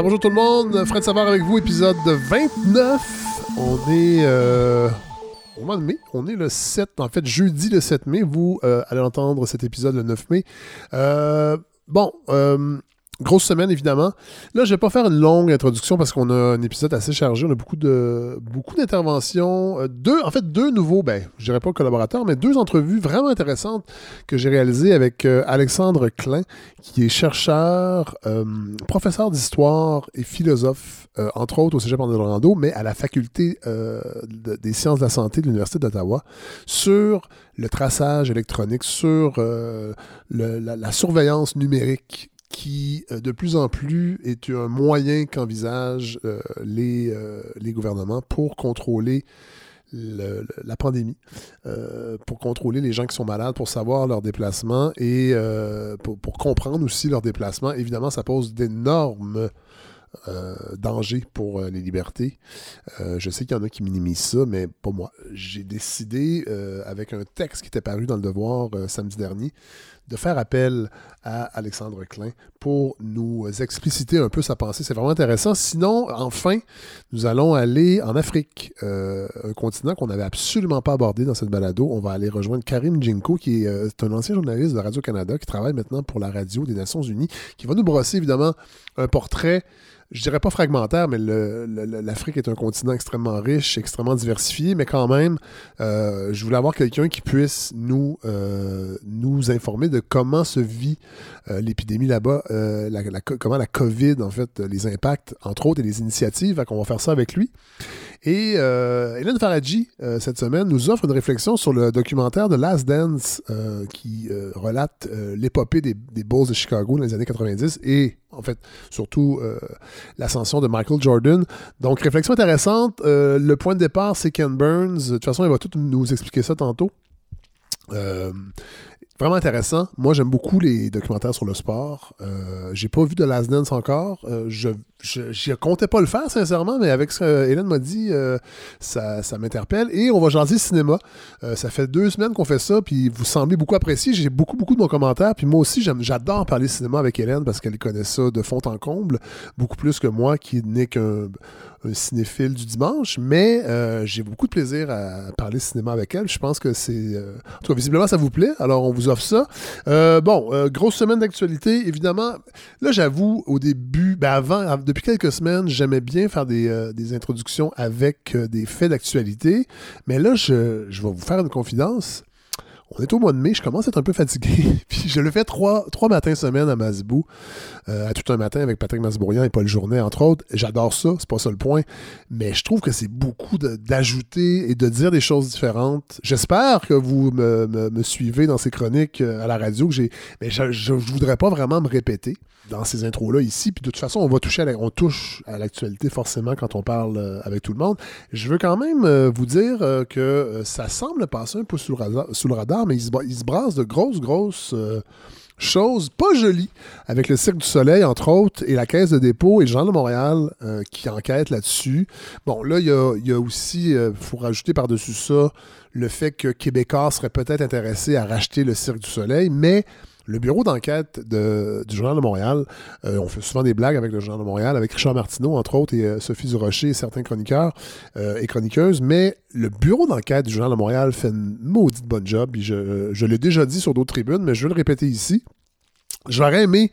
Bonjour tout le monde, Fred Savard avec vous, épisode 29. On est euh, au mois de mai, on est le 7, en fait jeudi le 7 mai, vous euh, allez entendre cet épisode le 9 mai. Euh, bon, Grosse semaine, évidemment. Là, je vais pas faire une longue introduction parce qu'on a un épisode assez chargé. On a beaucoup de beaucoup d'interventions. Euh, deux, en fait, deux nouveaux, ben, je dirais pas collaborateurs, mais deux entrevues vraiment intéressantes que j'ai réalisées avec euh, Alexandre Klein, qui est chercheur, euh, professeur d'histoire et philosophe, entre autres au Cégep en Orlando, mais à la faculté de- des sciences de la santé de l'Université d'Ottawa, sur le traçage électronique, sur la surveillance numérique qui, euh, de plus en plus, est un moyen qu'envisagent euh, les, euh, les gouvernements pour contrôler le- le- la pandémie, pour contrôler les gens qui sont malades, pour savoir leurs déplacements et pour, comprendre aussi leurs déplacements. Évidemment, ça pose d'énormes euh, dangers pour les libertés. Je sais qu'il y en a qui minimisent ça, mais pas moi. J'ai décidé, avec un texte qui était paru dans le Devoir samedi dernier, de faire appel à Alexandre Klein pour nous expliciter un peu sa pensée. C'est vraiment intéressant. Sinon, enfin, nous allons aller en Afrique, euh, un continent qu'on n'avait absolument pas abordé dans cette balado. On va aller rejoindre Karim Djinko, qui est, euh, un ancien journaliste de Radio-Canada, qui travaille maintenant pour la radio des Nations Unies, qui va nous brosser évidemment un portrait je dirais pas fragmentaire, mais l'Afrique est un continent extrêmement riche, extrêmement diversifié, mais quand même, euh, je voulais avoir quelqu'un qui puisse nous, euh, nous informer de comment se vit euh, l'épidémie là-bas, euh, comment la COVID, en fait, les impacts, entre autres, et les initiatives. Fait qu'on va faire ça avec lui. Et euh, Hélène Faradji, euh, cette semaine, nous offre une réflexion sur le documentaire de Last Dance euh, qui euh, relate l'épopée des, Bulls de Chicago dans les années 90 et, en fait, surtout l'ascension de Michael Jordan. Donc, réflexion intéressante. Le point de départ, c'est Ken Burns. De toute façon, il va tout nous expliquer ça tantôt. Euh, vraiment intéressant. Moi, j'aime beaucoup les documentaires sur le sport. Euh, j'ai pas vu de Last Dance encore. Euh, je je j'y comptais pas le faire, sincèrement, mais avec ce que Hélène m'a dit, euh, ça, ça m'interpelle. Et on va jaser cinéma. Euh, ça fait deux semaines qu'on fait ça, puis vous semblez beaucoup apprécier. J'ai beaucoup, beaucoup de bons commentaires. Puis moi aussi, j'adore parler cinéma avec Hélène parce qu'elle connaît ça de fond en comble, beaucoup plus que moi qui n'est qu'un un cinéphile du dimanche. Mais euh, j'ai beaucoup de plaisir à parler cinéma avec elle. Je pense que c'est... euh, En tout cas, visiblement, ça vous plaît. Alors, on vous offre ça. Euh, bon, grosse semaine d'actualité, évidemment. Là, j'avoue, au début, ben avant, av- depuis quelques semaines, j'aimais bien faire des, introductions avec des faits d'actualité. Mais là, je, je vais vous faire une confidence. On est au mois de mai, je commence à être un peu fatigué. Puis je le fais trois, trois matins semaine à Masbou, euh, à tout un matin avec Patrick Masbourian et Paul Journet, entre autres. J'adore ça, c'est pas ça le point. Mais je trouve que c'est beaucoup d'ajouter et de dire des choses différentes. J'espère que vous me, suivez dans ces chroniques euh, à la radio. que j'ai, mais je, je, je voudrais pas vraiment me répéter dans ces intros-là ici. Puis de toute façon, on va toucher à touche à l'actualité forcément quand on parle euh, avec tout le monde. Je veux quand même vous dire que ça semble passer un peu sous le radar mais il se, brasse de grosses, grosses euh, choses pas jolies avec le Cirque du Soleil, entre autres, et la Caisse de dépôt et le Journal de Montréal euh, qui enquêtent là-dessus. Bon, là, il y a, il y a aussi, il faut rajouter par-dessus ça, le fait que Québécois serait peut-être intéressé à racheter le Cirque du Soleil, mais le bureau d'enquête de- du Journal de Montréal, euh, on fait souvent des blagues avec le Journal de Montréal, avec Richard Martineau, entre autres, et euh, Sophie Durocher et certains chroniqueurs euh, et chroniqueuses, mais le bureau d'enquête du Journal de Montréal fait une maudite bonne job. Je, l'ai déjà dit sur d'autres tribunes, mais je vais le répéter ici. J'aurais aimé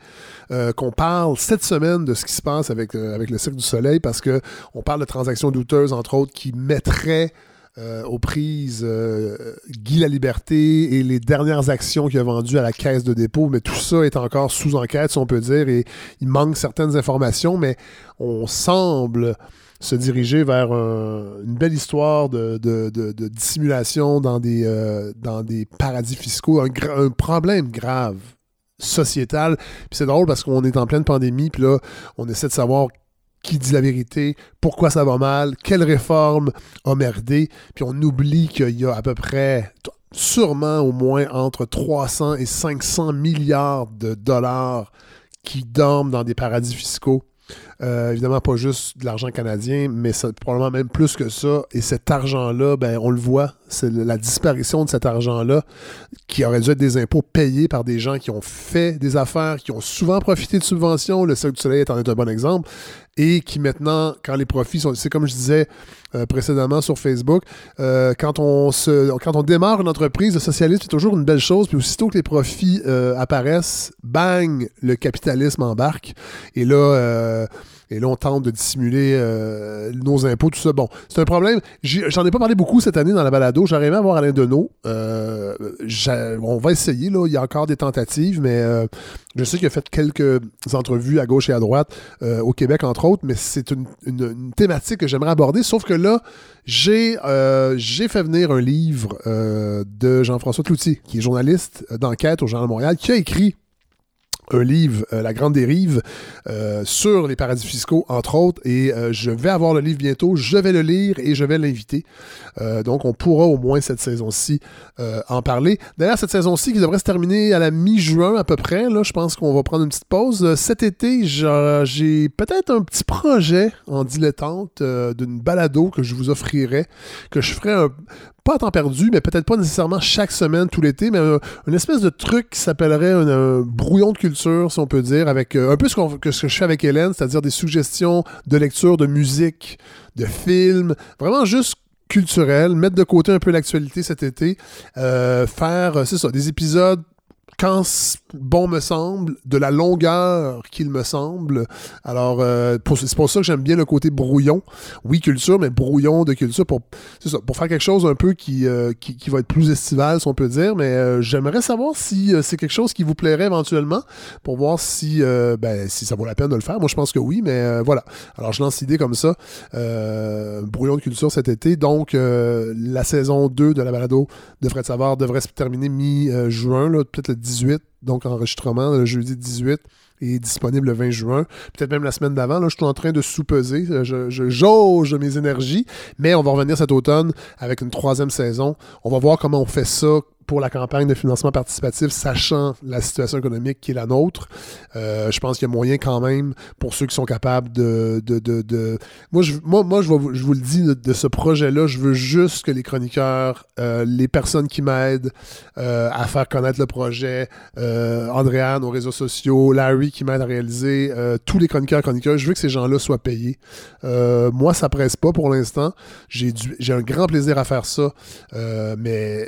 qu'on parle cette semaine de ce qui se passe avec, avec le Cirque du Soleil parce que on parle de transactions douteuses, entre autres, qui mettraient euh, aux prises euh, Guy la Liberté et les dernières actions qu'il a vendues à la caisse de dépôt, mais tout ça est encore sous enquête, si on peut dire, et il manque certaines informations, mais on semble se diriger vers un- une belle histoire de, de- de- dissimulation dans des, euh, dans des paradis fiscaux, un problème grave sociétal. Puis c'est drôle parce qu'on est en pleine pandémie, puis là, on essaie de savoir qui dit la vérité, pourquoi ça va mal, quelle réforme a merdé, puis on oublie qu'il y a à peu près, sûrement au moins entre 300 et 500 milliards de dollars qui dorment dans des paradis fiscaux. Euh, évidemment, pas juste de l'argent canadien, mais ça, probablement même plus que ça. Et cet argent-là, ben, on le voit, c'est la disparition de cet argent-là qui aurait dû être des impôts payés par des gens qui ont fait des affaires, qui ont souvent profité de subventions. Le Cirque du Soleil est est un bon exemple. Et qui maintenant, quand les profits sont. C'est comme je disais euh, précédemment sur Facebook, euh, quand, on se, quand on démarre une entreprise, le socialisme c'est toujours une belle chose. Puis aussitôt que les profits euh, apparaissent, bang, le capitalisme embarque. Et là et là, on tente de dissimuler euh, nos impôts, tout ça. Bon, c'est un problème. J'en ai, pas parlé beaucoup cette année dans la balado. J'aurais aimé avoir Alain Deneau. Euh, on va essayer, là. Il y a encore des tentatives, mais euh, je sais qu'il a fait quelques entrevues à gauche et à droite, au Québec, entre autres, mais c'est une, thématique que j'aimerais aborder. Sauf que là, j'ai fait venir un livre de Jean-François Cloutier, qui est journaliste d'enquête au Journal de Montréal, qui a écrit un livre, euh, La Grande Dérive, euh, sur les paradis fiscaux, entre autres, et euh, je vais avoir le livre bientôt, je vais le lire et je vais l'inviter. donc, on pourra au moins cette saison-ci en parler. D'ailleurs, cette saison-ci qui devrait se terminer à la mi-juin à peu près, là, je pense qu'on va prendre une petite pause. Cet été, j'ai peut-être un petit projet en dilettante d'une balado que je vous offrirai, que je ferai un, pas à temps perdu, mais peut-être pas nécessairement chaque semaine, tout l'été, mais une espèce de truc qui s'appellerait un, brouillon de culture, si on peut dire, avec euh, un peu ce, que ce que je fais avec Hélène, c'est-à-dire des suggestions de lecture, de musique, de films, vraiment juste culturel, mettre de côté un peu l'actualité cet été, euh, faire, euh, c'est ça, des épisodes quand bon me semble, de la longueur qu'il me semble. Alors, euh, c'est pour ça que j'aime bien le côté brouillon. Oui, culture, mais brouillon de culture pour, ça, pour faire quelque chose un peu qui, euh, qui, va être plus estival, si on peut dire. Mais euh, j'aimerais savoir si c'est quelque chose qui vous plairait éventuellement pour voir si, ben, si ça vaut la peine de le faire. Moi, je pense que oui, mais voilà. Alors, je lance l'idée comme ça. brouillon de culture cet été. Donc, la saison 2 de la balado de Fred devrait se terminer mi-juin, peut-être le 18, donc enregistrement le jeudi 18 est disponible le 20 juin, peut-être même la semaine d'avant. Là, je suis en train de sous-peser, je, je, jauge mes énergies, mais on va revenir cet automne avec une troisième saison. On va voir comment on fait ça pour la campagne de financement participatif, sachant la situation économique qui est la nôtre, euh, je pense qu'il y a moyen quand même pour ceux qui sont capables de... Moi, je, moi, moi je vous le dis, de, ce projet-là, je veux juste que les chroniqueurs, euh, les personnes qui m'aident euh, à faire connaître le projet, Andréane aux réseaux sociaux, Larry qui m'aide à réaliser, tous les chroniqueurs chroniqueurs, je veux que ces gens-là soient payés. moi, ça presse pas pour l'instant. J'ai un grand plaisir à faire ça, mais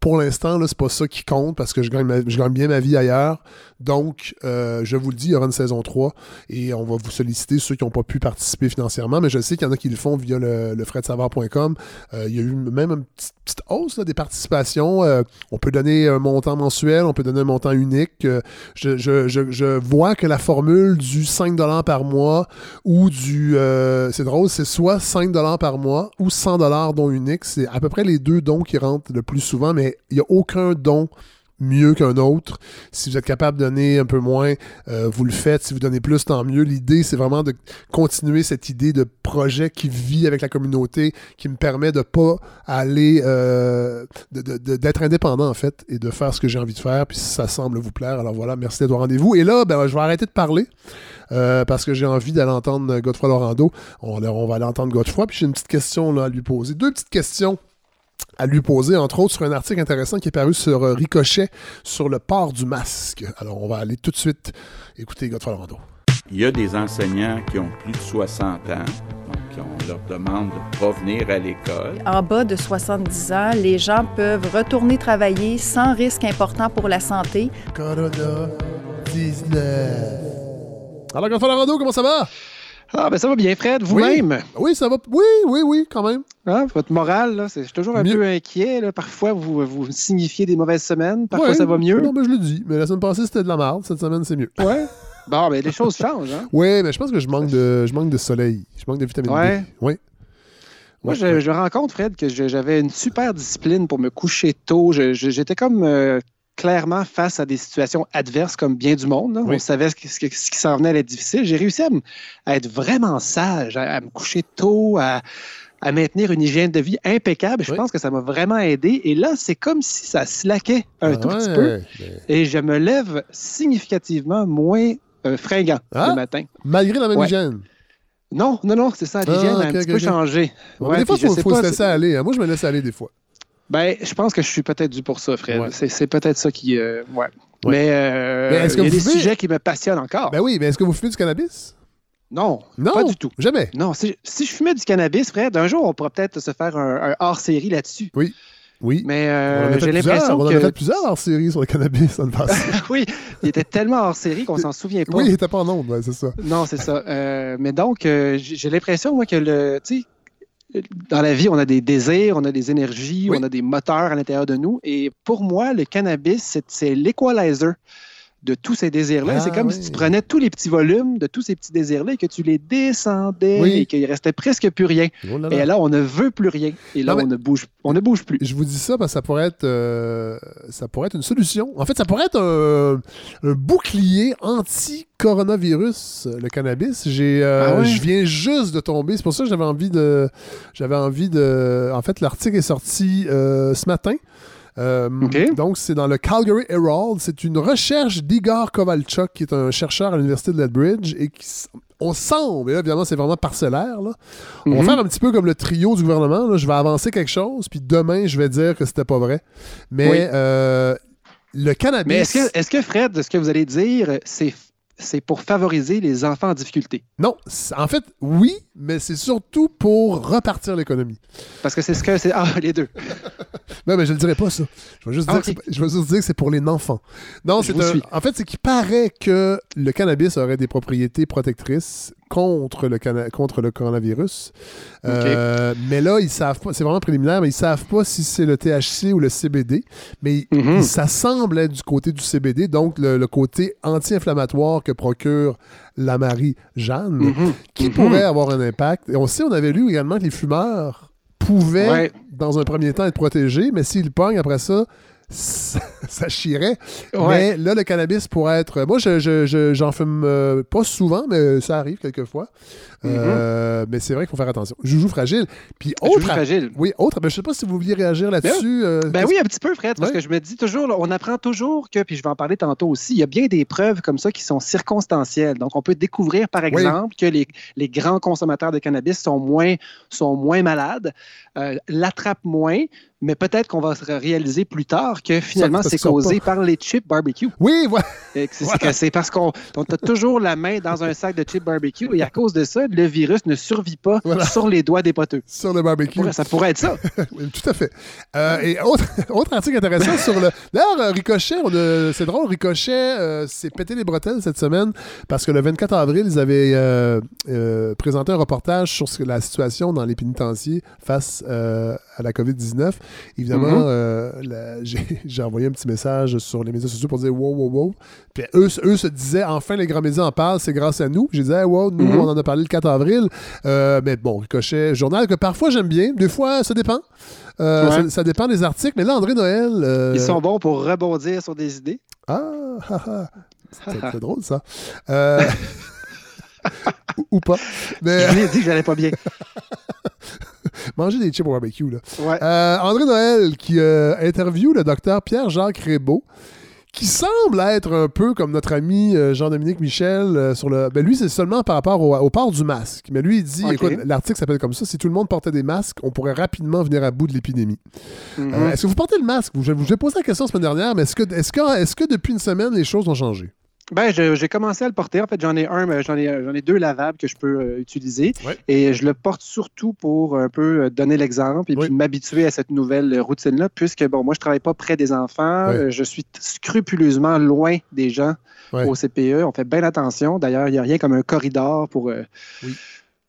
pour l'instant, c'est pas ça qui compte parce que je gagne, je gagne bien ma vie ailleurs. Donc, euh, je vous le dis, il y aura une saison 3 et on va vous solliciter ceux qui n'ont pas pu participer financièrement, mais je sais qu'il y en a qui le font via le, le euh, il y a eu même une petite, hausse des participations. Euh, on peut donner un montant mensuel, on peut donner un montant unique. Je, vois que la formule du 5$ par mois ou du... c'est drôle, c'est soit 5$ par mois ou 100$ don unique. C'est à peu près les deux dons qui rentrent le plus souvent, mais il n'y a aucun don mieux qu'un autre. Si vous êtes capable de donner un peu moins, euh, vous le faites. Si vous donnez plus, tant mieux. L'idée, c'est vraiment de continuer cette idée de projet qui vit avec la communauté, qui me permet de pas aller, euh, d'être indépendant en fait, et de faire ce que j'ai envie de faire. Puis si ça semble vous plaire, alors voilà, merci d'être au rendez-vous. Et là, ben, je vais arrêter de parler. Euh, parce que j'ai envie d'aller entendre Godefroy Lorando. On, va aller entendre Godefroy, puis j'ai une petite question à lui poser. Deux petites questions à lui poser, entre autres, sur un article intéressant qui est paru sur euh, Ricochet sur le port du masque. Alors, on va aller tout de suite écouter Godfrey Lorando. Il y a des enseignants qui ont plus de 60 ans, donc on leur demande de pas venir à l'école. En bas de 70 ans, les gens peuvent retourner travailler sans risque important pour la santé. Corona 19. Alors, Godfrey Lorando, comment ça va? Ah, ben ça va bien, Fred, vous-même? Oui. ça va. Oui, oui, oui, quand même. Ah, votre morale, là, c'est, je suis toujours un peu inquiet. Là. Parfois, vous, vous signifiez des mauvaises semaines. Parfois, ça va mieux. Non, mais je le dis. Mais la semaine passée, c'était de la merde. Cette semaine, c'est mieux. Ouais. Bon, mais les choses changent. Hein? Oui, mais je pense que je manque de, je manque de soleil. Je manque de vitamine ouais. D. Oui. Moi, je, je, rends compte, Fred, que j'avais une super discipline pour me coucher tôt. j'étais comme euh, clairement face à des situations adverses comme bien du monde. On savait ce qui, ce qui s'en venait à être difficile. J'ai réussi à, être vraiment sage, à, me coucher tôt, à, maintenir une hygiène de vie impeccable. Je pense que ça m'a vraiment aidé. Et là, c'est comme si ça slaquait un ah tout petit peu. Et je me lève significativement moins euh, fringant le ah! matin. Malgré la même hygiène? Non, non, non, c'est ça. L'hygiène Ah, a un petit peu changé. Ouais, des fois, il faut, faut se laisser aller. hein. Moi, je me laisse aller des fois. Ben, je pense que je suis peut-être dû pour ça, Fred. Ouais. C'est, peut-être ça qui. euh, ouais. Ouais. Mais, euh, Mais est-ce que il y a vous des fumez? sujets qui me passionnent encore. Ben oui, mais est-ce que vous fumez du cannabis? non, Non. pas du tout. Jamais. Non, si, si je fumais du cannabis, Fred, un jour, on pourrait peut-être se faire un, un hors-série là-dessus. Oui. Mais on en euh, j'ai l'impression On en a fait plusieurs hors série sur le cannabis dans le passé. oui, il était tellement hors-série qu'on s'en souvient pas. oui, il était pas en onde, ouais, c'est ça. Non, c'est ça. Euh, mais donc, euh, j'ai j'ai l'impression, moi, que le. Tu sais, dans la vie, on a des désirs, on a des énergies, Oui. on a des moteurs à l'intérieur de nous. Et pour moi, le cannabis, c'est- c'est l'équalizer de tous ces désirs-là. Ah, c'est comme oui. si tu prenais tous les petits volumes de tous ces petits désirs-là et que tu les descendais Oui. et qu'il restait presque plus rien. Oh là là. Et là, on ne veut plus rien. Et là, Non, on, ne bouge, on ne bouge plus. Je vous dis ça parce que ça pourrait être, euh, ça pourrait être une solution. En fait, ça pourrait être un, un bouclier anti-coronavirus, le cannabis. J'ai, euh, Ah ouais? Je viens juste de tomber. C'est pour ça que j'avais envie de. J'avais envie de. En fait, l'article est sorti euh, ce matin. Euh, OK. Donc, c'est dans le Calgary Herald. C'est une recherche d'Igor Kovalchuk, qui est un chercheur à l'Université de Lethbridge et qui. On semble, et là, évidemment, c'est vraiment parcellaire. Là. On va Mhm. faire un petit peu comme le trio du gouvernement. là. Je vais avancer quelque chose, puis demain, je vais dire que c'était pas vrai. Mais Oui. euh, le cannabis. Mais est-ce que, que, Fred, ce que vous allez dire, c'est c'est pour favoriser les enfants en difficulté? Non, en fait, oui, mais c'est surtout pour repartir l'économie. Parce que c'est ce que c'est. Ah, les deux. Non, mais je ne dirai pas ça. Je vais juste, Ah, dire, ok. que c'est- je vais juste dire que c'est pour les enfants. Non, c'est un-. En fait, c'est qu'il paraît que le cannabis aurait des propriétés protectrices contre le, cana- contre le coronavirus. Euh, mais là, ils savent pas. C'est vraiment préliminaire, mais ils savent pas si c'est le THC ou le CBD. Mais Mhm. ça semble être du côté du CBD, donc le, le côté anti-inflammatoire que procure la Marie-Jeanne, Mhm. qui Mhm. pourrait avoir un impact. Et on sait, on avait lu également que les fumeurs pouvaient, Ouais. dans un premier temps, être protégés, mais s'ils pognent après ça, ça, ça chierait. Ouais. Mais là, le cannabis pourrait être. Moi, je, je- je- j'en fume euh, pas souvent, mais ça arrive quelquefois. Euh, mais c'est vrai qu'il faut faire attention. Joujou fragile. Puis Mm-hmm. Joujou autre. fragile. Oui, autre. Mais je sais pas si vous vouliez réagir là-dessus. euh, Ben oui, un petit peu, Fred, parce Ouais. que je me dis toujours, là, on apprend toujours que, puis je vais en parler tantôt aussi, il y a bien des preuves comme ça qui sont circonstancielles. Donc, on peut découvrir, par exemple, que les, les grands consommateurs de cannabis sont moins, sont moins malades, euh, l'attrapent moins, mais peut-être qu'on va se réaliser plus tard que finalement, c'est causé par les chips barbecue. Oui, voilà. C'est Voilà. parce qu'on on a toujours la main dans un sac de chips barbecue et à cause de ça, le virus ne survit pas Voilà. sur les doigts des poteux. Sur le barbecue. Ça pourrait- être ça. Oui, tout à fait. Euh, et autre, autre article intéressant sur le. D'ailleurs, euh, Ricochet, on a- c'est drôle, Ricochet euh, s'est pété les bretelles cette semaine parce que le 24 avril, ils avaient euh, présenté un reportage sur la situation dans les pénitenciers face à la COVID-19. Évidemment, la- j'ai j'ai envoyé un petit message sur les médias sociaux pour dire wow, wow, wow. Puis eux, eux se disaient enfin, les grands médias en parlent, c'est grâce à nous. Puis je disais, wow, nous, Mhm. on en a parlé le 4 avril. Euh, mais bon, Ricochet, journal que parfois j'aime bien, des fois ça dépend. Euh, Ouais. ça, ça dépend des articles. Mais là, André Noël. euh, Ils sont bons pour rebondir sur des idées. Ah, ah, ah. c'est drôle ça. Ou, ou pas. Mais Je lui ai dit que j'allais pas bien. manger des chips au barbecue, là. Ouais. André Noël qui interviewe le docteur Pierre-Jacques Rébeau, qui semble être un peu comme notre ami euh, Jean-Dominique Michel euh, sur le. Ben lui, c'est seulement par rapport au, au port du masque. Mais lui, il dit écoute, l'article s'appelle comme ça si tout le monde portait des masques, on pourrait rapidement venir à bout de l'épidémie. Mhm. Euh, est-ce que vous portez le masque? Vous, Je vous ai posé la question la semaine dernière, mais est-ce que, est-ce que, est-ce que depuis une semaine, les choses ont changé? Ben, j'ai commencé à le porter. En fait, j'en ai un, mais j'en ai, deux lavables que je peux euh, utiliser. Et je le porte surtout pour un peu euh, donner l'exemple et Oui. puis m'habituer à cette nouvelle euh, routine-là, puisque, bon, moi, je travaille pas près des enfants. Euh, je suis scrupuleusement loin des gens au CPE. On fait bien attention. D'ailleurs, il n'y a rien comme un corridor pour. euh.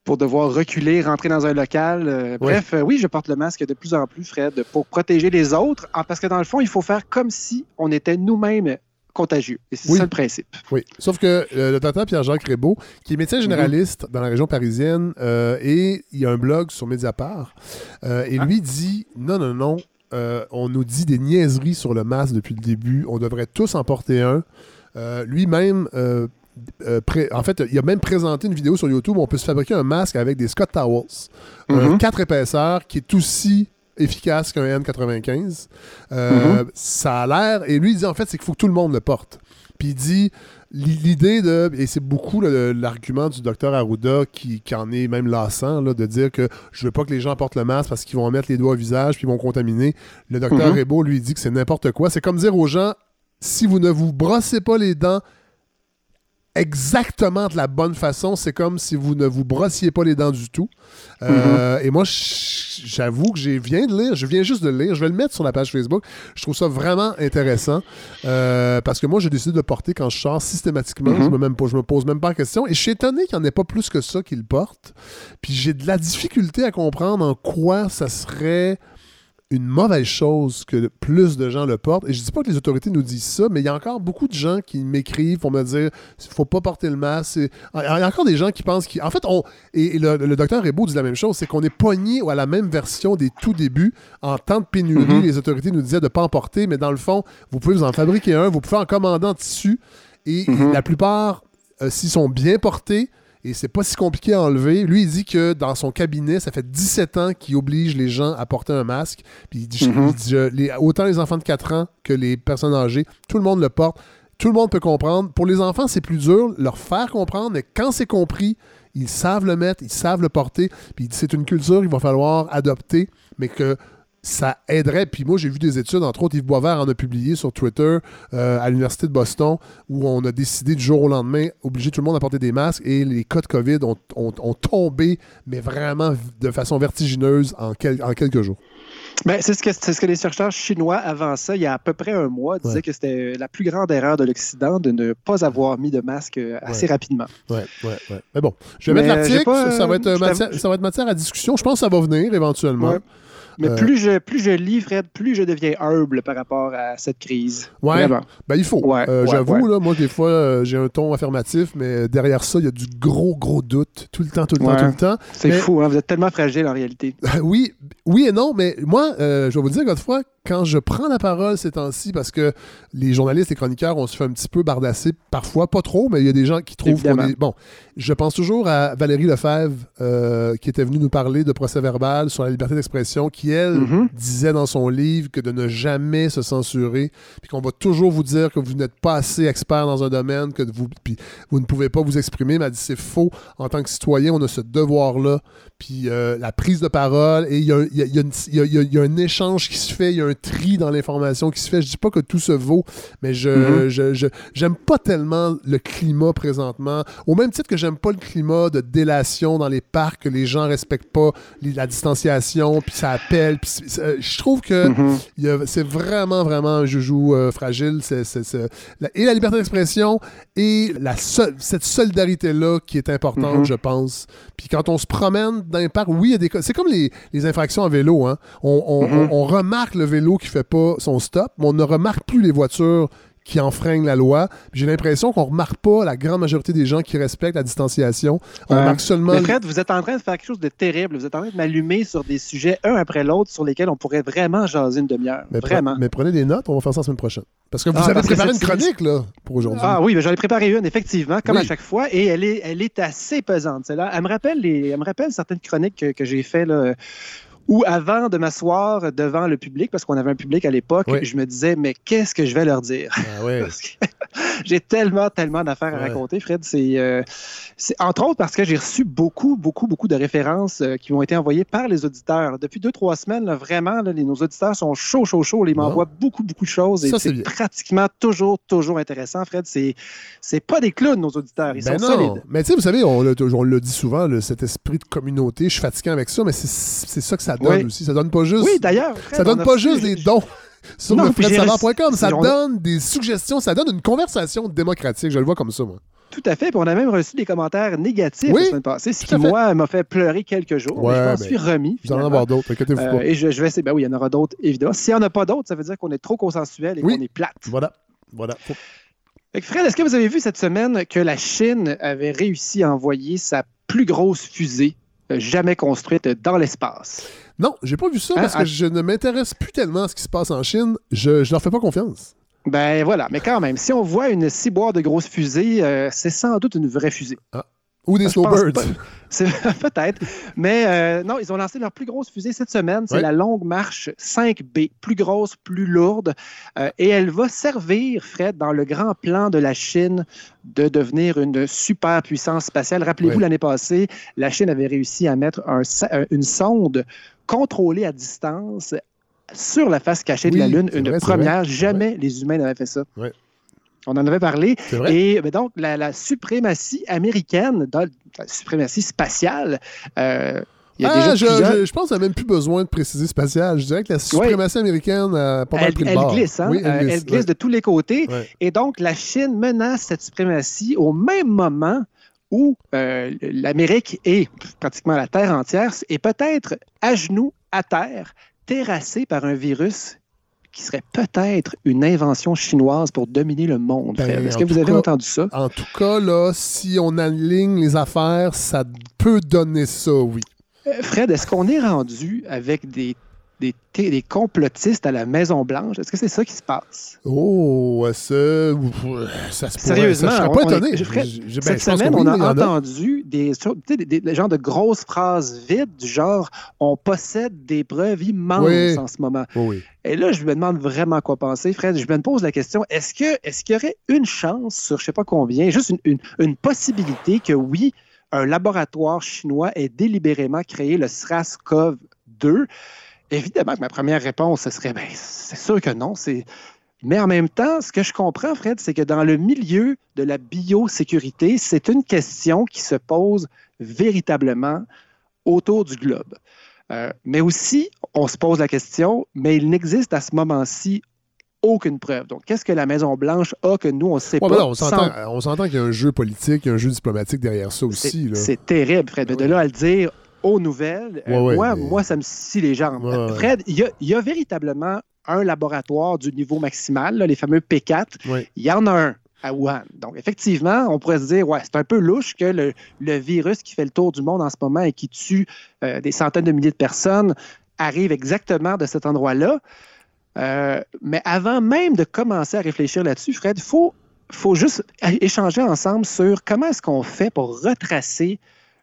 Pour devoir reculer, rentrer dans un local. Euh, Bref, euh, oui, je porte le masque de plus en plus, Fred, pour protéger les autres. Ah, parce que dans le fond, il faut faire comme si on était nous-mêmes contagieux. Et c'est Oui. ça le principe. Oui. Sauf que euh, le docteur Pierre-Jacques Rébeau, qui est médecin généraliste dans la région parisienne, euh, et il y a un blog sur Mediapart, euh, et Ah. lui dit non, non, non, euh, on nous dit des niaiseries sur le masque depuis le début, on devrait tous en porter un. Euh, Lui-même, euh, euh, en fait, il a même présenté une vidéo sur YouTube où on peut se fabriquer un masque avec des Scott Towels, un Mhm. 4 épaisseurs qui est aussi efficace qu'un N95. Euh, Mhm. Ça a l'air, et lui il dit en fait, c'est qu'il faut que tout le monde le porte. Puis il dit l'idée de. Et c'est beaucoup l'argument du docteur Arruda qui, en est même lassant, là, de dire que je veux pas que les gens portent le masque parce qu'ils vont mettre les doigts au visage puis ils vont contaminer. Le docteur mm lui, dit que c'est n'importe quoi. C'est comme dire aux gens si vous ne vous brossez pas les dents exactement de la bonne façon. C'est comme si vous ne vous brossiez pas les dents du tout. Euh, mhm. Et moi, j'avoue que je viens de lire, je viens juste de le lire. Je vais le mettre sur la page Facebook. Je trouve ça vraiment intéressant euh, parce que moi, j'ai décidé de porter quand je sors systématiquement. Mhm. Je, me même pas, je me pose même pas la question. Et je suis étonné qu'il n'y en ait pas plus que ça qui le porte. Puis j'ai de la difficulté à comprendre en quoi ça serait une mauvaise chose que plus de gens le portent. Et je dis pas que les autorités nous disent ça, mais il y a encore beaucoup de gens qui m'écrivent pour me dire il faut pas porter le masque. Il y a encore des gens qui pensent qu'en fait, on, et, le, docteur Rebaud dit la même chose, c'est qu'on est pogné à la même version des tout débuts. En temps de pénurie, mm-hmm. les autorités nous disaient de pas en porter, mais dans le fond, vous pouvez vous en fabriquer un, vous pouvez en commander en tissu. Et, mm-hmm. la plupart, euh, s'ils sont bien portés, et c'est pas si compliqué à enlever. Lui, il dit que dans son cabinet, ça fait 17 ans qu'il oblige les gens à porter un masque. Puis il dit, mhm. autant les enfants de 4 ans que les personnes âgées, tout le monde le porte. Tout le monde peut comprendre. Pour les enfants, c'est plus dur, leur faire comprendre, mais quand c'est compris, ils savent le mettre, ils savent le porter. Puis c'est une culture qu'il va falloir adopter, mais que ça aiderait. Puis moi, j'ai vu des études, entre autres, Yves Boisvert en a publié sur Twitter euh, à l'Université de Boston, où on a décidé du jour au lendemain, obliger tout le monde à porter des masques, et les cas de COVID ont, tombé, mais vraiment de façon vertigineuse en, en quelques jours. Ben, c'est ce, que, ce que les chercheurs chinois, avant ça, il y a à peu près un mois, disaient que c'était la plus grande erreur de l'Occident de ne pas avoir mis de masque euh, assez rapidement. Oui, oui, oui. Mais bon, je vais mettre l'article, ça, va être matière, ça va être matière à discussion. Je pense que ça va venir éventuellement. Mais euh, plus, je, plus je lis, Fred, plus je deviens humble par rapport à cette crise. Ouais. Ben, il faut. Euh, j'avoue, là, moi, des fois, euh, j'ai un ton affirmatif, mais derrière ça, il y a du gros, gros doute. Tout le temps, tout le temps, tout le temps. C'est fou, hein? Vous êtes tellement fragile en réalité. oui, oui et non, mais moi, je vais vous dire, fois quand je prends la parole ces temps-ci, parce que les journalistes et chroniqueurs, on se fait un petit peu bardasser, parfois, pas trop, mais il y a des gens qui trouvent qu'on est... Bon, je pense toujours à Valérie Lefebvre, euh, qui était venue nous parler de procès verbal sur la liberté d'expression, qui, elle, mm-hmm. disait dans son livre que de ne jamais se censurer, puis qu'on va toujours vous dire que vous n'êtes pas assez expert dans un domaine, que vous, puis vous ne pouvez pas vous exprimer, mais elle dit c'est faux. En tant que citoyen, on a ce devoir-là, puis euh, la prise de parole, et il y, a, un échange qui se fait, il y a un tri dans l'information qui se fait. Je dis pas que tout se vaut, mais je, mm-hmm. j'aime pas tellement le climat présentement. Au même titre que j'aime pas le climat de délation dans les parcs, que les gens respectent pas la distanciation, puis ça appelle. Euh, je trouve que mm-hmm. c'est vraiment, vraiment un joujou euh, fragile. et la liberté d'expression et la cette solidarité-là qui est importante, mm-hmm. je pense. Puis quand on se promène dans les parcs, oui, il y a des C'est comme les, infractions à vélo. Hein. on remarque le vélo qui fait pas son stop, mais on ne remarque plus les voitures qui enfreignent la loi. J'ai l'impression qu'on remarque pas la grande majorité des gens qui respectent la distanciation. On remarque seulement. Mais Fred, vous êtes en train de faire quelque chose de terrible. Vous êtes en train de m'allumer sur des sujets un après l'autre sur lesquels on pourrait vraiment jaser une demi-heure. vraiment. mais prenez des notes, on va faire ça la semaine prochaine. Parce que vous ah, avez préparé une chronique là, pour aujourd'hui. Ah oui, j'en ai préparé une, effectivement, comme à chaque fois, et elle est, elle est assez pesante. Celle-là. Elle, me rappelle les, elle me rappelle certaines chroniques que, que j'ai fait là, ou avant de m'asseoir devant le public, parce qu'on avait un public à l'époque, je me disais, mais qu'est-ce que je vais leur dire? Ah j'ai tellement, tellement d'affaires à raconter, Fred. Euh, c'est, entre autres parce que j'ai reçu beaucoup, beaucoup, beaucoup de références euh, qui m'ont été envoyées par les auditeurs. Depuis deux, trois semaines, vraiment, les, nos auditeurs sont chauds, chauds, chauds. Ils m'envoient beaucoup, beaucoup de choses. Et c'est, pratiquement toujours, toujours intéressant, Fred. C'est, c'est pas des clowns, nos auditeurs. Ils ben sont solides. Mais tu sais, vous savez, on, le dit souvent, cet esprit de communauté. Je suis fatigué avec ça, mais c'est, c'est ça que ça donne aussi. Ça donne pas juste. Oui, d'ailleurs. Ça donne pas juste des dons sur le fredsavoir.com. Ça donne des suggestions, ça donne une conversation démocratique. Je le vois comme ça, moi. Tout à fait. Puis on a même reçu des commentaires négatifs la semaine passée, ce qui, moi, m'a fait pleurer quelques jours. mais je m'en ben, suis remis. Vous en avoir d'autres, inquiétez-vous euh, pas. Et je, vais essayer. Ben oui, il y en aura d'autres, évidemment. S'il n'y en a pas d'autres, ça veut dire qu'on est trop consensuel et qu'on est plate. Voilà. Voilà. Fred, est-ce que vous avez vu cette semaine que la Chine avait réussi à envoyer sa plus grosse fusée euh, jamais construite dans l'espace? Non, j'ai pas vu ça hein, parce que je ne m'intéresse plus tellement à ce qui se passe en Chine. Je, je leur fais pas confiance. Ben voilà, mais quand même, si on voit une ciboire de grosse fusée, euh, c'est sans doute une vraie fusée. Ah. Ou des snowbirds. Peut-être. Mais euh, non, ils ont lancé leur plus grosse fusée cette semaine. C'est la Longue Marche 5B. Plus grosse, plus lourde. Euh, et elle va servir, Fred, dans le grand plan de la Chine de devenir une super puissance spatiale. Rappelez-vous, l'année passée, la Chine avait réussi à mettre un, une sonde contrôlée à distance sur la face cachée de la Lune. Une première. Jamais les humains n'avaient fait ça. On en avait parlé. Et ben, donc, la, suprématie américaine, la suprématie spatiale, euh, il y a ah, je, je, pense qu'on n'a même plus besoin de préciser spatial. Je dirais que la suprématie américaine a pas mal pris le bord. Glisse, hein? elle, glisse, elle glisse de tous les côtés. Et donc, la Chine menace cette suprématie au même moment où euh, l'Amérique et pratiquement la Terre entière est peut-être à genoux, à terre, terrassée par un virus qui serait peut-être une invention chinoise pour dominer le monde. Ben, Est-ce que vous avez entendu ça? En tout cas, là, si on aligne les affaires, ça peut donner ça, oui. Euh, Fred, est-ce qu'on est rendu avec des des, complotistes à la Maison-Blanche? Est-ce que c'est ça qui se passe? Oh, ça, ça se Sérieusement, je serais pas étonné. Ben, cette semaine, on a entendu des, des, des, genres de grosses phrases vides du genre « on possède des preuves immenses en ce moment Et là, je me demande vraiment quoi penser, Fred. Je me pose la question, est-ce qu'il est y aurait une chance sur je ne sais pas combien, juste une, une, une possibilité que oui, un laboratoire chinois ait délibérément créé le SRAS-CoV-2 Évidemment que ma première réponse, ce serait, ben, c'est sûr que non. Mais en même temps, ce que je comprends, Fred, c'est que dans le milieu de la biosécurité, c'est une question qui se pose véritablement autour du globe. Euh, mais aussi, on se pose la question, mais il n'existe à ce moment-ci aucune preuve. Donc, qu'est-ce que la Maison-Blanche a que nous, on ne sait pas? on s'entend qu'il y a un jeu politique, un jeu diplomatique derrière ça aussi. C'est terrible, Fred. Mais de là à le dire, aux nouvelles, euh, moi, moi, ça me scie les jambes. Fred, il y, a, véritablement un laboratoire du niveau maximal, les fameux P4. Il y en a un à Wuhan. Donc, effectivement, on pourrait se dire, ouais, c'est un peu louche que le, virus qui fait le tour du monde en ce moment et qui tue euh, des centaines de milliers de personnes arrive exactement de cet endroit-là. Euh, mais avant même de commencer à réfléchir là-dessus, Fred, il faut, faut juste échanger ensemble sur comment est-ce qu'on fait pour retracer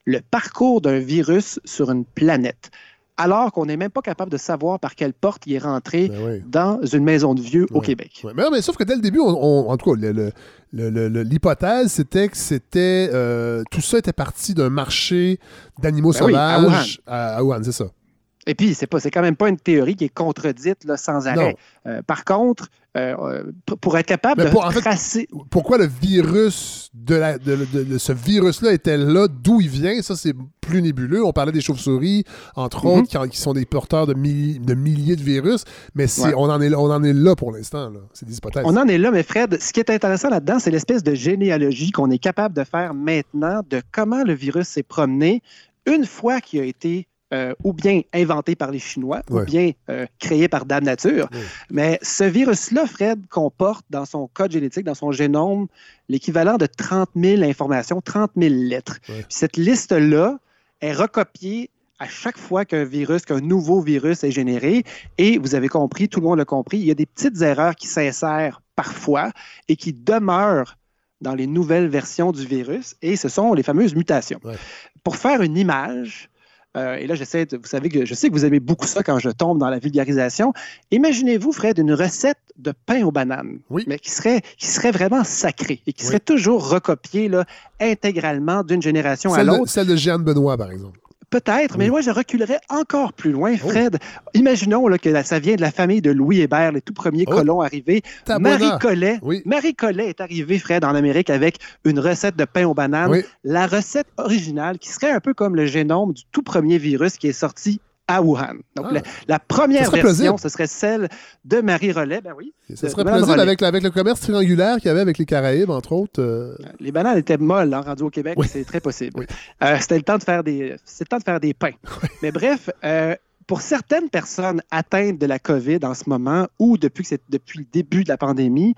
le parcours d'un virus sur une planète alors qu'on n'est même pas capable de savoir par quelle porte il est rentré ben dans une maison de vieux au Québec. Mais, sauf que dès le début, en tout cas, l'hypothèse, c'était que c'était euh, tout ça était parti d'un marché d'animaux ben sauvages à Wuhan, c'est ça. Et puis, c'est pas, c'est quand même pas une théorie qui est contredite là, sans arrêt. Euh, par contre, euh, pour être capable de tracer... pourquoi le virus de, la, de, ce virus-là était là, d'où il vient, ça c'est plus nébuleux. On parlait des chauves-souris, entre mhm. autres, qui, sont des porteurs de, de milliers de virus, mais on, en est, on en est là pour l'instant. C'est des hypothèses. On en est là, mais Fred, ce qui est intéressant là-dedans, c'est l'espèce de généalogie qu'on est capable de faire maintenant de comment le virus s'est promené une fois qu'il a été euh, ou bien inventé par les Chinois, ou bien euh, créé par Dame Nature. Mais ce virus-là, Fred, comporte dans son code génétique, dans son génome, l'équivalent de 30 000 informations, 30 000 lettres. Cette liste-là est recopiée à chaque fois qu'un virus, qu'un nouveau virus est généré. Et vous avez compris, tout le monde l'a compris, il y a des petites erreurs qui s'insèrent parfois et qui demeurent dans les nouvelles versions du virus. Et ce sont les fameuses mutations. Pour faire une image, euh, et là, j'essaie vous savez que je sais que vous aimez beaucoup ça quand je tombe dans la vulgarisation. Imaginez-vous, Fred, une recette de pain aux bananes, mais qui serait, qui serait vraiment sacrée et qui serait toujours recopiée là, intégralement d'une génération à l'autre. Celle de Jeanne Benoît, par exemple. Peut-être, mais moi, je reculerais encore plus loin, oh. Fred. Imaginons là, que ça vient de la famille de Louis Hébert, les tout premiers oh. colons arrivés. Marie Collet, Marie Collet est arrivée, Fred, en Amérique avec une recette de pain aux bananes. La recette originale, qui serait un peu comme le génome du tout premier virus qui est sorti à Wuhan. Donc, ah. la, première version, ce serait celle de Marie Rollet. Ben oui. Ce serait plausible avec, avec, le commerce triangulaire qu'il y avait avec les Caraïbes, entre autres. Euh. Les bananes étaient molles en hein, rendu au Québec, c'est très possible. Euh, c'était le temps de faire des, le temps de faire des pains. Mais bref, euh, pour certaines personnes atteintes de la COVID en ce moment, ou depuis, depuis le début de la pandémie,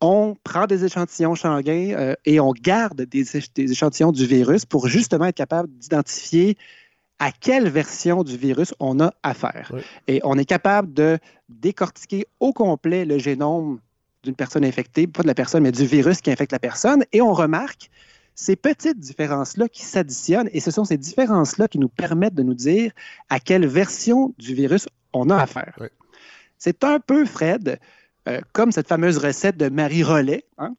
on prend des échantillons sanguins et on garde des, des échantillons du virus pour justement être capable d'identifier à quelle version du virus on a affaire. Et on est capable de décortiquer au complet le génome d'une personne infectée, pas de la personne, mais du virus qui infecte la personne. Et on remarque, ces petites différences-là qui s'additionnent et ce sont ces différences-là qui nous permettent de nous dire à quelle version du virus on a affaire. C'est un peu, Fred, euh, comme cette fameuse recette de Marie Rollet. Hein?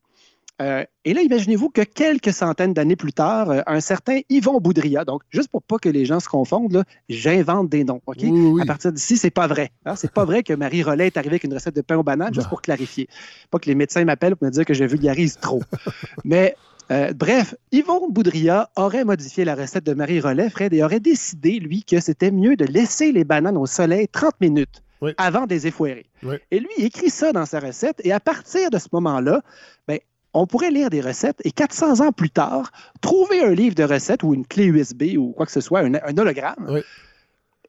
Euh, et là, imaginez-vous que quelques centaines d'années plus tard, euh, un certain Yvon Boudria, donc juste pour pas que les gens se confondent, j'invente des noms. OK? À partir d'ici, c'est pas vrai. Hein? C'est pas vrai que Marie Rollet est arrivée avec une recette de pain aux bananes, juste pour clarifier. Pas que les médecins m'appellent pour me dire que je vulgarise trop. Mais euh, bref, Yvon Boudria aurait modifié la recette de Marie Rollet, Fred, et aurait décidé, lui, que c'était mieux de laisser les bananes au soleil 30 minutes avant de les effouérer. Et lui, il écrit ça dans sa recette, et à partir de ce moment-là, ben, on pourrait lire des recettes et 400 ans plus tard, trouver un livre de recettes ou une clé USB ou quoi que ce soit, un, hologramme.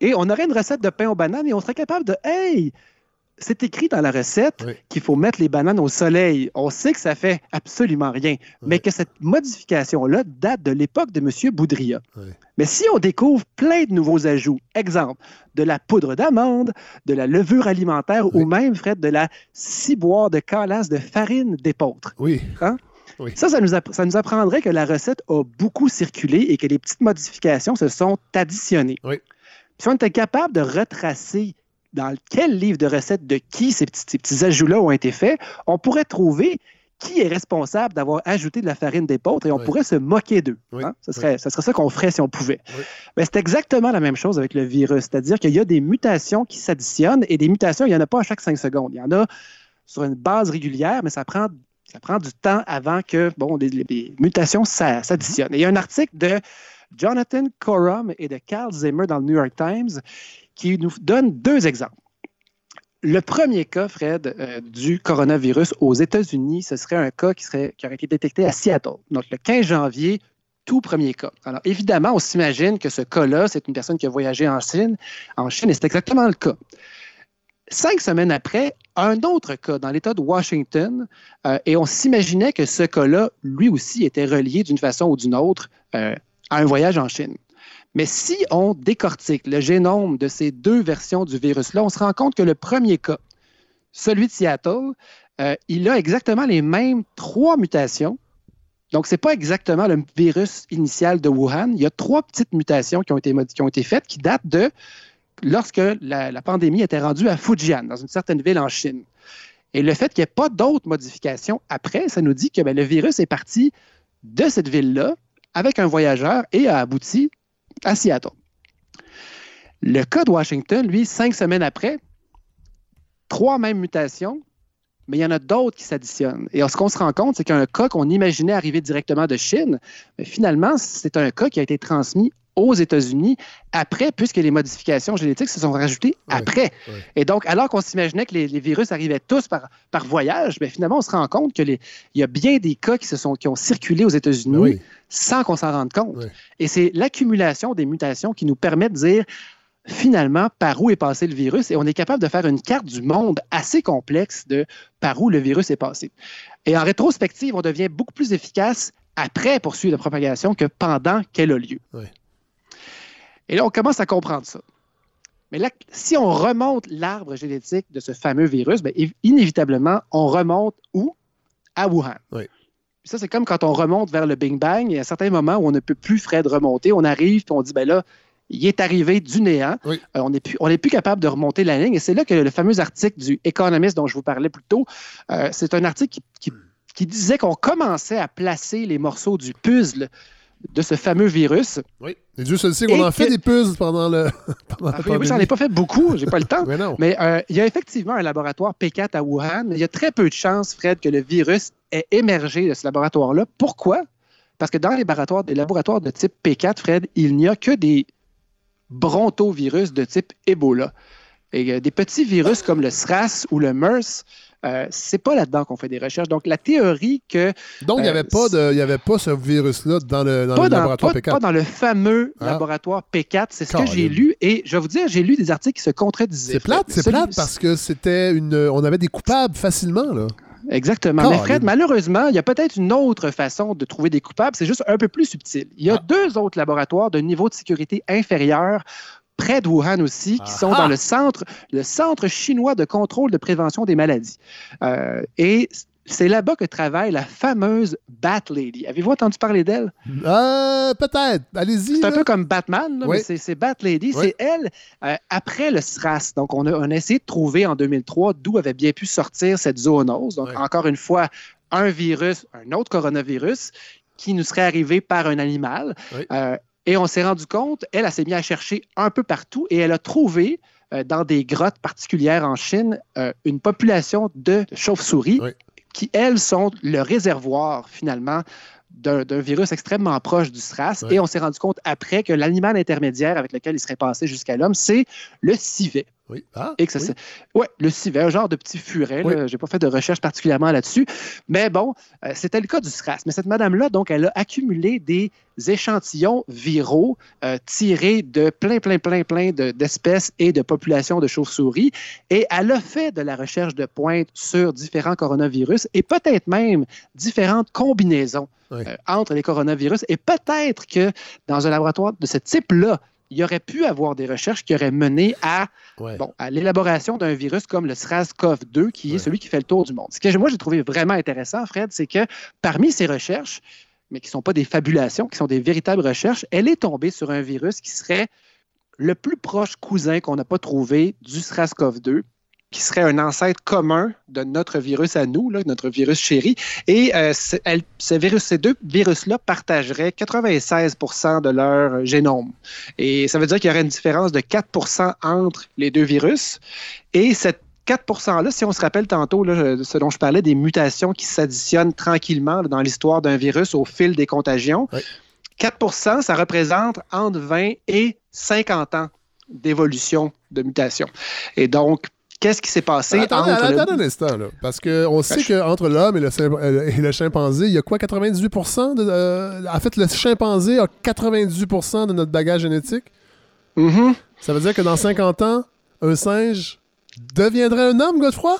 Et on aurait une recette de pain aux bananes et on serait capable de Hey, c'est écrit dans la recette qu'il faut mettre les bananes au soleil. On sait que ça fait absolument rien, mais que cette modification-là date de l'époque de M. Boudria. Mais si on découvre plein de nouveaux ajouts, exemple, de la poudre d'amande, de la levure alimentaire ou même, Fred, de la ciboire de calasse de farine d'épeautre. Oui. Hein? Ça, ça nous, ça nous, apprendrait que la recette a beaucoup circulé et que les petites modifications se sont additionnées. Si on était capable de retracer dans quel livre de recettes de qui ces petits, ajouts-là ont été faits, on pourrait trouver qui est responsable d'avoir ajouté de la farine d'épeautre et on pourrait se moquer d'eux. Hein? Ce, serait, serait ça qu'on ferait si on pouvait. Mais c'est exactement la même chose avec le virus, c'est-à-dire qu'il y a des mutations qui s'additionnent et des mutations, il n'y en a pas à chaque cinq secondes. Il y en a sur une base régulière, mais ça prend, ça prend du temps avant que bon, les, mutations s'additionnent. il y a un article de Jonathan Corum et de Carl Zimmer dans le New York Times qui nous donne deux exemples. Le premier cas, Fred, euh, du coronavirus aux États-Unis, ce serait un cas qui, serait, qui aurait été détecté à Seattle. Donc, le 15 janvier, tout premier cas. Alors, évidemment, on s'imagine que ce cas-là, c'est une personne qui a voyagé en Chine, en Chine, et c'est exactement le cas. Cinq semaines après, un autre cas dans l'État de Washington, euh, et on s'imaginait que ce cas-là, lui aussi, était relié d'une façon ou d'une autre euh, à un voyage en Chine. Mais si on décortique le génome de ces deux versions du virus-là, on se rend compte que le premier cas, celui de Seattle, euh, il a exactement les mêmes trois mutations. Donc, ce n'est pas exactement le virus initial de Wuhan. Il y a trois petites mutations qui ont été, qui ont été faites qui datent de lorsque la, pandémie était rendue à Fujian, dans une certaine ville en Chine. Et le fait qu'il n'y ait pas d'autres modifications après, ça nous dit que ben, le virus est parti de cette ville-là avec un voyageur et a abouti à Seattle. Le cas de Washington, lui, cinq semaines après, trois mêmes mutations, mais il y en a d'autres qui s'additionnent. Et ce qu'on se rend compte, c'est qu'un cas qu'on imaginait arriver directement de Chine, finalement, c'est un cas qui a été transmis aux États-Unis après, puisque les modifications génétiques se sont rajoutées après. Et donc, alors qu'on s'imaginait que les, virus arrivaient tous par, par voyage, mais ben, finalement, on se rend compte qu'il y a bien des cas qui, se sont, qui ont circulé aux États-Unis ben sans qu'on s'en rende compte. Et c'est l'accumulation des mutations qui nous permet de dire finalement par où est passé le virus et on est capable de faire une carte du monde assez complexe de par où le virus est passé. Et en rétrospective, on devient beaucoup plus efficace après poursuivre la propagation que pendant qu'elle a lieu. Et là, on commence à comprendre ça. Mais là, si on remonte l'arbre génétique de ce fameux virus, bien, inévitablement, on remonte où? À Wuhan. Ça, c'est comme quand on remonte vers le Big Bang, il y a un certain moment où on ne peut plus, Fred, remonter. On arrive, et on dit, ben là, il est arrivé du néant. Euh, on n'est plus, plus, capable de remonter la ligne. Et c'est là que le fameux article du Economist dont je vous parlais plus tôt, euh, c'est un article qui, qui disait qu'on commençait à placer les morceaux du puzzle de ce fameux virus. Oui. Et Dieu seul sait qu'on en fait des puzzles pendant le. pendant ah, oui, j'en ai pas fait beaucoup, j'ai pas le temps. mais non. Mais euh, il y a effectivement un laboratoire P4 à Wuhan, mais il y a très peu de chances, Fred, que le virus ait émergé de ce laboratoire-là. Pourquoi? Parce que dans les laboratoires, les laboratoires de type P4, Fred, il n'y a que des brontovirus de type Ebola. Et euh, des petits virus comme le SRAS ou le MERS, euh, c'est pas là-dedans qu'on fait des recherches. Donc, la théorie que. Donc, il n'y avait, pas avait pas ce virus-là dans le, laboratoire P4. Pas dans le fameux ah. laboratoire P4. C'est ce que j'ai lu. Et je vais vous dire, j'ai lu des articles qui se contredisaient. C'est plate, c'est plate parce que c'était une. On avait des coupables facilement, là. Exactement. Mais Fred, malheureusement, il y a peut-être une autre façon de trouver des coupables. C'est juste un peu plus subtil. Il y a ah. deux autres laboratoires de niveau de sécurité inférieur près de Wuhan aussi, qui sont dans le centre, le centre chinois de contrôle de prévention des maladies. Euh, et c'est là-bas que travaille la fameuse Bat Lady. Avez-vous entendu parler d'elle? Euh, peut-être. Allez-y. C'est un peu comme Batman, mais c'est Bat Lady. C'est elle, euh, après le SRAS. Donc, on a, essayé de trouver en 2003 d'où avait bien pu sortir cette zoonose. Donc, encore une fois, un virus, un autre coronavirus qui nous serait arrivé par un animal. Euh, et on s'est rendu compte, elle, elle s'est mise à chercher un peu partout et elle a trouvé dans des grottes particulières en Chine une population de chauves-souris qui, elles, sont le réservoir, finalement, d'un virus extrêmement proche du SRAS. Et on s'est rendu compte après que l'animal intermédiaire avec lequel il serait passé jusqu'à l'homme, c'est le civet. Oui. Ah, et que ça, ouais, le civet, un genre de petit furet. Je n'ai pas fait de recherche particulièrement là-dessus. Mais bon, euh, c'était le cas du SRAS. Mais cette madame-là, donc, elle a accumulé des échantillons viraux euh, tirés de plein, plein, plein, plein d'espèces et de populations de chauves-souris. Et elle a fait de la recherche de pointe sur différents coronavirus et peut-être même différentes combinaisons euh, entre les coronavirus. Et peut-être que dans un laboratoire de ce type-là, il y aurait pu avoir des recherches qui auraient mené à, à l'élaboration d'un virus comme le SRAS-CoV-2, qui est celui qui fait le tour du monde. Ce que moi, j'ai trouvé vraiment intéressant, Fred, c'est que parmi ces recherches, mais qui ne sont pas des fabulations, qui sont des véritables recherches, elle est tombée sur un virus qui serait le plus proche cousin qu'on n'a pas trouvé du SRAS-CoV-2, qui serait un ancêtre commun de notre virus à nous, notre virus chéri. Et euh, ce virus, ces deux virus-là partageraient 96% de leur génome. Et ça veut dire qu'il y aurait une différence de 4% entre les deux virus. Et cette 4 %-là, si on se rappelle tantôt, là, ce dont je parlais, des mutations qui s'additionnent tranquillement dans l'histoire d'un virus au fil des contagions, 4% ça représente entre 20 et 50 ans d'évolution de mutation. Et donc, Qu'est-ce qui s'est passé attends, entre. Attends, un instant, là. Parce qu'on sait qu'entre l'homme et, euh, et, le chimpanzé, il y a quoi, 98 de. Euh, en fait, le chimpanzé a 98% de notre bagage génétique. Mm-hmm. Ça veut dire que dans 50 ans, un singe deviendrait un homme, Godefroy?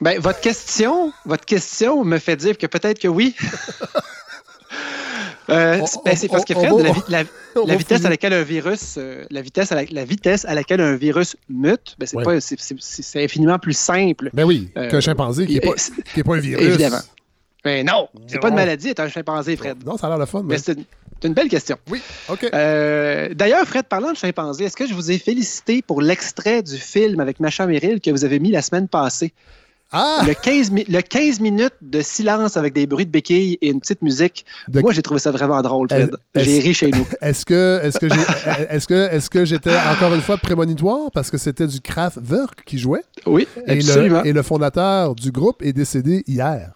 Ben, votre question, votre question me fait dire que peut-être que oui. Euh, ben, c'est parce que Fred, la, vitesse à laquelle un virus, euh, la vitesse à la, vitesse à laquelle un virus mute, ben, c'est infiniment plus simple. Ben oui, euh, qu'un chimpanzé qui n'est pas, pas, un virus. Évidemment. Mais ben non, c'est pas une maladie être un chimpanzé, Fred. Non, ça a l'air le fun. Mais, c'est une, belle question. Oui, OK. D'ailleurs, Fred, parlant de chimpanzé, est-ce que je vous ai félicité pour l'extrait du film avec Macha Merrill que vous avez mis la semaine passée? Ah! Le, 15 le 15 minutes de silence avec des bruits de béquilles et une petite musique. Moi, j'ai trouvé ça vraiment drôle, Fred. J'ai ri chez nous. Est-ce que est-ce que est-ce que est-ce que j'étais encore une fois prémonitoire parce que c'était du Kraftwerk qui jouait? Oui, absolument. Et le, fondateur du groupe est décédé hier.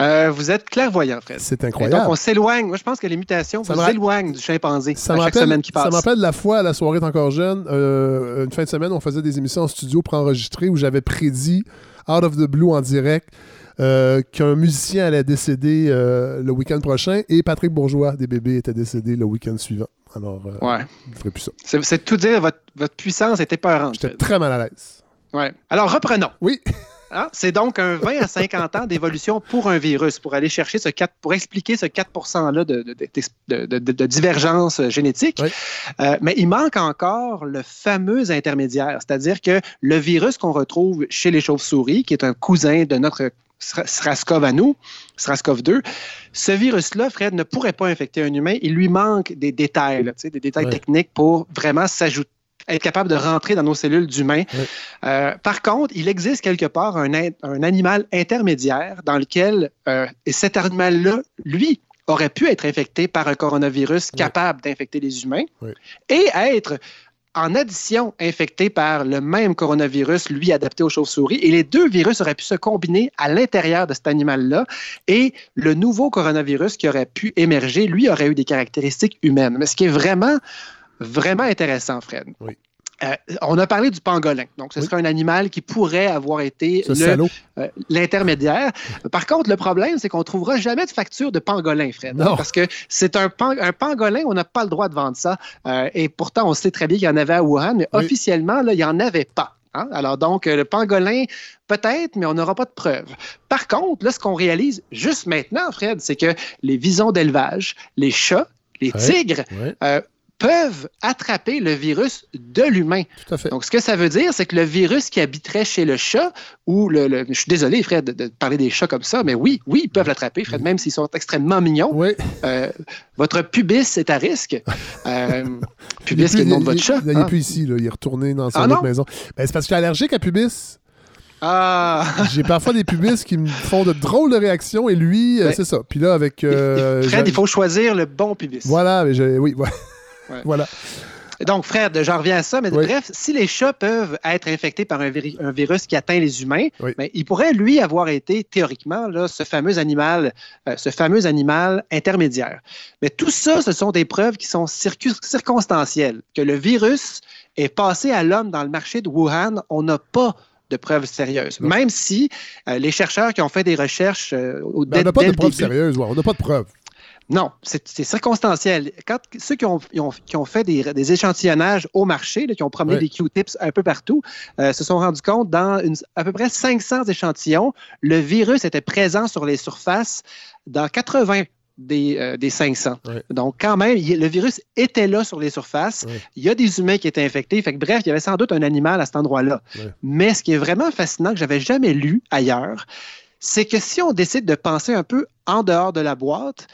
Euh, vous êtes clairvoyant, Fred. C'est incroyable. donc, on s'éloigne. Moi, je pense que les mutations vous éloignent du chimpanzé ça à chaque semaine qui passe. Ça me rappelle la fois, la soirée est encore jeune, euh, une fin de semaine, on faisait des émissions en studio préenregistrées où j'avais prédit out of the blue en direct. Euh, qu'un musicien allait décéder euh, le week-end prochain et Patrick Bourgeois des bébés était décédé le week-end suivant. Alors, euh, ouais. ne ferait plus ça. C'est tout dire, votre, votre puissance était peurante. J'étais très mal à l'aise. Ouais. Alors, reprenons. Oui. Hein? C'est donc un 20 à 50 ans d'évolution pour un virus, pour aller chercher ce 4, pour expliquer ce 4 %-là de, de, de, divergence génétique. Euh, mais il manque encore le fameux intermédiaire, c'est-à-dire que le virus qu'on retrouve chez les chauves-souris, qui est un cousin de notre SRAS-CoV à nous, SRAS-CoV-2, ce virus-là, Fred, ne pourrait pas infecter un humain. Il lui manque des détails, des détails techniques pour vraiment s'ajouter être capable de rentrer dans nos cellules d'humains. Euh, par contre, il existe quelque part un, un animal intermédiaire dans lequel euh, cet animal-là, lui, aurait pu être infecté par un coronavirus capable d'infecter les humains et être en addition infecté par le même coronavirus, lui adapté aux chauves-souris, et les deux virus auraient pu se combiner à l'intérieur de cet animal-là, et le nouveau coronavirus qui aurait pu émerger, lui, aurait eu des caractéristiques humaines. Mais ce qui est vraiment vraiment intéressant, Fred. Oui. Euh, on a parlé du pangolin. Donc, ce serait un animal qui pourrait avoir été euh, l'intermédiaire. Par contre, le problème, c'est qu'on ne trouvera jamais de facture de pangolin, Fred. parce que c'est un, un, pangolin, on n'a pas le droit de vendre ça. Euh, et pourtant, on sait très bien qu'il y en avait à Wuhan, mais officiellement, là, il n'y en avait pas. Hein. Alors donc, le pangolin, peut-être, mais on n'aura pas de preuves. Par contre, là, ce qu'on réalise juste maintenant, Fred, c'est que les visons d'élevage, les chats, les tigres, peuvent attraper le virus de l'humain. Tout à fait. Donc, ce que ça veut dire, c'est que le virus qui habiterait chez le chat, ou le, je suis désolé, Fred, de, parler des chats comme ça, mais oui, oui, ils peuvent l'attraper, Fred, même s'ils sont extrêmement mignons. Oui. Euh, votre pubis est à risque. Euh, pubis, qui est le nom de votre chat. Il n'est hein? plus ici, là. il est retourné dans son ah autre maison. Ben, c'est parce que je suis allergique à pubis. Ah! J'ai parfois des pubis qui me font de drôles de réactions et lui, euh, c'est ça. Puis là, avec. Fred, il faut choisir le bon pubis. Voilà, mais oui, voilà. Donc, Fred, j'en reviens à ça, mais bref, si les chats peuvent être infectés par un, virus qui atteint les humains, mais il pourrait, lui, avoir été, théoriquement, là, ce fameux animal, euh, ce fameux animal intermédiaire. Mais tout ça, ce sont des preuves qui sont circonstancielles. Que le virus est passé à l'homme dans le marché de Wuhan, on n'a pas de preuves sérieuses. Même si euh, les chercheurs qui ont fait des recherches euh, au ben, On n'a pas de preuves sérieuses, on n'a pas de preuves. Non, c'est circonstanciel. Quand ceux qui ont, qui ont fait des, échantillonnages au marché, qui ont promené des Q-tips un peu partout, euh, se sont rendus compte dans à peu près 500 échantillons, le virus était présent sur les surfaces dans 80 des, des 500. Donc, quand même, le virus était là sur les surfaces. Il y a des humains qui étaient infectés. Fait que, bref, il y avait sans doute un animal à cet endroit-là. Mais ce qui est vraiment fascinant, que j'avais jamais lu ailleurs, c'est que si on décide de penser un peu en dehors de la boîte,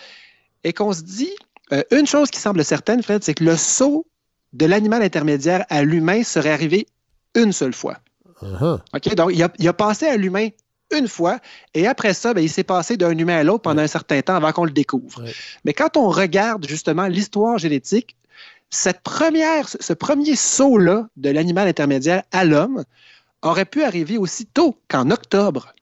et qu'on se dit, euh, une chose qui semble certaine, Fred, c'est que le saut de l'animal intermédiaire à l'humain serait arrivé une seule fois. Uh-huh. OK? Donc, il a, passé à l'humain une fois, et après ça, ben, il s'est passé d'un humain à l'autre pendant un certain temps avant qu'on le découvre. Mais quand on regarde justement l'histoire génétique, cette première, ce premier saut-là de l'animal intermédiaire à l'homme aurait pu arriver aussi tôt qu'en octobre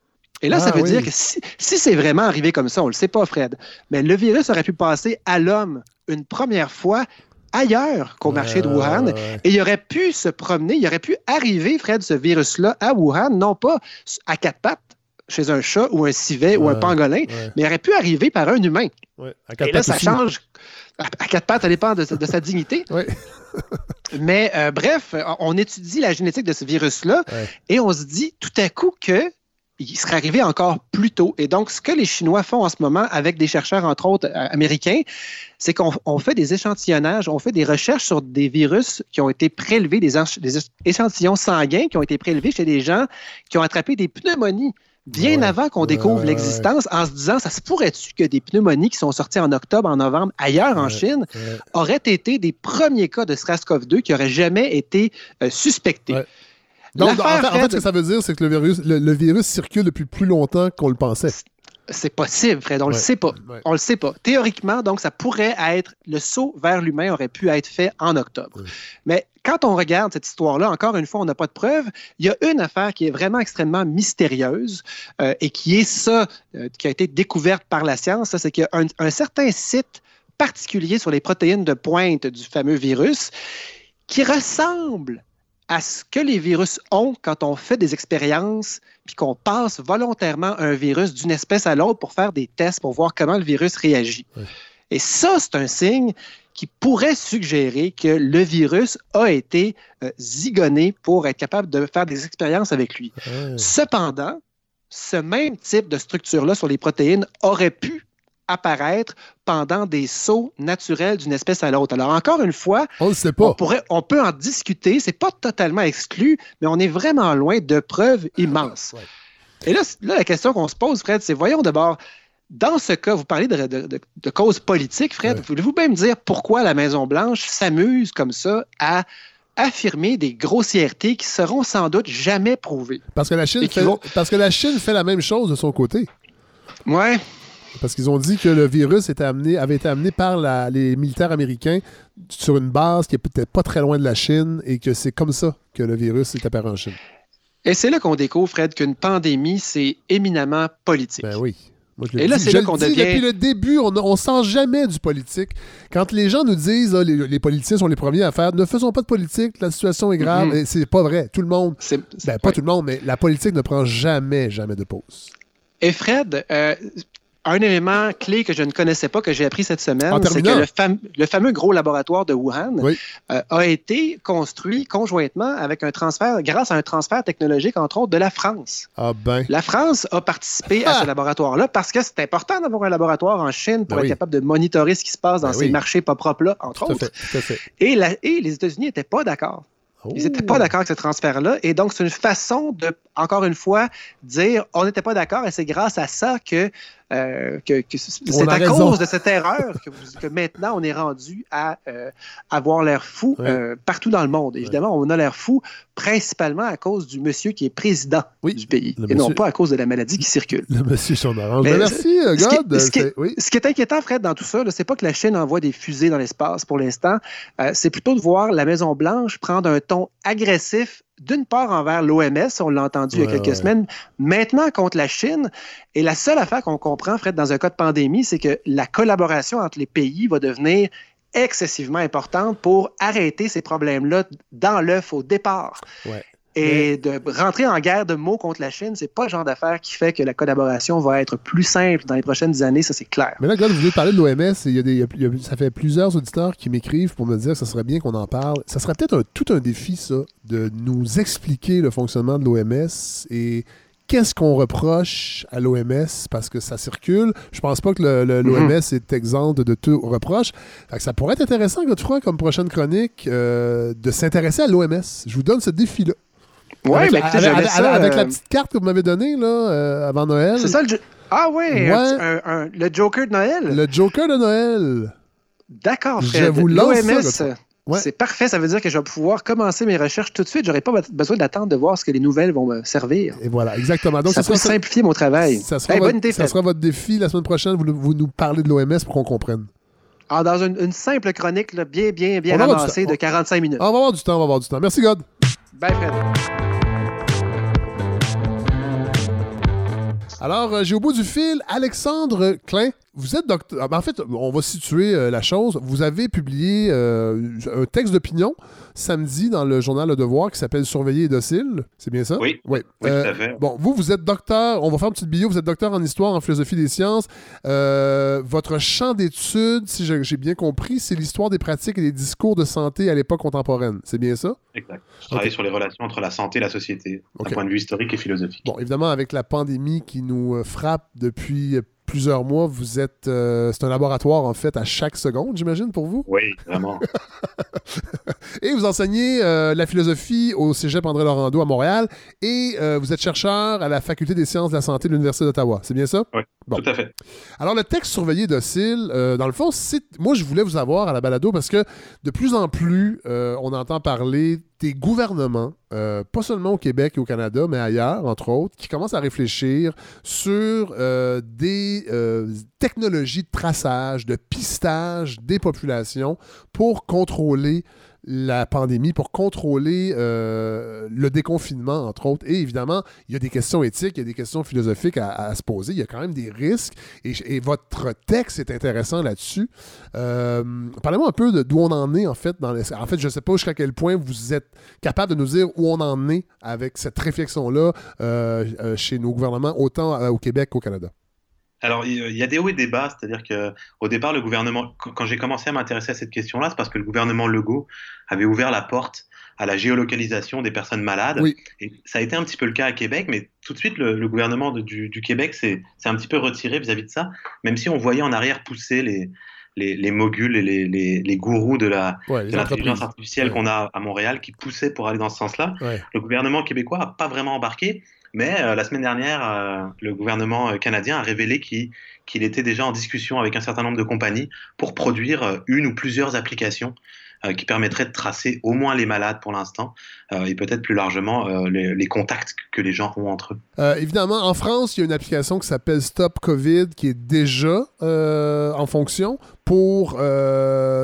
et là, ça ah veut dire que si, c'est vraiment arrivé comme ça, on ne le sait pas, Fred, mais le virus aurait pu passer à l'homme une première fois ailleurs qu'au marché de Wuhan. Et il aurait pu se promener, il aurait pu arriver, Fred, ce virus-là à Wuhan, non pas à quatre pattes chez un chat ou un civet ou un pangolin, mais il aurait pu arriver par un humain. Et là, ça change. À quatre pattes, ça dépend de, sa dignité. mais euh, bref, on étudie la génétique de ce virus-là et on se dit tout à coup que il serait arrivé encore plus tôt. Et donc, ce que les Chinois font en ce moment avec des chercheurs, entre autres euh, américains, c'est qu'on fait des échantillonnages, on fait des recherches sur des virus qui ont été prélevés, des, échantillons sanguins qui ont été prélevés chez des gens qui ont attrapé des pneumonies bien avant qu'on découvre l'existence, en se disant, ça se pourrait-tu que des pneumonies qui sont sorties en octobre, en novembre, ailleurs en Chine, auraient été des premiers cas de SRAS-CoV-2 qui n'auraient jamais été euh, suspectés? Donc, en fait, ce que ça veut dire, c'est que le virus, le, virus circule depuis plus longtemps qu'on le pensait. C'est possible, Fred. On ne le sait pas. On le sait pas. Théoriquement, donc, ça pourrait être le saut vers l'humain aurait pu être fait en octobre. Mais quand on regarde cette histoire-là, encore une fois, on n'a pas de preuves. Il y a une affaire qui est vraiment extrêmement mystérieuse euh, et qui est ça, euh, qui a été découverte par la science. C'est qu'il y a un certain site particulier sur les protéines de pointe du fameux virus qui ressemble à ce que les virus ont quand on fait des expériences puis qu'on passe volontairement un virus d'une espèce à l'autre pour faire des tests pour voir comment le virus réagit. Et ça, c'est un signe qui pourrait suggérer que le virus a été euh, zigonné pour être capable de faire des expériences avec lui. Cependant, ce même type de structure-là sur les protéines aurait pu apparaître pendant des sauts naturels d'une espèce à l'autre. Alors, encore une fois, on, sait pas. pourrait, on peut en discuter, c'est pas totalement exclu, mais on est vraiment loin de preuves immenses. Et là, la question qu'on se pose, Fred, c'est voyons d'abord, dans ce cas, vous parlez de, de, causes politiques, Fred, voulez-vous bien me dire pourquoi la Maison-Blanche s'amuse comme ça à affirmer des grossièretés qui seront sans doute jamais prouvées? Parce que la Chine, fait, parce que la Chine fait la même chose de son côté. Ouais. Parce qu'ils ont dit que le virus était amené, avait été amené par les militaires américains sur une base qui est peut-être pas très loin de la Chine et que c'est comme ça que le virus est apparu en Chine. Et c'est là qu'on découvre, Fred, qu'une pandémie, c'est éminemment politique. Ben oui. et là, c'est là qu'on devient. Depuis le début, on ne sent jamais du politique. Quand les gens nous disent ah, les, politiciens sont les premiers à faire, ne faisons pas de politique, la situation est grave, mm-hmm. c'est pas vrai. Tout le monde, ben, pas tout le monde, mais la politique ne prend jamais, jamais de pause. Et Fred, euh, un élément clé que je ne connaissais pas, que j'ai appris cette semaine, c'est que le, fameux gros laboratoire de Wuhan euh, a été construit conjointement avec un transfert, grâce à un transfert technologique, entre autres, de la France. Ah ben. La France a participé à ah! ce laboratoire-là parce que c'est important d'avoir un laboratoire en Chine pour ben être capable de monitorer ce qui se passe dans ben ces marchés pas propres-là, entre autres. Et, et les États-Unis n'étaient pas d'accord. Ils n'étaient pas oh. d'accord avec ce transfert-là. Et donc, c'est une façon de, encore une fois, dire on n'était pas d'accord et c'est grâce à ça que euh, que, c'est à cause de cette erreur que, maintenant on est rendu à euh, avoir l'air fou euh, partout dans le monde. Évidemment, on a l'air fou principalement à cause du monsieur qui est président du pays et non pas à cause de la maladie qui circule. Le monsieur son orange. Ben, merci, God. Ce qui, est, inquiétant, Fred, dans tout ça, c'est pas que la Chine envoie des fusées dans l'espace pour l'instant, c'est plutôt de voir la Maison-Blanche prendre un ton agressif d'une part envers l'OMS, on l'a entendu il y a quelques semaines, maintenant contre la Chine. Et la seule affaire qu'on comprend, Fred, dans un cas de pandémie, c'est que la collaboration entre les pays va devenir excessivement importante pour arrêter ces problèmes-là dans l'œuf au départ. Et de rentrer en guerre de mots contre la Chine, c'est pas le genre d'affaire qui fait que la collaboration va être plus simple dans les prochaines années, ça c'est clair. Mais là, quand vous voulez parler de l'OMS, ça fait plusieurs auditeurs qui m'écrivent pour me dire que ça serait bien qu'on en parle. Ça serait peut-être tout un défi, ça, de nous expliquer le fonctionnement de l'OMS et qu'est-ce qu'on reproche à l'OMS parce que ça circule. Je pense pas que l'OMS mm-hmm. est exempt de tout reproche. ça pourrait être intéressant, Godefroy, comme prochaine chronique, euh, de s'intéresser à l'OMS. Je vous donne ce défi-là. Oui, avec, avec, avec, la euh, petite carte que vous m'avez donnée là, euh, avant Noël. C'est ça le. Ah oui, le Joker de Noël. Le Joker de Noël. D'accord. Je vous lance C'est parfait, ça veut dire que je vais pouvoir commencer mes recherches tout de suite. J'aurais pas besoin d'attendre de voir ce que les nouvelles vont me servir. Et voilà, exactement. Donc, ça, peut simplifier mon travail. Ça sera, votre, ça sera votre défi la semaine prochaine. Vous, vous nous parlez de l'OMS pour qu'on comprenne. Ah, dans une, simple chronique bien, bien, bien ramassée de 45 minutes. on va avoir du temps, on va avoir du temps. Merci, God. Bye, Fred. Alors, euh, j'ai au bout du fil Alexandre Klein. Vous êtes docteur. Ah, ben, en fait, on va situer euh, la chose. Vous avez publié euh, un texte d'opinion samedi dans le journal Le Devoir qui s'appelle Surveiller et docile. C'est bien ça? Oui. Oui, tout à fait. Bon, vous, vous êtes docteur. On va faire une petite bio. Vous êtes docteur en histoire, en philosophie des sciences. votre champ d'études, si j'ai bien compris, c'est l'histoire des pratiques et des discours de santé à l'époque contemporaine. C'est bien ça? Exact. Je travaille sur les relations entre la santé et la société, d'un point de vue historique et philosophique. Bon, évidemment, avec la pandémie qui nous frappe depuis plusieurs mois, vous êtes. Euh, c'est un laboratoire, en fait, à chaque seconde, j'imagine, pour vous? Oui, vraiment. et vous enseignez euh, la philosophie au cégep André Laurando à Montréal et euh, vous êtes chercheur à la Faculté des sciences de la santé de l'Université d'Ottawa. C'est bien ça? Oui, tout à fait. Alors, le texte surveillé docile, dans le fond, c'est. Moi, je voulais vous avoir à la balado parce que de plus en plus, on entend parler des gouvernements, euh, pas seulement au Québec et au Canada, mais ailleurs, entre autres, qui commencent à réfléchir sur euh, des euh, technologies de traçage, de pistage des populations pour contrôler la pandémie pour contrôler euh, le déconfinement, entre autres. Et évidemment, il y a des questions éthiques, il y a des questions philosophiques à, se poser. Il y a quand même des risques. Et, votre texte est intéressant là-dessus. Euh, parlez-moi un peu d'où on en est, en fait. Dans En fait, je ne sais pas jusqu'à quel point vous êtes capable de nous dire où on en est avec cette réflexion-là euh, chez nos gouvernements, autant au Québec qu'au Canada. Alors, il y a des hauts et des bas, c'est-à-dire qu'au départ, le gouvernement, quand j'ai commencé à m'intéresser à cette question-là, c'est parce que le gouvernement Legault avait ouvert la porte à la géolocalisation des personnes malades. Et ça a été un petit peu le cas à Québec, mais tout de suite, le, gouvernement du, Québec s'est un petit peu retiré vis-à-vis de ça, même si on voyait en arrière pousser les, les, moguls et les, gourous de l'intelligence artificielle qu'on a à Montréal qui poussaient pour aller dans ce sens-là. Le gouvernement québécois n'a pas vraiment embarqué. Mais euh, la semaine dernière, euh, le gouvernement euh, canadien a révélé qu'il était déjà en discussion avec un certain nombre de compagnies pour produire une ou plusieurs applications qui permettraient de tracer au moins les malades pour l'instant et peut-être plus largement les, contacts que les gens ont entre eux. évidemment, en France, il y a une application qui s'appelle Stop Covid qui est déjà en fonction pour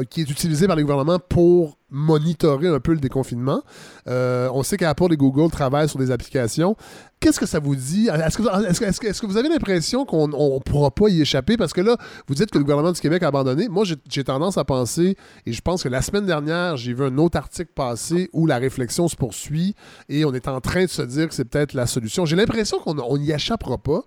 qui est utilisé par les gouvernements pour monitorer un peu le déconfinement. Euh, on sait qu'Apple et Google travaillent sur des applications. Qu'est-ce que ça vous dit? Est-ce que, que, vous avez l'impression qu'on ne pourra pas y échapper? Parce que là, vous dites que le gouvernement du Québec a abandonné. Moi, j'ai tendance à penser, et je pense que la semaine dernière, j'ai vu un autre article passer où la réflexion se poursuit et on est en train de se dire que c'est peut-être la solution. J'ai l'impression qu'on n'y échappera pas.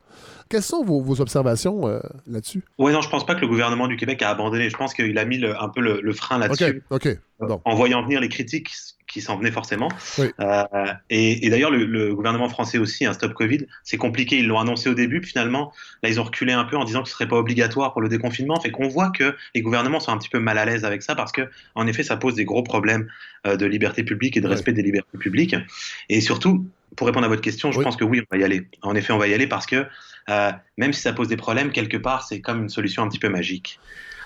Quelles sont vos, observations euh, là-dessus? Oui, non, je pense pas que le gouvernement du Québec a abandonné. Je pense qu'il a mis un peu le, frein là-dessus. OK, OK. En voyant venir les critiques qui s'en venaient forcément. Euh, et, d'ailleurs, le, gouvernement français aussi, un stop Covid, c'est compliqué. Ils l'ont annoncé au début, puis finalement, là, ils ont reculé un peu en disant que ce serait pas obligatoire pour le déconfinement. Fait qu'on voit que les gouvernements sont un petit peu mal à l'aise avec ça parce que, en effet, ça pose des gros problèmes euh, de liberté publique et de respect des libertés publiques. Et surtout, pour répondre à votre question, je pense que oui, on va y aller. En effet, on va y aller parce que euh, même si ça pose des problèmes, quelque part, c'est comme une solution un petit peu magique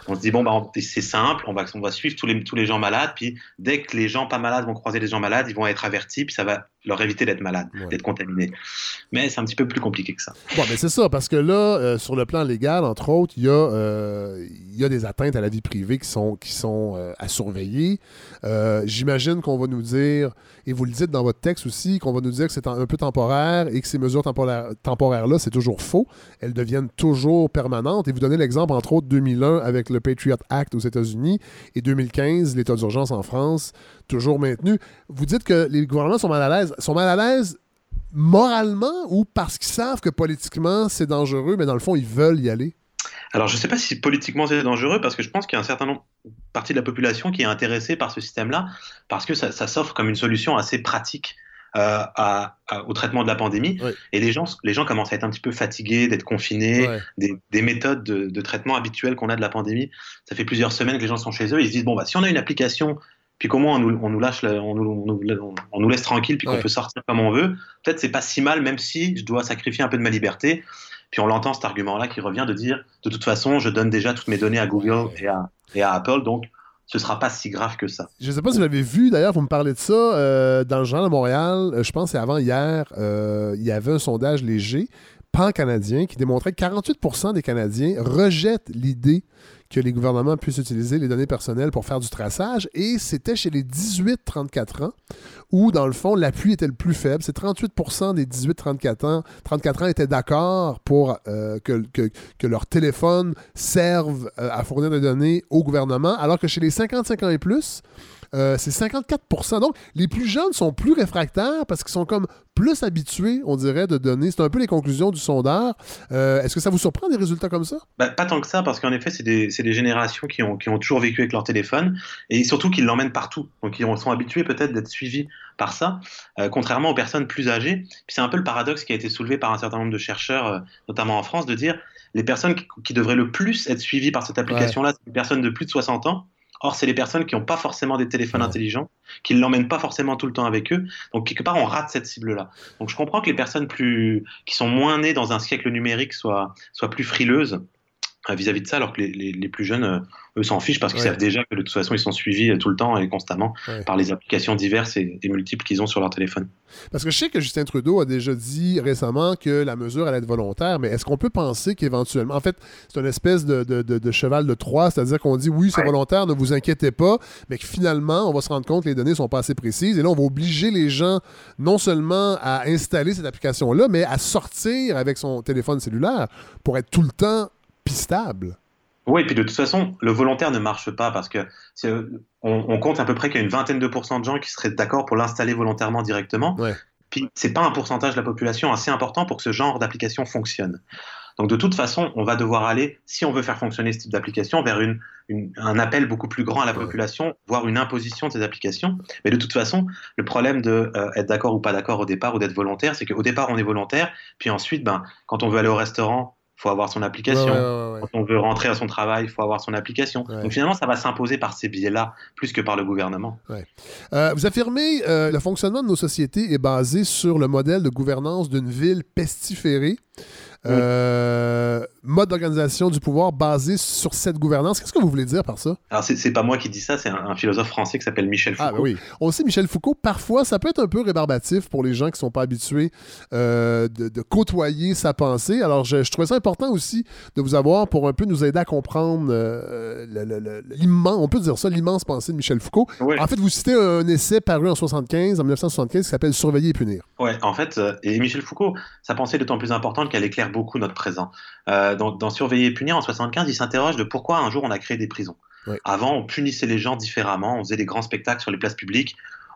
on se dit bon bah c'est simple, on va on va suivre tous les tous les gens malades, puis dès que les gens pas malades vont croiser les gens malades, ils vont être avertis, puis ça va leur éviter d'être malades, d'être contaminés. Mais c'est un petit peu plus compliqué que ça. Bon, mais c'est ça, parce que là, euh, sur le plan légal, entre autres, il y, a, euh, y a des atteintes à la vie privée qui sont, qui sont euh, à surveiller. J'imagine qu'on va nous dire, et vous le dites dans votre texte aussi, qu'on va nous dire que c'est un peu temporaire et que ces mesures temporaires, temporaires-là, c'est toujours faux. Elles deviennent toujours permanentes. Et vous donnez l'exemple, entre autres, 2001 avec le Patriot Act aux États-Unis et 2015, l'état d'urgence en France toujours maintenu. Vous dites que les gouvernements sont mal à l'aise. Sont mal à l'aise moralement ou parce qu'ils savent que politiquement c'est dangereux, mais dans le fond, ils veulent y aller? Alors, je ne sais pas si politiquement c'est dangereux, parce que je pense qu'il y a un certain nombre, partie de la population qui est intéressée par ce système-là, parce que ça, s'offre comme une solution assez pratique euh, au traitement de la pandémie. Et les gens, les gens commencent à être un petit peu fatigués d'être confinés, des, méthodes de, de traitement habituelles qu'on a de la pandémie. Ça fait plusieurs semaines que les gens sont chez eux, ils se disent, bon, bah, si on a une application puis qu'au moins on nous, on nous lâche, on, nous, on, nous, laisse tranquille, puis qu'on peut sortir comme on veut. Peut-être c'est pas si mal, même si je dois sacrifier un peu de ma liberté. Puis on l'entend cet argument-là qui revient de dire, de toute façon, je donne déjà toutes mes données à Google et à, et à Apple, donc ce sera pas si grave que ça. Je ne sais pas si vous l'avez vu, d'ailleurs, vous me parlez de ça, euh, dans le Journal de Montréal, euh, je pense que c'est avant hier, euh, il y avait un sondage léger pan-canadien qui démontrait que 48 des Canadiens rejettent l'idée que les gouvernements puissent utiliser les données personnelles pour faire du traçage. Et c'était chez les 18-34 ans où, dans le fond, l'appui était le plus faible. C'est 38% des 18-34 ans, 34 ans étaient d'accord pour euh, que, que, leur téléphone serve euh, à fournir des données au gouvernement, alors que chez les 55 ans et plus, euh, c'est 54 Donc, les plus jeunes sont plus réfractaires parce qu'ils sont comme plus habitués, on dirait, de donner. C'est un peu les conclusions du sondage. Euh, est-ce que ça vous surprend des résultats comme ça? Ben, pas tant que ça, parce qu'en effet, c'est des, des, générations qui ont, qui ont, toujours vécu avec leur téléphone et surtout qu'ils l'emmènent partout. Donc, ils sont habitués peut-être d'être suivis par ça, euh, contrairement aux personnes plus âgées. Puis c'est un peu le paradoxe qui a été soulevé par un certain nombre de chercheurs, notamment en France, de dire les personnes qui, devraient le plus être suivies par cette application-là, c'est les personnes de plus de 60 ans. Or, c'est les personnes qui n'ont pas forcément des téléphones intelligents, qui ne l'emmènent pas forcément tout le temps avec eux. Donc, quelque part, on rate cette cible-là. Donc, je comprends que les personnes plus, qui sont moins nées dans un siècle numérique soient, soient plus frileuses euh, vis-à-vis de ça, alors que les, les, plus jeunes, euh, eux, s'en fichent parce qu'ils savent déjà que de toute façon, ils sont suivis euh, tout le temps et constamment par les applications diverses et, multiples qu'ils ont sur leur téléphone. Parce que je sais que Justin Trudeau a déjà dit récemment que la mesure allait être volontaire, mais est-ce qu'on peut penser qu'éventuellement, en fait, c'est une espèce de, de, de, cheval de Troie, c'est-à-dire qu'on dit oui, c'est volontaire, ne vous inquiétez pas, mais que finalement, on va se rendre compte que les données sont pas assez précises et là, on va obliger les gens non seulement à installer cette application-là, mais à sortir avec son téléphone cellulaire pour être tout le temps stable. Oui, et puis de toute façon, le volontaire ne marche pas parce que on, compte à peu près qu'il y a une vingtaine de pourcents de gens qui seraient d'accord pour l'installer volontairement directement. Ouais. Puis c'est pas un pourcentage de la population assez important pour que ce genre d'application fonctionne. Donc de toute façon, on va devoir aller, si on veut faire fonctionner ce type d'application, vers une, un appel beaucoup plus grand à la population, voire une imposition de ces applications. Mais de toute façon, le problème de euh, être d'accord ou pas d'accord au départ ou d'être volontaire, c'est qu'au départ on est volontaire, puis ensuite, ben, quand on veut aller au restaurant, faut avoir son application. Quand on veut rentrer à son travail, il faut avoir son application. Donc finalement, ça va s'imposer par ces biais-là, plus que par le gouvernement. Euh, vous affirmez euh, le fonctionnement de nos sociétés est basé sur le modèle de gouvernance d'une ville pestiférée Euh, mode d'organisation du pouvoir basé sur cette gouvernance. Qu'est-ce que vous voulez dire par ça? Alors, c'est pas moi qui dis ça, c'est un, philosophe français qui s'appelle Michel ah, Foucault. Ah, oui. On sait, Michel Foucault, parfois, ça peut être un peu rébarbatif pour les gens qui sont pas habitués euh, de, côtoyer sa pensée. Alors, je, je, trouvais ça important aussi de vous avoir pour un peu nous aider à comprendre euh, l'immense, on peut dire ça, l'immense pensée de Michel Foucault. En fait, vous citez un essai paru en 75, en 1975, qui s'appelle Surveiller et punir. Ouais, en fait, et Michel Foucault, sa pensée est d'autant plus importante qu'elle éclaire beaucoup notre présent. Euh, dans, Surveiller et punir en 75, il s'interroge de pourquoi un jour on a créé des prisons. Avant, on punissait les gens différemment, on faisait des grands spectacles sur les places publiques,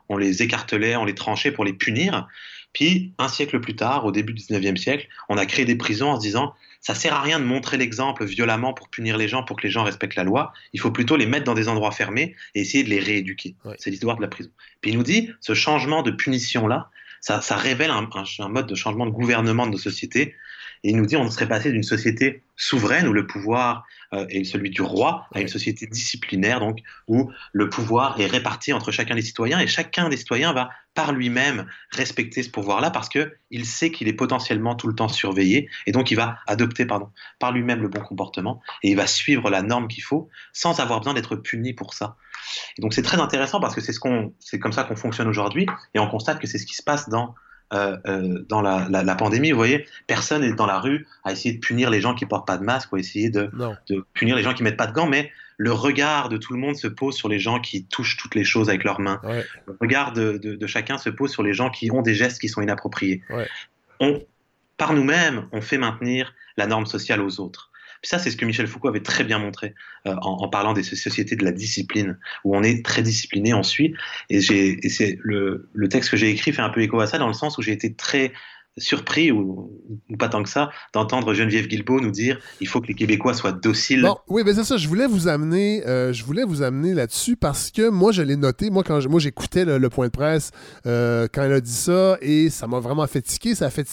on les écartelait, on les tranchait pour les punir. Puis, un siècle plus tard, au début du 19e siècle, on a créé des prisons en se disant ça sert à rien de montrer l'exemple violemment pour punir les gens, pour que les gens respectent la loi. Il faut plutôt les mettre dans des endroits fermés et essayer de les rééduquer. C'est l'histoire de la prison. Puis il nous dit ce changement de punition-là, ça, révèle un, mode de changement de gouvernement de nos sociétés et il nous dit on serait passé d'une société souveraine où le pouvoir euh, est celui du roi à une société disciplinaire donc où le pouvoir est réparti entre chacun des citoyens et chacun des citoyens va par lui-même respecter ce pouvoir-là parce que il sait qu'il est potentiellement tout le temps surveillé et donc il va adopter pardon par lui-même le bon comportement et il va suivre la norme qu'il faut sans avoir besoin d'être puni pour ça. Et donc c'est très intéressant parce que c'est ce qu'on c'est comme ça qu'on fonctionne aujourd'hui et on constate que c'est ce qui se passe dans euh, euh, dans la, pandémie, vous voyez, personne n'est dans la rue à essayer de punir les gens qui portent pas de masque ou à essayer de, punir les gens qui mettent pas de gants, mais le regard de tout le monde se pose sur les gens qui touchent toutes les choses avec leurs mains. Le regard de, chacun se pose sur les gens qui ont des gestes qui sont inappropriés. On, par nous-mêmes, on fait maintenir la norme sociale aux autres ça, c'est ce que Michel Foucault avait très bien montré euh, en, parlant des sociétés de la discipline, où on est très discipliné, on suit. Et, et c'est le, le, texte que j'ai écrit fait un peu écho à ça, dans le sens où j'ai été très surpris, ou, pas tant que ça, d'entendre Geneviève Guilbeault nous dire il faut que les Québécois soient dociles. oui, mais c'est ça. Je voulais vous amener, euh, je voulais vous amener là-dessus parce que moi, je l'ai noté. Moi, quand moi j'écoutais le, point de presse euh, quand elle a dit ça, et ça m'a vraiment fait tiquer. Ça a fait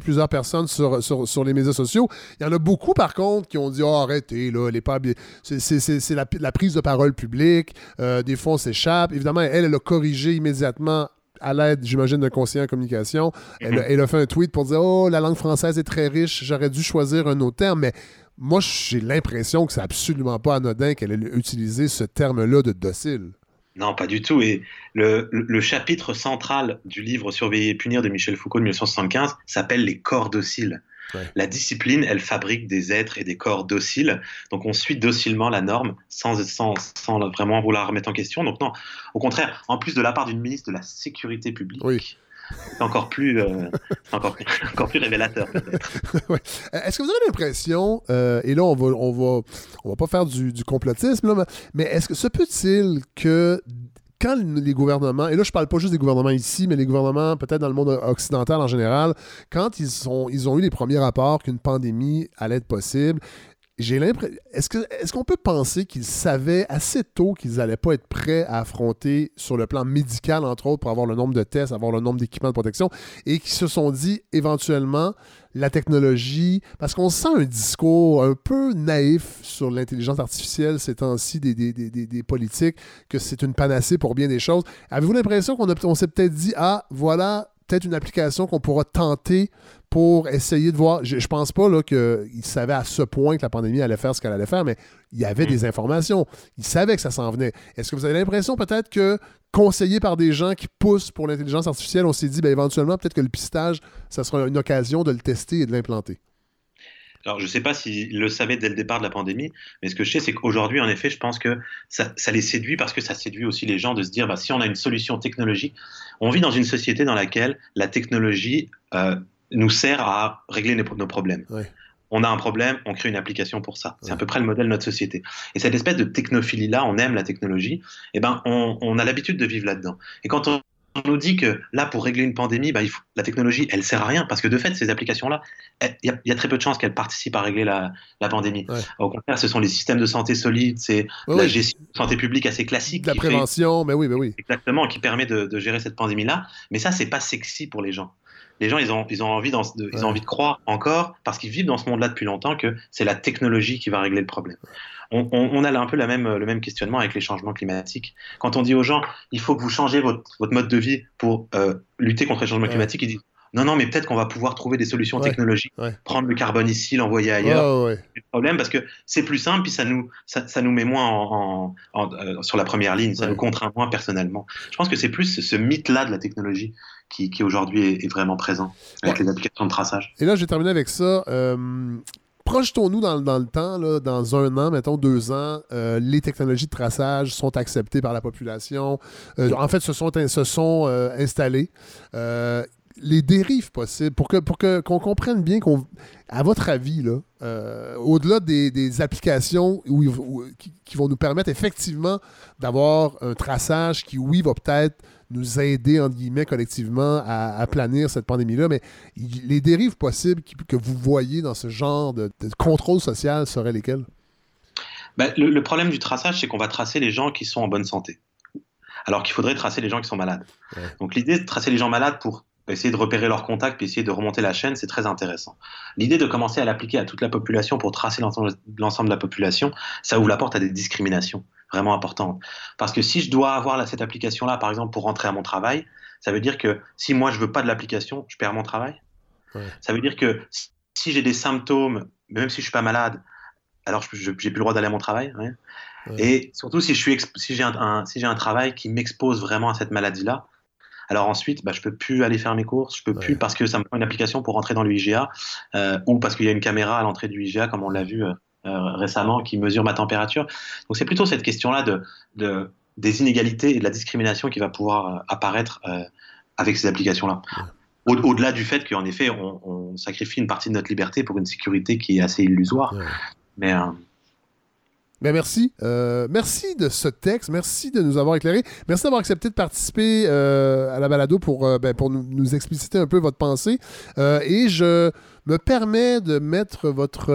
plusieurs personnes sur, les médias sociaux. Il y en a beaucoup, par contre, qui ont dit oh, arrêtez, là, les pas C'est la, la, prise de parole publique. Euh, des fois, on s'échappe. Évidemment, elle, elle a corrigé immédiatement à l'aide, j'imagine, d'un conseiller en communication. Mhm. Elle, a fait un tweet pour dire Oh, la langue française est très riche, j'aurais dû choisir un autre terme, mais moi, j'ai l'impression que c'est absolument pas anodin qu'elle ait utilisé ce terme-là de docile. Non, pas du tout. Et le, chapitre central du livre Surveiller et punir de Michel Foucault de 1975 s'appelle Les corps dociles. La discipline, elle fabrique des êtres et des corps dociles. Donc on suit docilement la norme sans, sans, sans vraiment vouloir remettre en question. Donc non, au contraire, en plus de la part d'une ministre de la Sécurité publique. C'est encore plus, euh, encore, encore, plus révélateur. Est-ce que vous avez l'impression, euh, et là on va, on va, on va pas faire du, du complotisme, mais est-ce que se peut-il que quand les gouvernements, et là je parle pas juste des gouvernements ici, mais les gouvernements peut-être dans le monde occidental en général, quand ils, sont, ils ont eu les premiers rapports qu'une pandémie allait être possible, j'ai l'impression. Est-ce qu'on peut penser qu'ils savaient assez tôt qu'ils n'allaient pas être prêts à affronter sur le plan médical, entre autres, pour avoir le nombre de tests, avoir le nombre d'équipements de protection, et qu'ils se sont dit éventuellement la technologie, parce qu'on sent un discours un peu naïf sur l'intelligence artificielle ces temps-ci des, politiques, que c'est une panacée pour bien des choses. Avez-vous l'impression qu'on on s'est peut-être dit, ah, voilà peut-être une application qu'on pourra tenter pour essayer de voir. Je, ne pense pas qu'il savait à ce point que la pandémie allait faire ce qu'elle allait faire, mais il y avait mm. des informations. Il savait que ça s'en venait. Est-ce que vous avez l'impression peut-être que, conseillé par des gens qui poussent pour l'intelligence artificielle, on s'est dit ben, éventuellement peut-être que le pistage, ça sera une occasion de le tester et de l'implanter? Alors, je ne sais pas s'ils le savaient dès le départ de la pandémie, mais ce que je sais, c'est qu'aujourd'hui, en effet, je pense que ça, les séduit parce que ça séduit aussi les gens de se dire, bah, si on a une solution technologique, on vit dans une société dans laquelle la technologie euh, nous sert à régler nos, problèmes. On a un problème, on crée une application pour ça. C'est à peu près le modèle de notre société. Et cette espèce de technophilie-là, on aime la technologie, eh ben, on, on a l'habitude de vivre là-dedans. Et quand on on nous dit que là, pour régler une pandémie, bah, la technologie, elle sert à rien parce que de fait, ces applications-là, il y, a très peu de chances qu'elles participent à régler la, pandémie. Au contraire, ce sont les systèmes de santé solides, c'est la gestion de santé publique assez classique. la prévention, mais oui, mais oui. Exactement, qui permet de, de gérer cette pandémie-là. Mais ça, c'est pas sexy pour les gens les gens, ils ont, ils ont, envie, de, ils ont envie de croire encore, parce qu'ils vivent dans ce monde-là depuis longtemps, que c'est la technologie qui va régler le problème. On, on, a un peu la même, le même questionnement avec les changements climatiques. Quand on dit aux gens, il faut que vous changez votre, votre mode de vie pour euh, lutter contre les changements climatiques, ils disent, non, non, mais peut-être qu'on va pouvoir trouver des solutions technologiques, prendre le carbone ici, l'envoyer ailleurs. C'est le problème parce que c'est plus simple, puis ça nous, ça, nous met moins en, euh, sur la première ligne, ça nous contraint moins personnellement. Je pense que c'est plus ce mythe-là de la technologie qui, aujourd'hui est, vraiment présent avec les applications de traçage. Et là, je vais terminer avec ça. Euh, projetons-nous dans, le temps, dans un an, mettons deux ans, euh, les technologies de traçage sont acceptées par la population. en fait, se sont, se sont installées les dérives possibles, pour que qu'on comprenne bien qu'on, à votre avis, là, euh, au-delà des, applications où, qui, vont nous permettre effectivement d'avoir un traçage qui, oui, va peut-être nous aider, entre guillemets, collectivement à, planir cette pandémie-là, mais les dérives possibles que vous voyez dans ce genre de, contrôle social seraient lesquelles? Ben, le, problème du traçage, c'est qu'on va tracer les gens qui sont en bonne santé alors qu'il faudrait tracer les gens qui sont malades. Donc l'idée de tracer les gens malades pour essayer de repérer leurs contacts puis essayer de remonter la chaîne, c'est très intéressant. L'idée de commencer à l'appliquer à toute la population pour tracer l'ensemble de la population, ça ouvre la porte à des discriminations vraiment importantes. Parce que si je dois avoir cette application-là, par exemple, pour rentrer à mon travail, ça veut dire que si moi je veux pas de l'application, je perds mon travail. Ça veut dire que si j'ai des symptômes, même si je suis pas malade, alors j'ai plus le droit d'aller à mon travail. Et surtout si j'ai si un, si un travail qui m'expose vraiment à cette maladie-là, alors ensuite, bah, je peux plus aller faire mes courses, je peux plus parce que ça me prend une application pour rentrer dans l'UIGA euh, ou parce qu'il y a une caméra à l'entrée du IGA, comme on l'a vu euh, récemment, qui mesure ma température. Donc c'est plutôt cette question-là de, des inégalités et de la discrimination qui va pouvoir apparaître avec ces applications-là. Au-delà du fait qu'en effet, on, sacrifie une partie de notre liberté pour une sécurité qui est assez illusoire. Mais ben merci. Euh, merci de ce texte. Merci de nous avoir éclairé. Merci d'avoir accepté de participer euh, à la balado pour, euh, ben, pour nous, expliciter un peu votre pensée. et je me permets de mettre votre,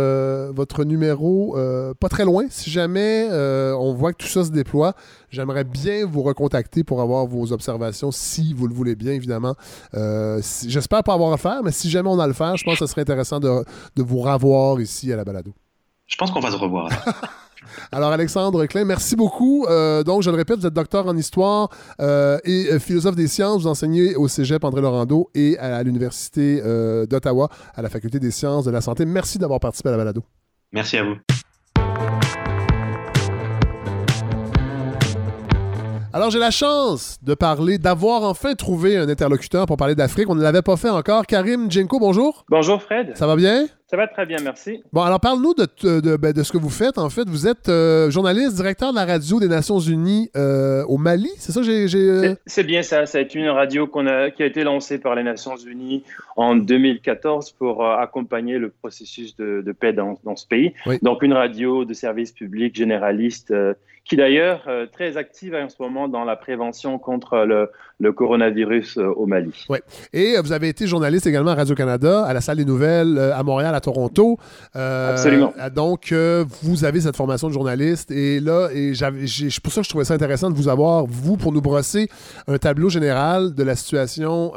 votre numéro pas très loin. Si jamais on voit que tout ça se déploie, j'aimerais bien vous recontacter pour avoir vos observations, si vous le voulez bien, évidemment. J'espère pas avoir à faire, mais si jamais on a à le faire, je pense que ce serait intéressant de, de vous revoir ici à la balado. Je pense qu'on va se revoir. Alors, Alexandre Klein, merci beaucoup. Euh, donc, je le répète, vous êtes docteur en histoire euh, et euh, philosophe des sciences. Vous enseignez au cégep André Laurando et à l'Université d'Ottawa, à la Faculté des sciences de la santé. Merci d'avoir participé à la balado. Merci à vous. Alors, j'ai la chance de parler, d'avoir enfin trouvé un interlocuteur pour parler d'Afrique. On ne l'avait pas fait encore. Karim Djenko, bonjour. Bonjour, Fred. Ça va bien? Ça va très bien, merci. Bon, alors parle-nous de, ben, de, ce que vous faites. En fait, vous êtes euh, journaliste, directeur de la radio des Nations Unies euh, au Mali. C'est ça j'ai. Euh? C'est bien ça. C'est une radio qu'on a, qui a été lancée par les Nations Unies en 2014 pour accompagner le processus de, paix dans, dans, ce pays. Donc, une radio de service public généraliste qui d'ailleurs euh, très active en ce moment dans la prévention contre le, le coronavirus euh, au Mali. Oui. Et euh, vous avez été journaliste également à Radio-Canada, à la Salle des Nouvelles, à Montréal, à Toronto. Absolument. Donc, vous avez cette formation de journaliste. Et là, et c'est pour ça que je trouvais ça intéressant de vous avoir, vous, pour nous brosser un tableau général de la situation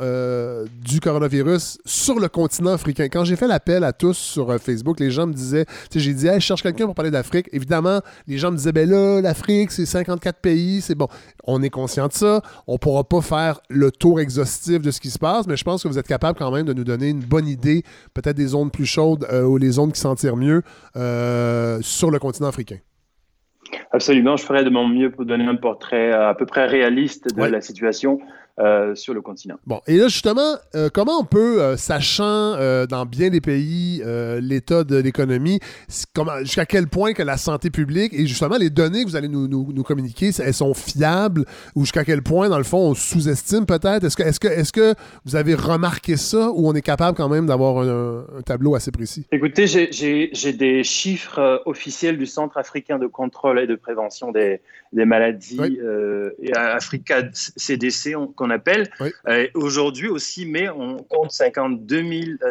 du coronavirus sur le continent africain. Quand j'ai fait l'appel à tous sur Facebook, les gens me disaient, j'ai dit, je cherche quelqu'un pour parler d'Afrique. Évidemment, les gens me disaient, ben là, la l'Afrique, c'est 54 pays, c'est bon. On est conscient de ça. On pourra pas faire le tour exhaustif de ce qui se passe, mais je pense que vous êtes capable quand même de nous donner une bonne idée, peut-être des zones plus chaudes euh, ou les zones qui s'en tirent mieux euh, sur le continent africain. Absolument, je ferai de mon mieux pour donner un portrait à peu près réaliste de la situation. Euh, sur le continent. Bon, et là, justement, euh, comment on peut, euh, sachant dans bien des pays l'état de l'économie, jusqu'à quel point que la santé publique et justement les données que vous allez nous, nous, communiquer, elles sont fiables ou jusqu'à quel point, dans le fond, on sous-estime peut-être? Est-ce que, est que, est que vous avez remarqué ça ou on est capable quand même d'avoir un, tableau assez précis? Écoutez, j'ai des chiffres officiels du Centre africain de contrôle et de prévention des, des maladies Africa CDC, on, qu'on appelle. Euh, aujourd'hui, aussi, mais on compte 52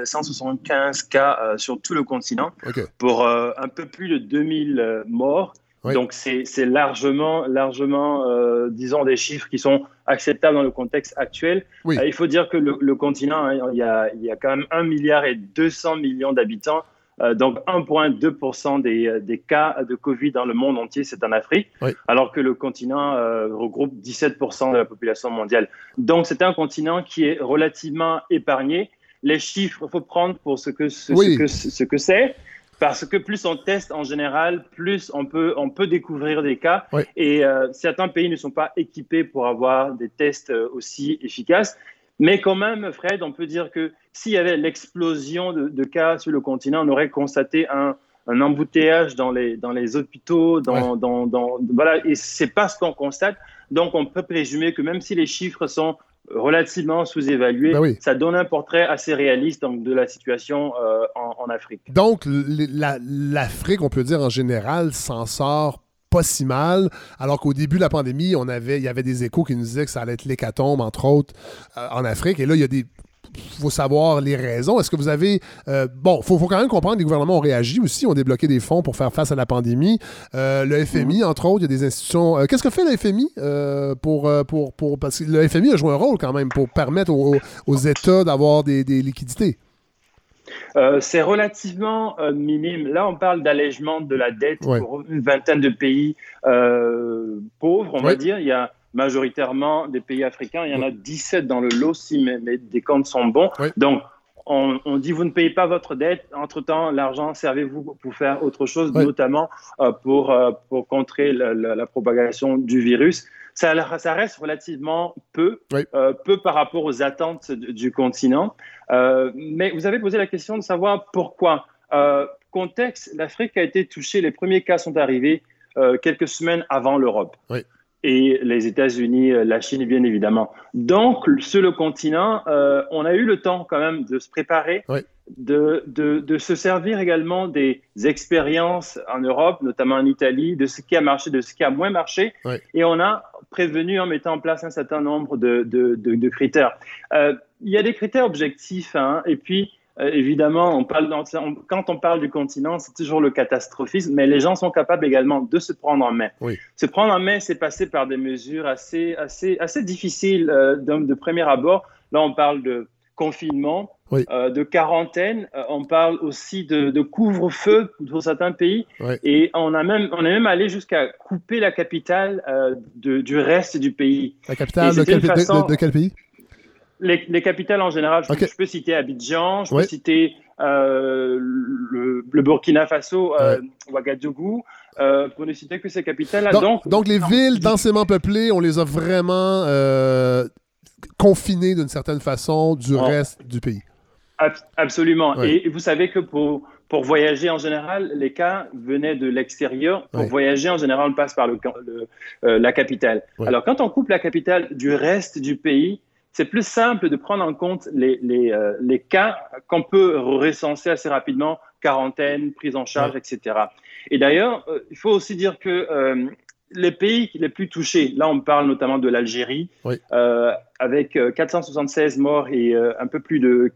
175 cas euh, sur tout le continent pour euh, un peu plus de 2000 morts. Donc, c'est largement, largement disons, des chiffres qui sont acceptables dans le contexte actuel. il faut dire que le, continent, hein, il, y a, il y a quand même 1 milliard et 200 millions d'habitants. Euh, donc 1,2% des, euh, des, cas de Covid dans le monde entier, c'est en Afrique, alors que le continent euh, regroupe 17% de la population mondiale. Donc c'est un continent qui est relativement épargné. Les chiffres, il faut prendre pour ce que ce, que ce que c'est. Parce que plus on teste en général, plus on peut, on peut découvrir des cas. Et certains pays ne sont pas équipés pour avoir des tests aussi efficaces. Mais quand même, Fred, on peut dire que s'il y avait l'explosion de, cas sur le continent, on aurait constaté un, embouteillage dans les, dans les hôpitaux, dans, dans, dans voilà, et c'est pas ce qu'on constate. Donc, on peut présumer que même si les chiffres sont relativement sous-évalués, ben ça donne un portrait assez réaliste donc, de la situation euh, en, en, Afrique. Donc, l'Afrique, on peut dire en général, s'en sort pas si mal, alors qu'au début de la pandémie, on avait, il y avait des échos qui nous disaient que ça allait être l'hécatombe, entre autres, euh, en Afrique. Et là, il y a des faut savoir les raisons. Est-ce que vous avez... Euh, bon, il faut, quand même comprendre que les gouvernements ont réagi aussi, ont débloqué des fonds pour faire face à la pandémie. Euh, le FMI, mhm. entre autres, il y a des institutions... Qu'est-ce que fait le FMI pour, pour, pour... Parce que le FMI a joué un rôle quand même pour permettre aux, États d'avoir des liquidités. Euh, c'est relativement euh, minime. Là, on parle d'allègement de la dette pour une vingtaine de pays euh, pauvres, on va dire. Il y a majoritairement des pays africains. Il y en a 17 dans le lot si mes, des comptes sont bons. Donc, on, dit vous ne payez pas votre dette. Entre-temps, l'argent, servez-vous pour faire autre chose, notamment pour, pour contrer la, propagation du virus ça, ça reste relativement peu, euh, peu par rapport aux attentes du, continent. Euh, mais vous avez posé la question de savoir pourquoi. Euh, contexte, l'Afrique a été touchée, les premiers cas sont arrivés quelques semaines avant l'Europe. Et les États-Unis, la Chine, bien évidemment. Donc, sur le continent, on a eu le temps quand même de se préparer, de, de, de, se servir également des expériences en Europe, notamment en Italie, de ce qui a marché, de ce qui a moins marché. Et on a prévenu en mettant en place un certain nombre de, de, de critères. Euh, il y a des critères objectifs, hein, et puis euh, évidemment, on parle quand on parle du continent, c'est toujours le catastrophisme, mais les gens sont capables également de se prendre en main. Se prendre en main, c'est passer par des mesures assez, assez, assez difficiles euh, de premier abord. Là, on parle de confinement, euh, de quarantaine. Euh, on parle aussi de, couvre-feu dans certains pays. Et on, a même, on est même allé jusqu'à couper la capitale euh, du reste du pays. La capitale de quel, pays les, capitales en général. Je, peux citer Abidjan, je peux citer le, Burkina Faso, Ouagadougou. pour ne citer que ces capitales-là. Donc, donc, les villes densément peuplées, on les a vraiment confinées d'une certaine façon du reste du pays absolument. Et vous savez que pour, pour voyager en général, les cas venaient de l'extérieur. Pour voyager en général, on passe par le, euh, la capitale. Alors quand on coupe la capitale du reste du pays, c'est plus simple de prendre en compte les, les, euh, les cas qu'on peut recenser assez rapidement, quarantaine, prise en charge, etc. Et d'ailleurs, euh, il faut aussi dire que les pays les plus touchés, là on parle notamment de l'Algérie, euh, avec 476 euh, morts et euh, un peu plus de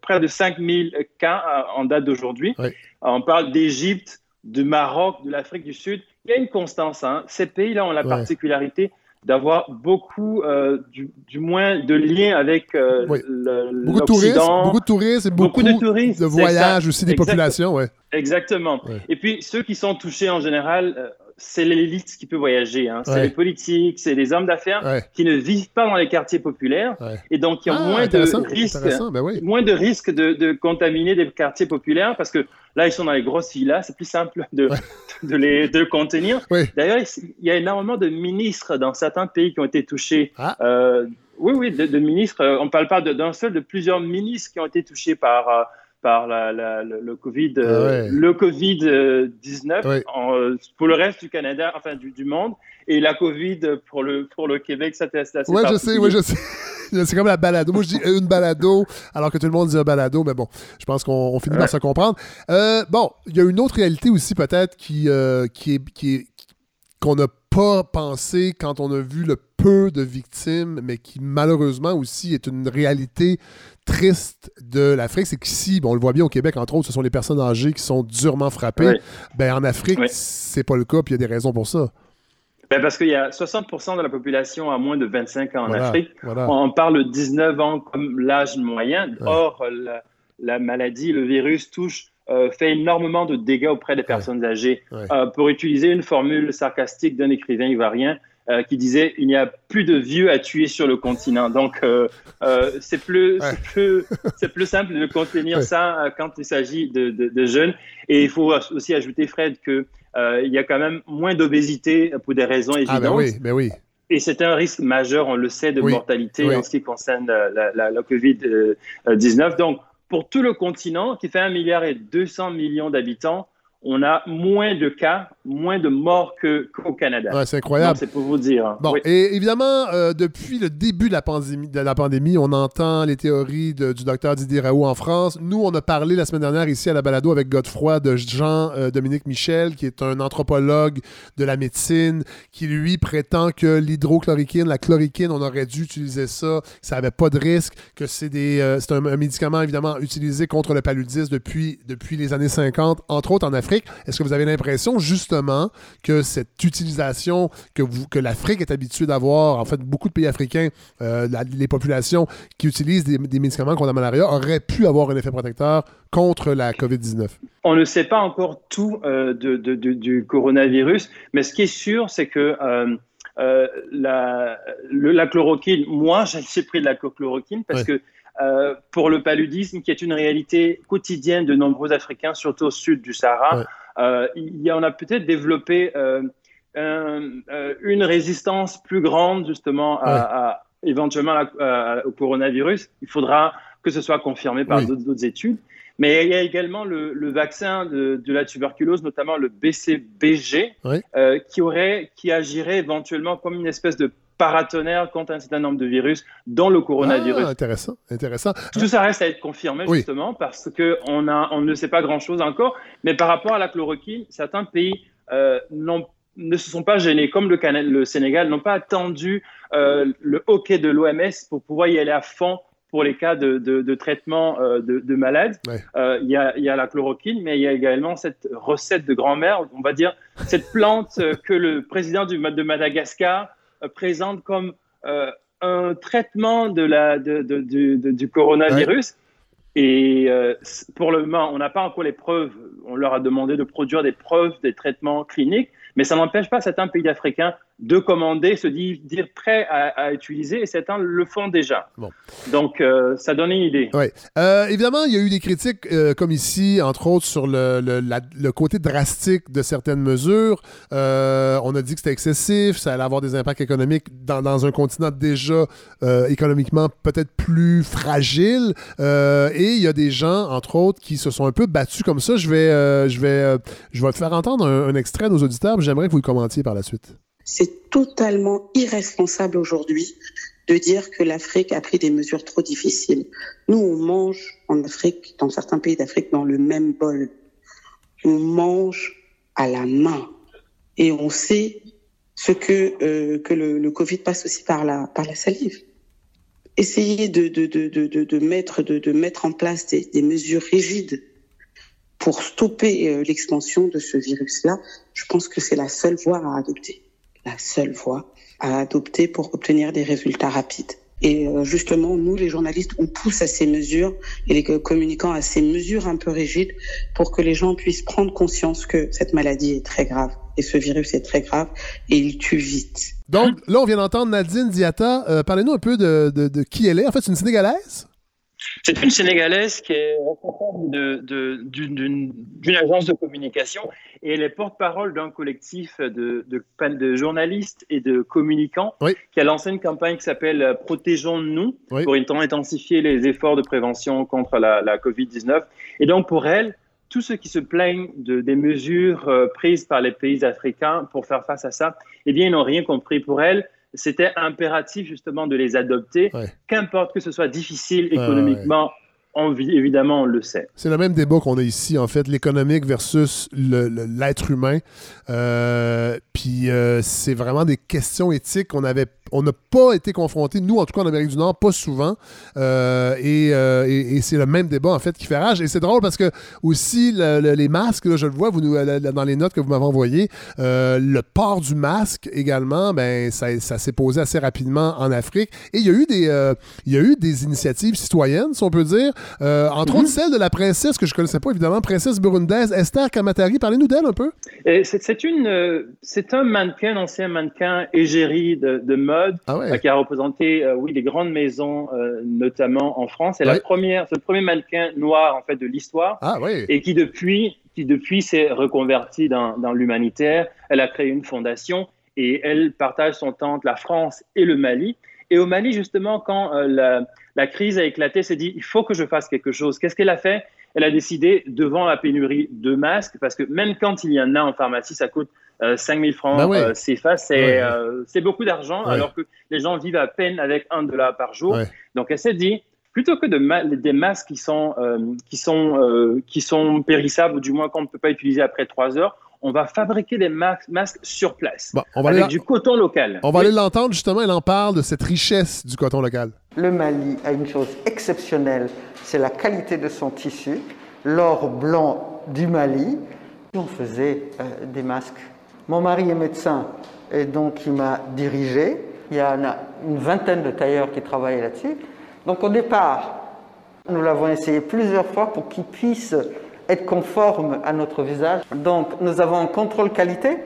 près de 5000 cas en date d'aujourd'hui. On parle d'Égypte, du Maroc, de l'Afrique du Sud. Il y a une constance. Hein. Ces pays-là ont la particularité d'avoir beaucoup, du, moins, de liens avec le, beaucoup de tourisme, beaucoup de tourisme et beaucoup, de, touristes, de voyages aussi des populations. Ouais. Exactement. Et puis ceux qui sont touchés en général c'est l'élite qui peut voyager. Hein. C'est les politiques, c'est les hommes d'affaires qui ne vivent pas dans les quartiers populaires et donc qui ont ah, moins, de risques, ben moins de risques de, contaminer des quartiers populaires parce que là, ils sont dans les grosses villas, c'est plus simple de, de les de contenir. D'ailleurs, il y a énormément de ministres dans certains pays qui ont été touchés. Ah. Euh, oui, oui, de, ministres. On ne parle pas d'un seul, de plusieurs ministres qui ont été touchés par. Euh, par le, Covid, euh, le Covid 19 euh, pour le reste du Canada, enfin du, monde, et la Covid pour le pour le Québec, ça teste assez. Ouais, je sais, ouais, je sais. C'est comme la balado. Moi, je dis une balado, alors que tout le monde dit un balado, mais bon, je pense qu'on finit par se comprendre. Euh, bon, il y a une autre réalité aussi, peut-être, qui, qui est, qui est, qu'on n'a pas pensé quand on a vu le peu de victimes, mais qui malheureusement aussi est une réalité triste de l'Afrique, c'est qu'ici, bon, on le voit bien au Québec, entre autres, ce sont les personnes âgées qui sont durement frappées. Ben, en Afrique, c'est pas le cas, puis il y a des raisons pour ça. Ben parce qu'il y a 60% de la population à moins de 25 ans en Afrique. On parle de 19 ans comme l'âge moyen. Or, la, maladie, le virus touche fait énormément de dégâts auprès des personnes âgées. pour utiliser une formule sarcastique d'un écrivain ivoirien, euh, qui disait il n'y a plus de vieux à tuer sur le continent. Donc euh, euh, c'est plus c'est plus simple de contenir ça quand il s'agit de, de, jeunes. Et il faut aussi ajouter Fred que il y a quand même moins d'obésité pour des raisons évidentes. Ah ben oui, ben oui. Et c'est un risque majeur, on le sait, de mortalité en ce qui concerne la, la, la Covid-19. Donc, pour tout le continent, qui fait 1 milliard et 200 millions d'habitants, on a moins de cas, moins de morts qu'au Canada. c'est incroyable. C'est pour vous dire. Bon, et évidemment, euh, depuis le début de la, pandémie, de la pandémie, on entend les théories du docteur Didier Raoult en France. Nous, on a parlé la semaine dernière ici à la balado avec Godefroy de Jean-Dominique euh, Michel, qui est un anthropologue de la médecine, qui lui prétend que l'hydrochloroquine, la chloroquine, on aurait dû utiliser ça, ça n'avait pas de risque, que c'est euh, un, un, médicament évidemment utilisé contre le paludisme depuis, depuis les années 50, entre autres en Afrique. Est-ce que vous avez l'impression justement que cette utilisation que, vous, que l'Afrique est habituée d'avoir, en fait, beaucoup de pays africains, euh, les populations qui utilisent des, médicaments contre la malaria auraient pu avoir un effet protecteur contre la COVID-19? On ne sait pas encore tout euh, de, du coronavirus, mais ce qui est sûr, c'est que euh, la, la, chloroquine, moi, j'ai pris de la chloroquine parce que pour le paludisme, qui est une réalité quotidienne de nombreux Africains, surtout au sud du Sahara. Euh, il y en a peut-être développé euh, euh, une résistance plus grande justement à, éventuellement au coronavirus. Il faudra que ce soit confirmé par d'autres études. Mais il y a également le, vaccin de, la tuberculose, notamment le BCBG, qui, aurait, qui agirait éventuellement comme une espèce de paratonnerre contre un certain nombre de virus, dont le coronavirus. Ah, intéressant, intéressant. Tout ça reste à être confirmé, justement, parce qu'on on ne sait pas grand-chose encore. Mais par rapport à la chloroquine, certains pays euh, ne se sont pas gênés, comme le, le Sénégal, n'ont pas attendu euh, le hockey de l'OMS pour pouvoir y aller à fond pour les cas de, de, traitement euh, de, malades. Il y, a, y, a, la chloroquine, mais il y a également cette recette de grand-mère, on va dire, cette plante que le président du, de Madagascar présente comme euh, un traitement de la, de, du coronavirus. Et euh, pour le moment, on n'a pas encore les preuves. On leur a demandé de produire des preuves des traitements cliniques, mais ça n'empêche pas certains pays africains de commander, se dire, dire prêt à, utiliser, et certains le font déjà. Donc, euh, ça donne une idée. Oui. Euh, évidemment, il y a eu des critiques, euh, comme ici, entre autres, sur le, le, côté drastique de certaines mesures. on a dit que c'était excessif, ça allait avoir des impacts économiques dans, dans un continent déjà économiquement peut-être plus fragile. et il y a des gens, entre autres, qui se sont un peu battus comme ça. Je vais, je vais, je vais faire entendre un, un extrait à nos auditeurs, j'aimerais que vous le commentiez par la suite. C'est totalement irresponsable aujourd'hui de dire que l'Afrique a pris des mesures trop difficiles. Nous, on mange en Afrique, dans certains pays d'Afrique, dans le même bol. On mange à la main. Et on sait ce que, euh, que le, Covid passe aussi par la, par la salive. Essayer de, de, de, de, mettre, de, mettre en place des, des mesures rigides pour stopper euh, l'expansion de ce virus-là, je pense que c'est la seule voie à adopter la seule voie à adopter pour obtenir des résultats rapides. Et euh, justement, nous, les journalistes, on pousse à ces mesures et les communicants à ces mesures un peu rigides pour que les gens puissent prendre conscience que cette maladie est très grave et ce virus est très grave et il tue vite. Donc là, on vient d'entendre Nadine Diata. Euh, parlez-nous un peu de, de, de, qui elle est. En fait, c'est une Sénégalaise? C'est une Sénégalaise qui est responsable d'une agence de communication et elle est porte-parole d'un collectif de, de, journalistes et de communicants qui a lancé une campagne qui s'appelle Protégeons-nous pour intensifier les efforts de prévention contre la, la COVID-19. Et donc pour elle, tous ceux qui se plaignent de, des mesures euh, prises par les pays africains pour faire face à ça, eh bien, ils n'ont rien compris. Pour elle, c'était impératif justement de les adopter, qu'importe que ce soit difficile économiquement évidemment, on le sait. C'est le même débat qu'on a ici, en fait, l'économique versus l'être humain. Euh, puis euh, c'est vraiment des questions éthiques qu'on avait, on n'a pas été confrontés, nous, en tout cas en Amérique du Nord, pas souvent. Euh, et, c'est le même débat, en fait, qui fait rage. Et c'est drôle parce que aussi, les masques, là, je le vois vous nous, dans les notes que vous m'avez envoyées, le port du masque également, ben, ça, ça s'est posé assez rapidement en Afrique. Et il y eu des, il y a eu des initiatives citoyennes, si on peut dire, entre autres mhm. celle de la princesse, que je ne connaissais pas évidemment, princesse burundaise, Esther Kamatari. Parlez-nous d'elle un peu. C'est une, c'est un mannequin, ancien mannequin égérie de, de mode, ah qui a représenté, oui, des grandes maisons, notamment en France. C'est la première, c'est le premier mannequin noir en fait de l'histoire, ah, et qui depuis qui depuis s'est reconvertie dans, dans l'humanitaire. Elle a créé une fondation et elle partage son temps entre la France et le Mali. Et au Mali, justement, quand euh, la, la, crise a éclaté, s'est dit, il faut que je fasse quelque chose. Qu'est-ce qu'elle a fait? Elle a décidé, devant la pénurie de masques, parce que même quand il y en a en pharmacie, ça coûte euh, 5 000 francs bah euh, CFA, c'est euh, beaucoup d'argent, alors que les gens vivent à peine avec un dollar par jour. Donc elle s'est dit, plutôt que de des masques qui sont, euh, qui, sont, qui sont périssables ou du moins qu'on ne peut pas utiliser après trois heures, on va fabriquer des masques sur place on va avec du coton local. On va aller l'entendre justement, elle en parle de cette richesse du coton local. Le Mali a une chose exceptionnelle, c'est la qualité de son tissu, l'or blanc du Mali. On faisait euh, des masques. Mon mari est médecin et donc il m'a dirigé. Il y a une vingtaine de tailleurs qui travaillaient là-dessus. Donc au départ, nous l'avons essayé plusieurs fois pour qu'il puisse être conforme à notre visage. Donc nous avons un contrôle qualité.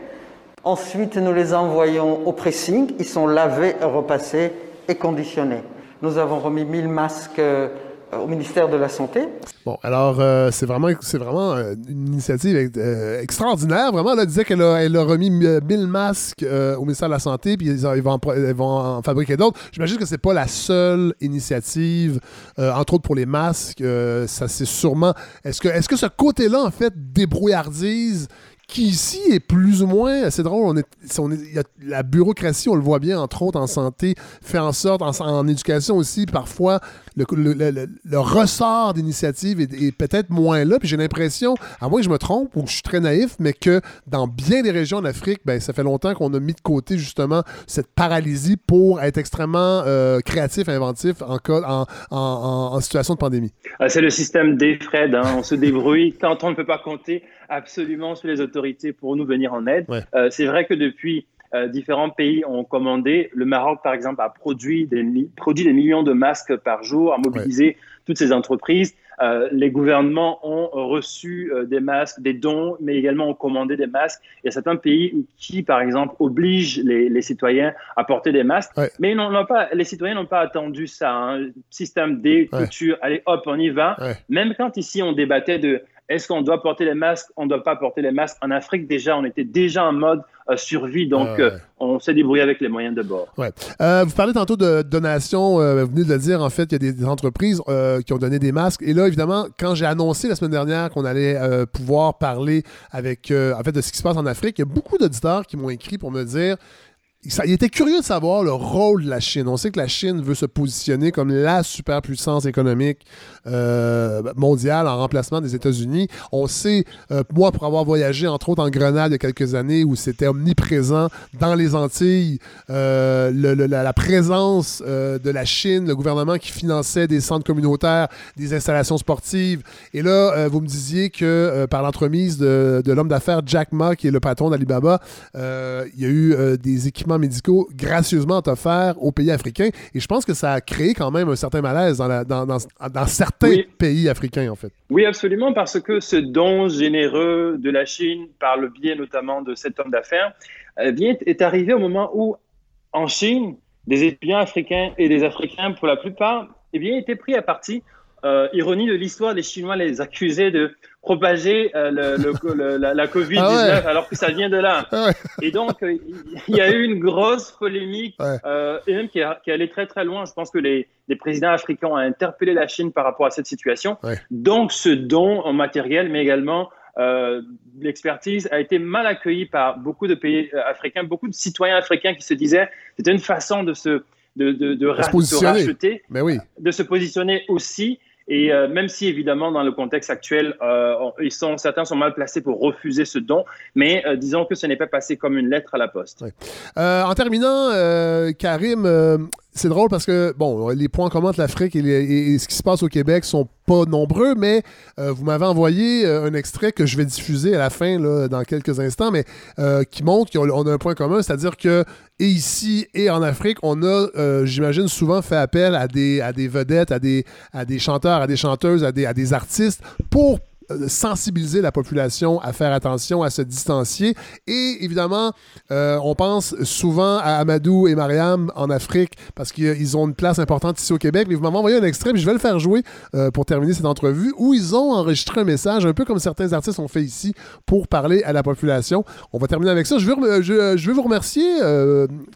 Ensuite, nous les envoyons au pressing. Ils sont lavés, repassés et conditionnés. Nous avons remis 1000 masques euh, au ministère de la Santé. Bon, alors, euh, c'est vraiment, c'est vraiment euh, une initiative extraordinaire. Vraiment, elle disait qu'elle a, remis 1000 masques au ministère de la Santé, puis ils, vont, en, fabriquer d'autres. J'imagine que c'est pas la seule initiative, entre autres pour les masques. ça, c'est sûrement. Est-ce que, est-ce que ce côté-là, en fait, débrouillardise qui ici est plus ou moins, c'est drôle, on est, la bureaucratie, on le voit bien, entre autres en santé, fait en sorte, en, éducation aussi, parfois, le, ressort d'initiative est, peut-être moins là. Puis j'ai l'impression, à moins que je me trompe ou que je suis très naïf, mais que dans bien des régions d'Afrique, ben, ça fait longtemps qu'on a mis de côté justement cette paralysie pour être extrêmement euh, créatif, inventif en, en, en, situation de pandémie. Ah, c'est le système des Fred, hein. on se débrouille quand on ne peut pas compter absolument sur les autorités pour nous venir en aide. Euh, c'est vrai que depuis euh, différents pays ont commandé. Le Maroc, par exemple, a produit des, produit des millions de masques par jour, a mobilisé toutes ces entreprises. Euh, les gouvernements ont reçu des masques, des dons, mais également ont commandé des masques. Il y a certains pays qui, par exemple, obligent les, citoyens à porter des masques, mais non, pas, les citoyens n'ont pas attendu ça. Hein. Système des couture, allez hop, on y va. Même quand ici on débattait de est-ce qu'on doit porter les masques On ne doit pas porter les masques. En Afrique, déjà, on était déjà en mode euh, survie, donc euh, on s'est débrouillé avec les moyens de bord. Ouais. Euh, vous parlez tantôt de donations. vous venez de le dire, en fait, il y a des, entreprises qui ont donné des masques. Et là, évidemment, quand j'ai annoncé la semaine dernière qu'on allait pouvoir parler avec, en fait, de ce qui se passe en Afrique, il y a beaucoup d'auditeurs qui m'ont écrit pour me dire il était curieux de savoir le rôle de la Chine. On sait que la Chine veut se positionner comme la superpuissance économique euh, mondiale en remplacement des États-Unis. On sait, euh, moi, pour avoir voyagé, entre autres, en Grenade il y a quelques années, où c'était omniprésent dans les Antilles, euh, la, présence de la Chine, le gouvernement qui finançait des centres communautaires, des installations sportives. Et là, vous me disiez que par l'entremise de, de l'homme d'affaires Jack Ma, qui est le patron d'Alibaba, il y a eu des équipements médicaux gracieusement offerts aux pays africains. Et je pense que ça a créé quand même un certain malaise dans, dans, certains pays africains, en fait. Oui, absolument, parce que ce don généreux de la Chine, par le biais notamment de cet homme d'affaires, eh est arrivé au moment où, en Chine, des étudiants africains et des Africains, pour la plupart, eh bien, étaient pris à partie euh, ironie de l'histoire, les Chinois les accusaient de propager euh, le, la, Covid-19 ah alors que ça vient de là. Ah et donc, euh, il y a eu une grosse polémique, et même qui, qui allait très très loin. Je pense que les, les, présidents africains ont interpellé la Chine par rapport à cette situation. Donc, ce don en matériel, mais également l'expertise a été mal accueilli par beaucoup de pays africains, beaucoup de citoyens africains qui se disaient c'était une façon de se de, de, de, racheter, mais oui. de se positionner aussi. Et euh, même si évidemment dans le contexte actuel, euh, certains sont mal placés pour refuser ce don, mais euh, disons que ce n'est pas passé comme une lettre à la poste. en terminant, Karim, c'est drôle parce que, bon, les points communs de l'Afrique et, ce qui se passe au Québec sont pas nombreux, mais euh, vous m'avez envoyé euh, un extrait que je vais diffuser à la fin, là, dans quelques instants, mais euh, qui montre qu'on a un point commun, c'est-à-dire que, ici et en Afrique, on a, j'imagine, souvent fait appel à des, à des vedettes, à des, à des chanteurs, à des chanteuses, à des, artistes pour sensibiliser la population à faire attention, à se distancier. Et évidemment, euh, on pense souvent à Amadou et Mariam en Afrique parce qu'ils ont une place importante ici au Québec. Mais vous m'avez envoyé un extrait, je vais le faire jouer euh, pour terminer cette entrevue, où ils ont enregistré un message, un peu comme certains artistes ont fait ici, pour parler à la population. On va terminer avec ça. Je veux, je, veux vous remercier,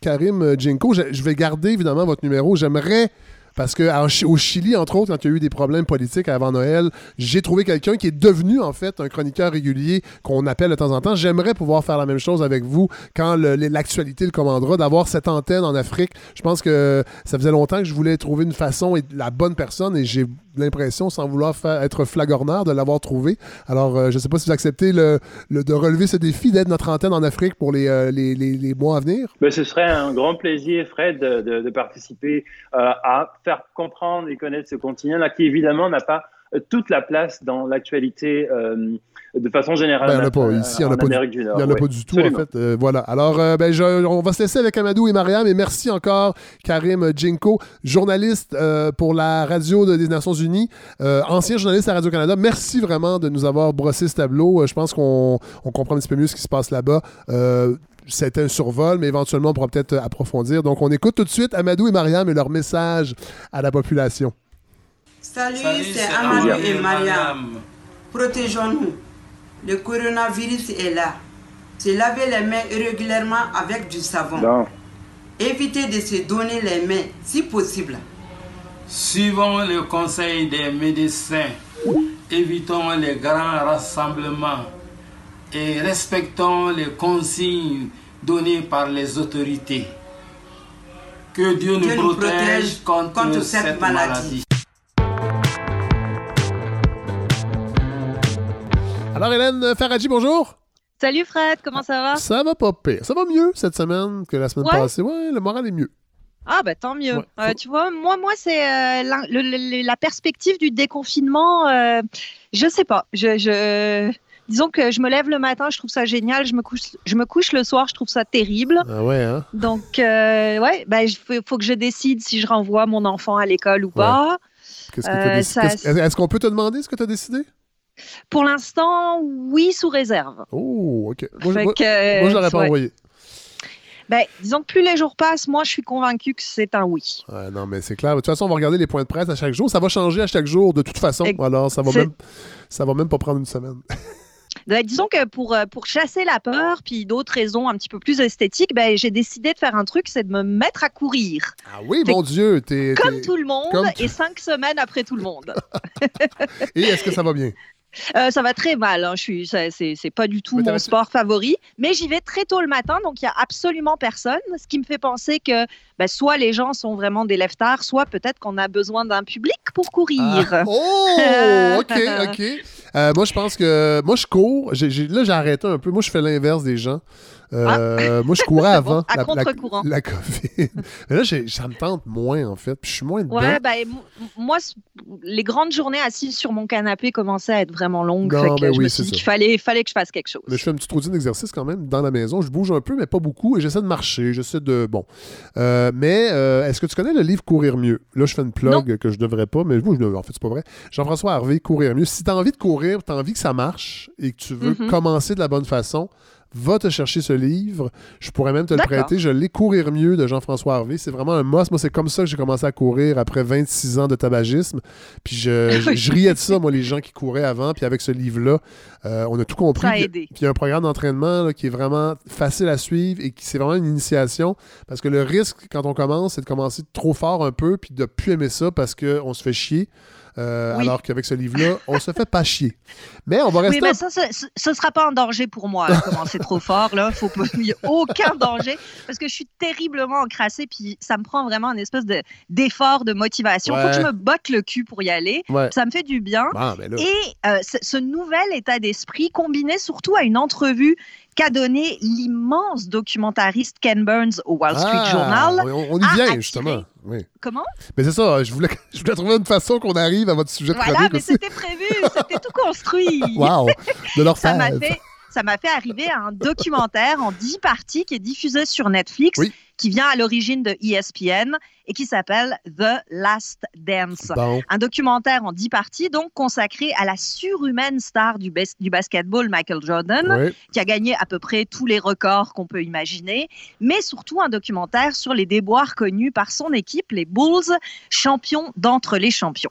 Karim Djinko. je vais garder évidemment votre numéro. J'aimerais parce que au Chili, entre autres, quand il y a eu des problèmes politiques avant Noël, j'ai trouvé quelqu'un qui est devenu en fait un chroniqueur régulier qu'on appelle de temps en temps. J'aimerais pouvoir faire la même chose avec vous quand l'actualité le, commandera, d'avoir cette antenne en Afrique. Je pense que ça faisait longtemps que je voulais trouver une façon et la bonne personne et j'ai l'impression, sans vouloir être flagornard, de l'avoir trouvé. Alors, euh, je ne sais pas si vous acceptez le, de relever ce défi d'être notre antenne en Afrique pour les, euh, les, les, mois à venir. Ben, ce serait un grand plaisir, Fred, de, de, participer euh, à faire comprendre et connaître ce continent-là qui, évidemment, n'a pas toute la place dans l'actualité de façon générale. Ben, il n'y en a pas. Ici, il n'y en, a pas du, en a pas du tout, en fait. Euh, voilà. Alors, euh, ben, on va se laisser avec Amadou et Mariam. Et merci encore, Karim Djinko, journaliste euh, pour la radio des Nations Unies, ancien journaliste à Radio-Canada. Merci vraiment de nous avoir brossé ce tableau. je pense qu'on comprend un petit peu mieux ce qui se passe là-bas. c'était un survol, mais éventuellement, on pourra peut-être approfondir. Donc, on écoute tout de suite Amadou et Mariam et leur message à la population. Salut, c'est Amadou et Mariam. Protégeons-nous. Le coronavirus est là. Se laver les mains régulièrement avec du savon. Éviter de se donner les mains si possible. Suivons le conseil des médecins. Évitons les grands rassemblements et respectons les consignes données par les autorités. Que Dieu, nous, protège, contre, cette, maladie. Alors, Hélène Faradji, bonjour. Salut Fred, comment ça va? Ça va pas pire. Ça va mieux cette semaine que la semaine passée. Ouais, le moral est mieux. Ah, bah tant mieux. Euh, tu vois, moi, moi c'est euh, la, perspective du déconfinement. Euh, je sais pas. Je, Disons que je me lève le matin, je trouve ça génial. Je me couche, je me couche le soir, je trouve ça terrible. Ah ouais, hein? Donc, ouais, bah, il faut, que je décide si je renvoie mon enfant à l'école ou pas. Est-ce qu'on peut te demander ce que tu as décidé? Pour l'instant, oui, sous réserve. Oh, OK. Moi, moi, je l'aurais pas envoyé. Ben, disons que plus les jours passent, moi, je suis convaincu que c'est un oui. non, mais c'est clair. De toute façon, on va regarder les points de presse à chaque jour. Ça va changer à chaque jour, de toute façon. Alors, ça va même, ça va même pas prendre une semaine. Ben, disons que pour, euh, pour chasser la peur, puis d'autres raisons un petit peu plus esthétiques, ben, j'ai décidé de faire un truc, c'est de me mettre à courir. Ah oui, mon Dieu! Es, comme tout le monde et cinq semaines après tout le monde. et est-ce que ça va bien? Euh, ça va très mal. Hein. Je suis, c'est, pas du tout mon sport favori, mais j'y vais très tôt le matin, donc il y a absolument personne. Ce qui me fait penser que ben, soit les gens sont vraiment des leftards, soit peut-être qu'on a besoin d'un public pour courir. Ah. Oh, ok, ok. Euh, moi, je pense que moi je cours. là, j'ai arrêté un peu. Moi, je fais l'inverse des gens. Euh, moi, je courais avant à la. La, COVID. Mais là, ça me tente moins, en fait. je suis moins dedans. Ouais, ben, moi, les grandes journées assises sur mon canapé commençaient à être vraiment longues. Non, ben je me suis dit qu'il fallait, fallait que je fasse quelque chose. Mais je fais une petite routine d'exercice quand même dans la maison. Je bouge un peu, mais pas beaucoup. Et j'essaie de marcher. J'essaie de. Bon. Euh, mais euh, est-ce que tu connais le livre Courir mieux? Là, je fais une plug que je devrais pas, mais moi, je, en fait, c'est pas vrai. Jean-François Harvey, Courir mieux. Si tu as envie de courir, tu as envie que ça marche et que tu veux mm-hmm. commencer de la bonne façon, va te chercher ce livre. Je pourrais même te le prêter. Je l'ai Courir mieux de Jean-François Harvey. C'est vraiment un must. Moi, c'est comme ça que j'ai commencé à courir après 26 ans de tabagisme. Puis je, riais de ça, moi, les gens qui couraient avant. Puis avec ce livre-là, euh, on a tout compris. Ça a aidé. Puis il y a un programme d'entraînement qui est vraiment facile à suivre et qui c'est vraiment une initiation. Parce que le risque, quand on commence, c'est de commencer trop fort un peu puis de plus aimer ça parce qu'on se fait chier. Euh, alors qu'avec ce livre-là, on se fait pas chier. Mais on va rester. Oui, mais ça, ce ne sera pas un danger pour moi, de commencer trop fort. Là. Faut Il n'y a aucun danger parce que je suis terriblement encrassée, puis ça me prend vraiment une espèce d'effort, de, motivation. Il faut que je me botte le cul pour y aller. Ça me fait du bien. Ah, Et euh, ce nouvel état d'esprit, combiné surtout à une entrevue qu'a donné l'immense documentariste Ken Burns au Wall Street ah, Journal. On, y vient, justement. Oui. Comment? Mais c'est ça, je voulais, je voulais trouver une façon qu'on arrive à votre sujet de Voilà, mais c'était prévu, c'était tout construit. Wow! De leur ça m'a fait, ça m'a fait arriver à un documentaire en dix parties qui est diffusé sur Netflix, qui vient à l'origine de ESPN et qui s'appelle The Last Dance. Un documentaire en dix parties, donc consacré à la surhumaine star du, du basketball, Michael Jordan, qui a gagné à peu près tous les records qu'on peut imaginer, mais surtout un documentaire sur les déboires connus par son équipe, les Bulls, champions d'entre les champions.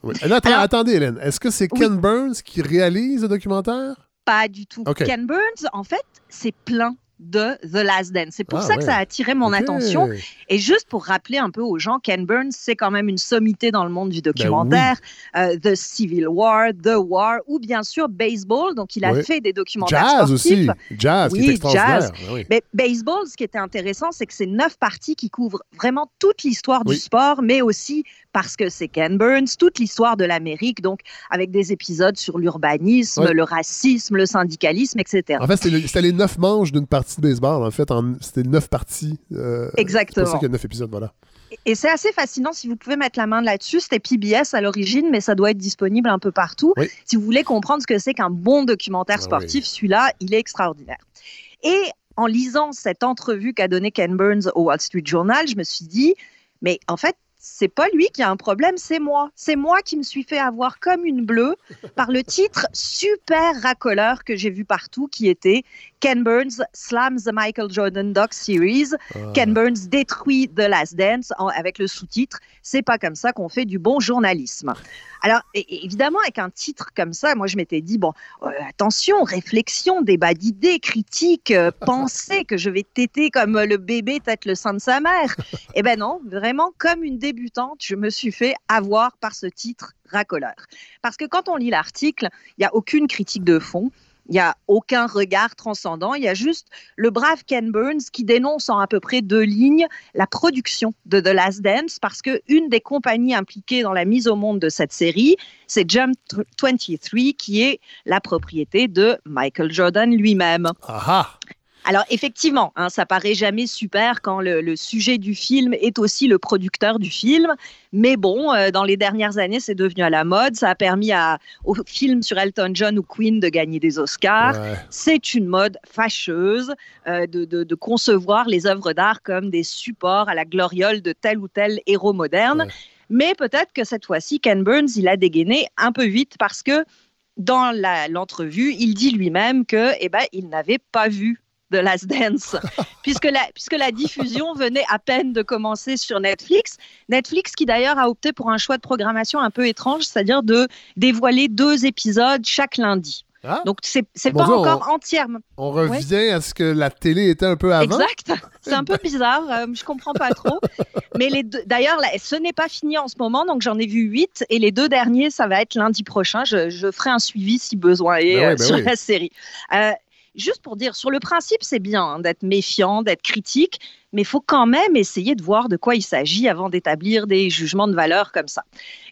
attendez, Hélène, est-ce que c'est Ken Burns qui réalise le documentaire? Pas du tout. Ken Burns, en fait, c'est plein de The Last Dance. C'est pour ah ça que ça a attiré mon attention. Et juste pour rappeler un peu aux gens, Ken Burns, c'est quand même une sommité dans le monde du ben documentaire. Euh, The Civil War, The War, ou bien sûr Baseball. Donc, il a fait des documentaires jazz aussi. Jazz, oui, jazz. Ben mais baseball, ce qui était intéressant, c'est que c'est neuf parties qui couvrent vraiment toute l'histoire du sport, mais aussi parce que c'est Ken Burns, toute l'histoire de l'Amérique, donc avec des épisodes sur l'urbanisme, le racisme, le syndicalisme, etc. En fait, c'était les neuf manches d'une partie de baseball. En fait, c'était neuf parties. Euh, Exactement. C'est pour ça qu'il y a neuf épisodes, voilà. Et c'est assez fascinant si vous pouvez mettre la main là-dessus. C'était PBS à l'origine, mais ça doit être disponible un peu partout. Si vous voulez comprendre ce que c'est qu'un bon documentaire ah sportif, celui-là, il est extraordinaire. Et en lisant cette entrevue qu'a donnée Ken Burns au Wall Street Journal, je me suis dit, mais en fait, c'est pas lui qui a un problème, c'est moi. C'est moi qui me suis fait avoir comme une bleue par le titre super racoleur que j'ai vu partout qui était Ken Burns slams the Michael Jordan Doc Series. Ah. Ken Burns détruit The Last Dance avec le sous-titre C'est pas comme ça qu'on fait du bon journalisme. Alors, évidemment, avec un titre comme ça, moi, je m'étais dit, bon, euh, attention, réflexion, débat d'idées, critique, euh, pensée que je vais téter comme le bébé tête le sein de sa mère. Eh ben non, vraiment, comme une débutante, je me suis fait avoir par ce titre racoleur. Parce que quand on lit l'article, il n'y a aucune critique de fond. Il n'y a aucun regard transcendant. Il y a juste le brave Ken Burns qui dénonce en à peu près deux lignes la production de The Last Dance parce que une des compagnies impliquées dans la mise au monde de cette série, c'est Jump 23 qui est la propriété de Michael Jordan lui-même. Alors effectivement, hein, ça paraît jamais super quand le, sujet du film est aussi le producteur du film, mais bon, euh, dans les dernières années, c'est devenu à la mode. Ça a permis à, aux films sur Elton John ou Queen de gagner des Oscars. C'est une mode fâcheuse euh, de, concevoir les œuvres d'art comme des supports à la gloriole de tel ou tel héros moderne. Mais peut-être que cette fois-ci, Ken Burns, il a dégainé un peu vite parce que dans l'entrevue, il dit lui-même que, eh ben, il n'avait pas vu de Last Dance, puisque la, puisque la diffusion venait à peine de commencer sur Netflix. Netflix qui d'ailleurs a opté pour un choix de programmation un peu étrange, c'est-à-dire de dévoiler deux épisodes chaque lundi. Ah. Donc, c'est pas encore entièrement. On revient à ce que la télé était un peu avant. Exact. C'est un peu bizarre. je euh, je comprends pas trop. Mais les d'ailleurs, ce n'est pas fini en ce moment. Donc, j'en ai vu huit. Et les deux derniers, ça va être lundi prochain. Je, ferai un suivi si besoin est ben euh, ben sur la série. Euh, juste pour dire, sur le principe, c'est bien hein, d'être méfiant, d'être critique, mais il faut quand même essayer de voir de quoi il s'agit avant d'établir des jugements de valeur comme ça.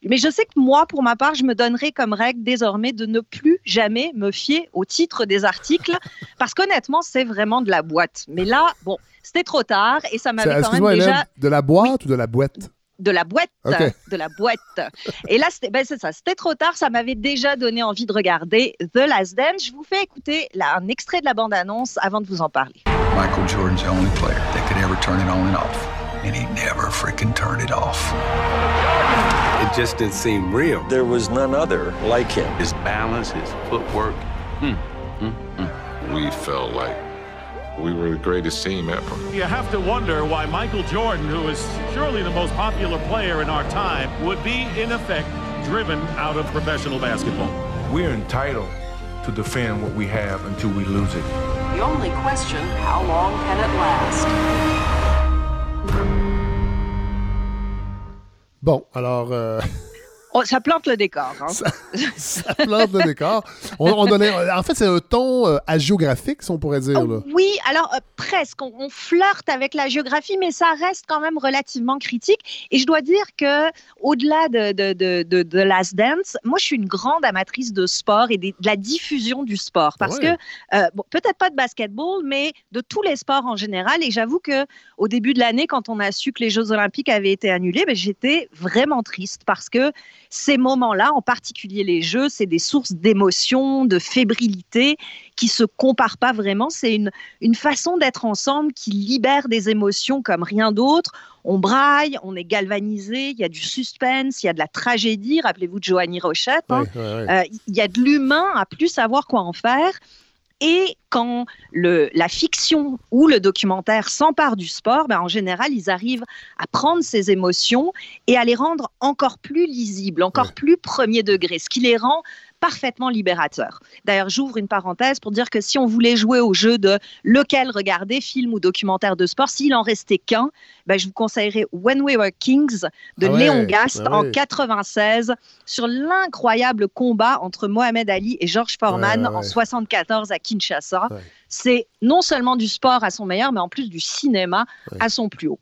Mais je sais que moi, pour ma part, je me donnerai comme règle désormais de ne plus jamais me fier au titre des articles, parce qu'honnêtement, c'est vraiment de la boîte. Mais là, bon, c'était trop tard et ça m'avait quand même déjà... De la boîte ou de la boîte? De la boîte, de la boîte. Et là, c'était ben c'est ça, c'était trop tard. Ça m'avait déjà donné envie de regarder The Last Dance. Je vous fais écouter là, un extrait de la bande-annonce avant de vous en parler. Michael Jordan's the only player that could ever turn it on and off, and he never freaking turned it off. It just didn't seem real. There was none other like him. His balance, his footwork. Hmm. Hmm. Hmm. We felt like we were the greatest team ever. You have to wonder why Michael Jordan, who is surely the most popular player in our time, would be, in effect, driven out of professional basketball. We're entitled to defend what we have until we lose it. The only question, how long can it last? Bon, alors... Euh... Oh, ça plante le décor. Hein. Ça, plante le décor. On, donnait, en fait, c'est un ton euh, géographique, si on pourrait dire. Là. Oui, alors euh, presque. On, flirte avec la géographie, mais ça reste quand même relativement critique. Et je dois dire que au-delà de, de, de, de, Last Dance, moi, je suis une grande amatrice de sport et de, la diffusion du sport. Parce que, euh, bon, peut-être pas de basketball, mais de tous les sports en général. Et j'avoue que au début de l'année, quand on a su que les Jeux Olympiques avaient été annulés, ben, j'étais vraiment triste parce que ces moments-là, en particulier les jeux, c'est des sources d'émotion, de fébrilité qui se comparent pas vraiment. C'est une, une façon d'être ensemble qui libère des émotions comme rien d'autre. On braille, on est galvanisé, il y a du suspense, il y a de la tragédie. Rappelez-vous de Joanie Rochette. Hein. Euh, il y a de l'humain à plus savoir quoi en faire. Et quand le, la fiction ou le documentaire s'empare du sport, ben en général, ils arrivent à prendre ces émotions et à les rendre encore plus lisibles, encore plus premier degré, ce qui les rend parfaitement libérateur. D'ailleurs, j'ouvre une parenthèse pour dire que si on voulait jouer au jeu de lequel regarder, film ou documentaire de sport, s'il en restait qu'un, ben, je vous conseillerais When We Were Kings de ah Léon Gast ah en 96 sur l'incroyable combat entre Mohamed Ali et George Foreman en 74 à Kinshasa. C'est non seulement du sport à son meilleur, mais en plus du cinéma à son plus haut.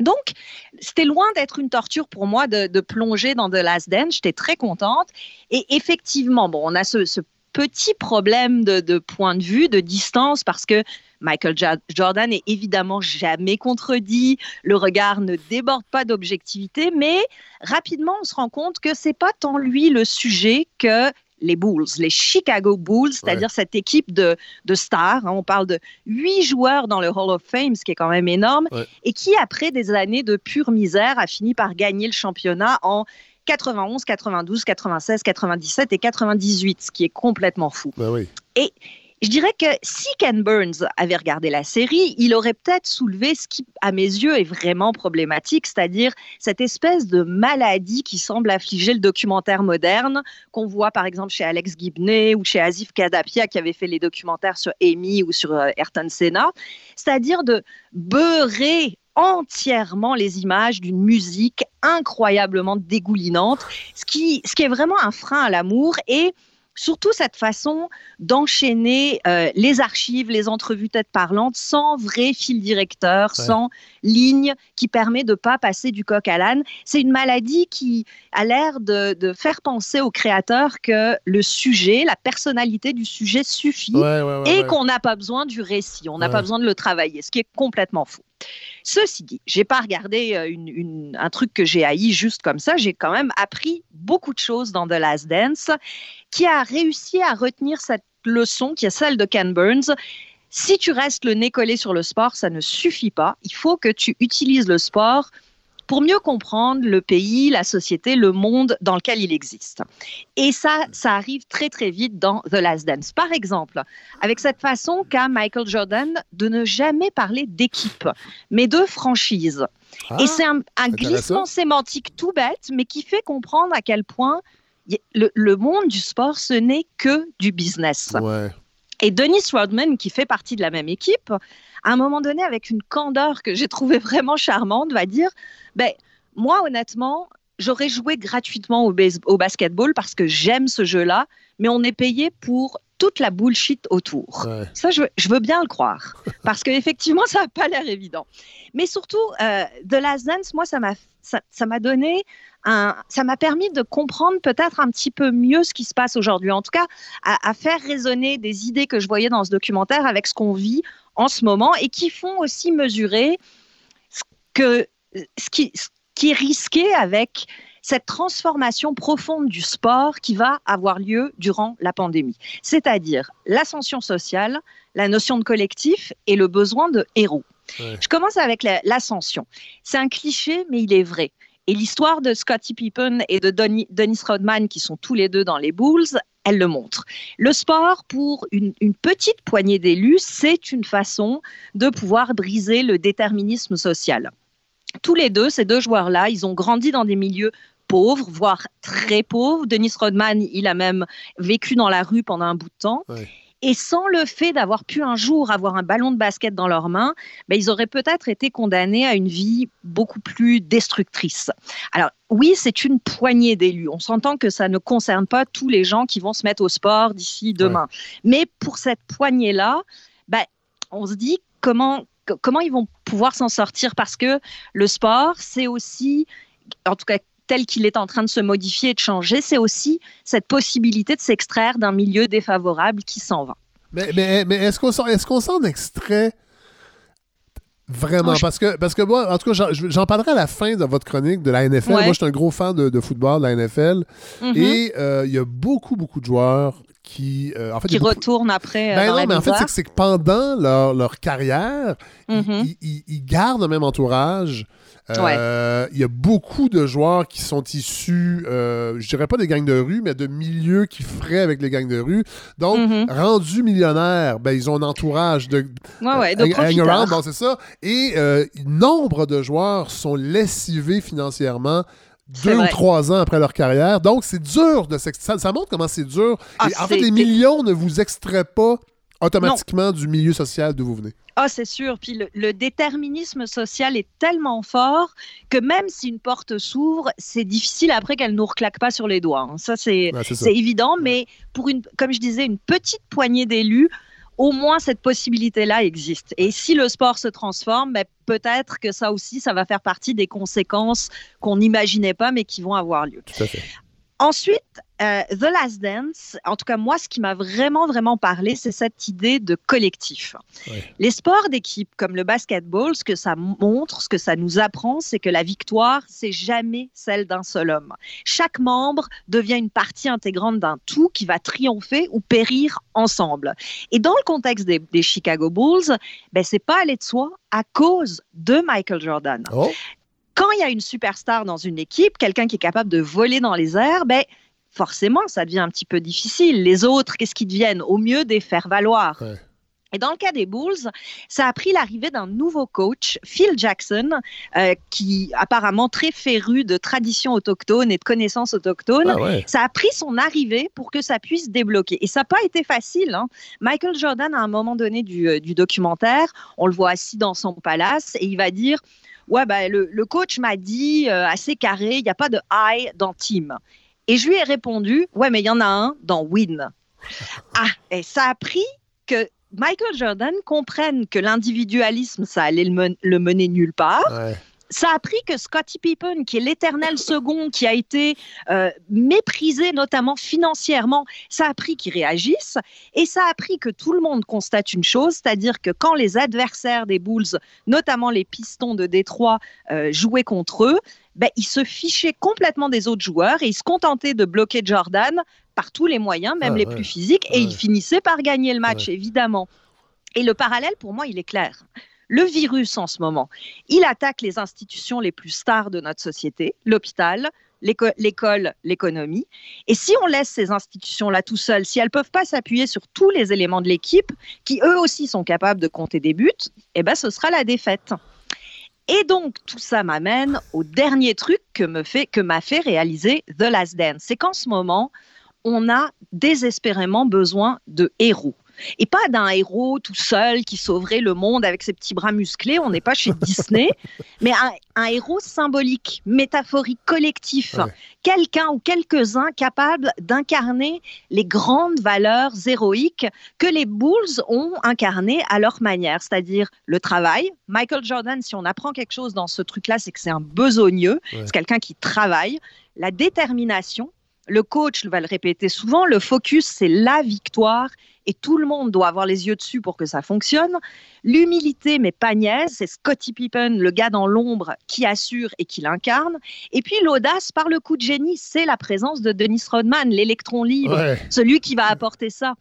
Donc, c'était loin d'être une torture pour moi de, plonger dans The Last Dance. J'étais très contente. Et effectivement, bon, on a ce, petit problème de, point de vue, de distance, parce que Michael Jordan est évidemment jamais contredit, le regard ne déborde pas d'objectivité, mais rapidement on se rend compte que c'est pas tant lui le sujet que les Bulls, les Chicago Bulls, c'est-à-dire cette équipe de, stars. Hein. on parle de huit joueurs dans le Hall of Fame, ce qui est quand même énorme, et qui, après des années de pure misère, a fini par gagner le championnat en 91, 92, 96, 97 et 98, ce qui est complètement fou. Ben oui. Et je dirais que si Ken Burns avait regardé la série, il aurait peut-être soulevé ce qui, à mes yeux, est vraiment problématique, c'est-à-dire cette espèce de maladie qui semble affliger le documentaire moderne, qu'on voit par exemple chez Alex Gibney ou chez Asif Kadapia qui avait fait les documentaires sur Amy ou sur euh, Ayrton Senna, c'est-à-dire de beurrer entièrement les images d'une musique incroyablement dégoulinante, ce qui, ce qui est vraiment un frein à l'amour et surtout cette façon d'enchaîner euh, les archives, les entrevues tête parlante sans vrai fil directeur, sans ligne qui permet de ne pas passer du coq à l'âne. C'est une maladie qui a l'air de, faire penser au créateur que le sujet, la personnalité du sujet suffit et qu'on n'a pas besoin du récit, on n'a pas besoin de le travailler, ce qui est complètement faux. Ceci dit, j'ai pas regardé euh, un truc que j'ai haï juste comme ça. J'ai quand même appris beaucoup de choses dans The Last Dance, qui a réussi à retenir cette leçon qui est celle de Ken Burns. Si tu restes le nez collé sur le sport, ça ne suffit pas. Il faut que tu utilises le sport pour mieux comprendre le pays, la société, le monde dans lequel il existe. Et ça, ça arrive très très vite dans The Last Dance. Par exemple, avec cette façon qu'a Michael Jordan de ne jamais parler d'équipe, mais de franchise. et ah, c'est un, glissement sémantique tout bête, mais qui fait comprendre à quel point le, monde du sport, ce n'est que du business. Et Dennis Rodman, qui fait partie de la même équipe, à un moment donné, avec une candeur que j'ai trouvée vraiment charmante, va dire ben, Moi, honnêtement, j'aurais joué gratuitement au, au basketball parce que j'aime ce jeu-là, mais on est payé pour toute la bullshit autour. Ça, je, veux bien le croire, parce qu'effectivement, ça n'a pas l'air évident. Mais surtout, euh, The Last Dance, moi, ça m'a ça, m'a donné un, ça m'a permis de comprendre peut-être un petit peu mieux ce qui se passe aujourd'hui. En tout cas, à, à, faire résonner des idées que je voyais dans ce documentaire avec ce qu'on vit en ce moment et qui font aussi mesurer ce, que, ce, qui, qui est risqué avec cette transformation profonde du sport qui va avoir lieu durant la pandémie, c'est-à-dire l'ascension sociale, la notion de collectif et le besoin de héros. Je commence avec l'ascension. C'est un cliché, mais il est vrai. Et l'histoire de Scottie Pippen et de Dennis Rodman, qui sont tous les deux dans les Bulls, elle le montre. Le sport, pour une, petite poignée d'élus, c'est une façon de pouvoir briser le déterminisme social. Tous les deux, ces deux joueurs-là, ils ont grandi dans des milieux pauvres, voire très pauvres. Dennis Rodman, il a même vécu dans la rue pendant un bout de temps. Et sans le fait d'avoir pu un jour avoir un ballon de basket dans leurs mains, ben, ils auraient peut-être été condamnés à une vie beaucoup plus destructrice. Alors oui, c'est une poignée d'élus. On s'entend que ça ne concerne pas tous les gens qui vont se mettre au sport d'ici demain. Mais pour cette poignée-là, ben, on se dit comment, comment ils vont pouvoir s'en sortir? Parce que le sport, c'est aussi, en tout cas tel qu'il est en train de se modifier et de changer, c'est aussi cette possibilité de s'extraire d'un milieu défavorable qui s'en va. Mais, mais, mais est-ce qu'on s'en extrait Vraiment, parce que, parce que moi, en tout cas, j'en parlerai à la fin de votre chronique de la NFL. Moi, je suis un gros fan de, football, de la NFL. Mm-hmm. Et euh, il y a beaucoup, beaucoup de joueurs qui, euh, en fait, qui retournent après. Euh, ben non, mais en fait, c'est que, pendant leur, leur carrière, mm-hmm. ils, gardent le même entourage. Euh, il y a beaucoup de joueurs qui sont issus, euh, je dirais pas des gangs de rue, mais de milieux qui feraient avec les gangs de rue. Donc, mm-hmm. rendus millionnaires, ben, ils ont un entourage de, ouais, ouais, de hang around, c'est ça. Et euh, nombre de joueurs sont lessivés financièrement deux ou trois ans après leur carrière. Donc, c'est dur de s'extraire. Ça, montre comment c'est dur. Ah, et en fait, les millions ne vous extraient pas automatiquement du milieu social d'où vous venez. Ah, c'est sûr. Puis le, déterminisme social est tellement fort que même si une porte s'ouvre, c'est difficile après qu'elle ne nous reclaque pas sur les doigts. Hein. Ça, c'est évident. Mais pour une, comme je disais, une petite poignée d'élus, au moins cette possibilité-là existe. Et si le sport se transforme, ben, peut-être que ça aussi, ça va faire partie des conséquences qu'on n'imaginait pas, mais qui vont avoir lieu. Tout à fait. Ensuite, euh, The Last Dance, en tout cas moi, ce qui m'a vraiment, vraiment parlé, c'est cette idée de collectif. Les sports d'équipe, comme le basketball, ce que ça montre, ce que ça nous apprend, c'est que la victoire, c'est jamais celle d'un seul homme. Chaque membre devient une partie intégrante d'un tout qui va triompher ou périr ensemble. Et dans le contexte des, Chicago Bulls, ben, c'est pas aller de soi à cause de Michael Jordan. Oh quand il y a une superstar dans une équipe, quelqu'un qui est capable de voler dans les airs, ben, forcément, ça devient un petit peu difficile. Les autres, qu'est-ce qu'ils deviennent? Au mieux, des faire valoir. Et dans le cas des Bulls, ça a pris l'arrivée d'un nouveau coach, Phil Jackson, euh, qui apparemment très féru de traditions autochtones et de connaissances autochtones. Ah ça a pris son arrivée pour que ça puisse débloquer. Et ça n'a pas été facile. Hein. Michael Jordan, à un moment donné du, euh, du documentaire, on le voit assis dans son palace et il va dire ouais, bah, le, coach m'a dit euh, assez carré, il n'y a pas de I dans team. Et je lui ai répondu, ouais, mais il y en a un dans win. Ah, et ça a pris que Michael Jordan comprenne que l'individualisme, ça allait le, mener nulle part ça a pris que Scottie Pippen, qui est l'éternel second, qui a été euh, méprisé notamment financièrement, ça a pris qu'il réagisse. Et ça a pris que tout le monde constate une chose, c'est-à-dire que quand les adversaires des Bulls, notamment les Pistons de Détroit, euh, jouaient contre eux, ben, ils se fichaient complètement des autres joueurs et ils se contentaient de bloquer Jordan par tous les moyens, même les plus physiques, et ils finissaient par gagner le match, évidemment. Et le parallèle, pour moi, il est clair le virus en ce moment, il attaque les institutions les plus stars de notre société, l'hôpital, l'école, l'économie. Et si on laisse ces institutions-là tout seules, si elles ne peuvent pas s'appuyer sur tous les éléments de l'équipe, qui eux aussi sont capables de compter des buts, eh ben, ce sera la défaite. Et donc, tout ça m'amène au dernier truc que m'a fait, fait réaliser The Last Dance. C'est qu'en ce moment, on a désespérément besoin de héros. Et pas d'un héros tout seul qui sauverait le monde avec ses petits bras musclés, on n'est pas chez Disney, mais un, héros symbolique, métaphorique, collectif. Quelqu'un ou quelques-uns capables d'incarner les grandes valeurs héroïques que les Bulls ont incarnées à leur manière, c'est-à-dire le travail. Michael Jordan, si on apprend quelque chose dans ce truc-là, c'est que c'est un besogneux, c'est quelqu'un qui travaille. La détermination, le coach va le répéter souvent, le focus, c'est la victoire et tout le monde doit avoir les yeux dessus pour que ça fonctionne. L'humilité, mais pas niaise, c'est Scottie Pippen, le gars dans l'ombre qui assure et qui l'incarne. Et puis l'audace, par le coup de génie, c'est la présence de Dennis Rodman, l'électron libre, celui qui va apporter ça.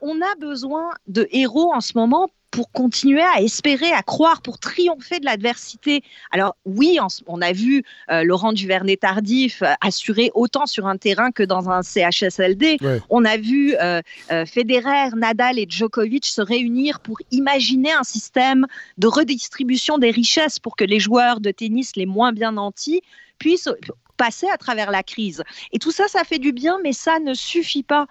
On a besoin de héros en ce moment pour continuer à espérer, à croire, pour triompher de l'adversité. Alors oui, on a vu euh, Laurent Duvernay-Tardif euh, assurer autant sur un terrain que dans un CHSLD. On a vu euh, Federer, Nadal et Djokovic se réunir pour imaginer un système de redistribution des richesses pour que les joueurs de tennis les moins bien nantis puissent passer à travers la crise. Et tout ça, ça fait du bien, mais ça ne suffit pas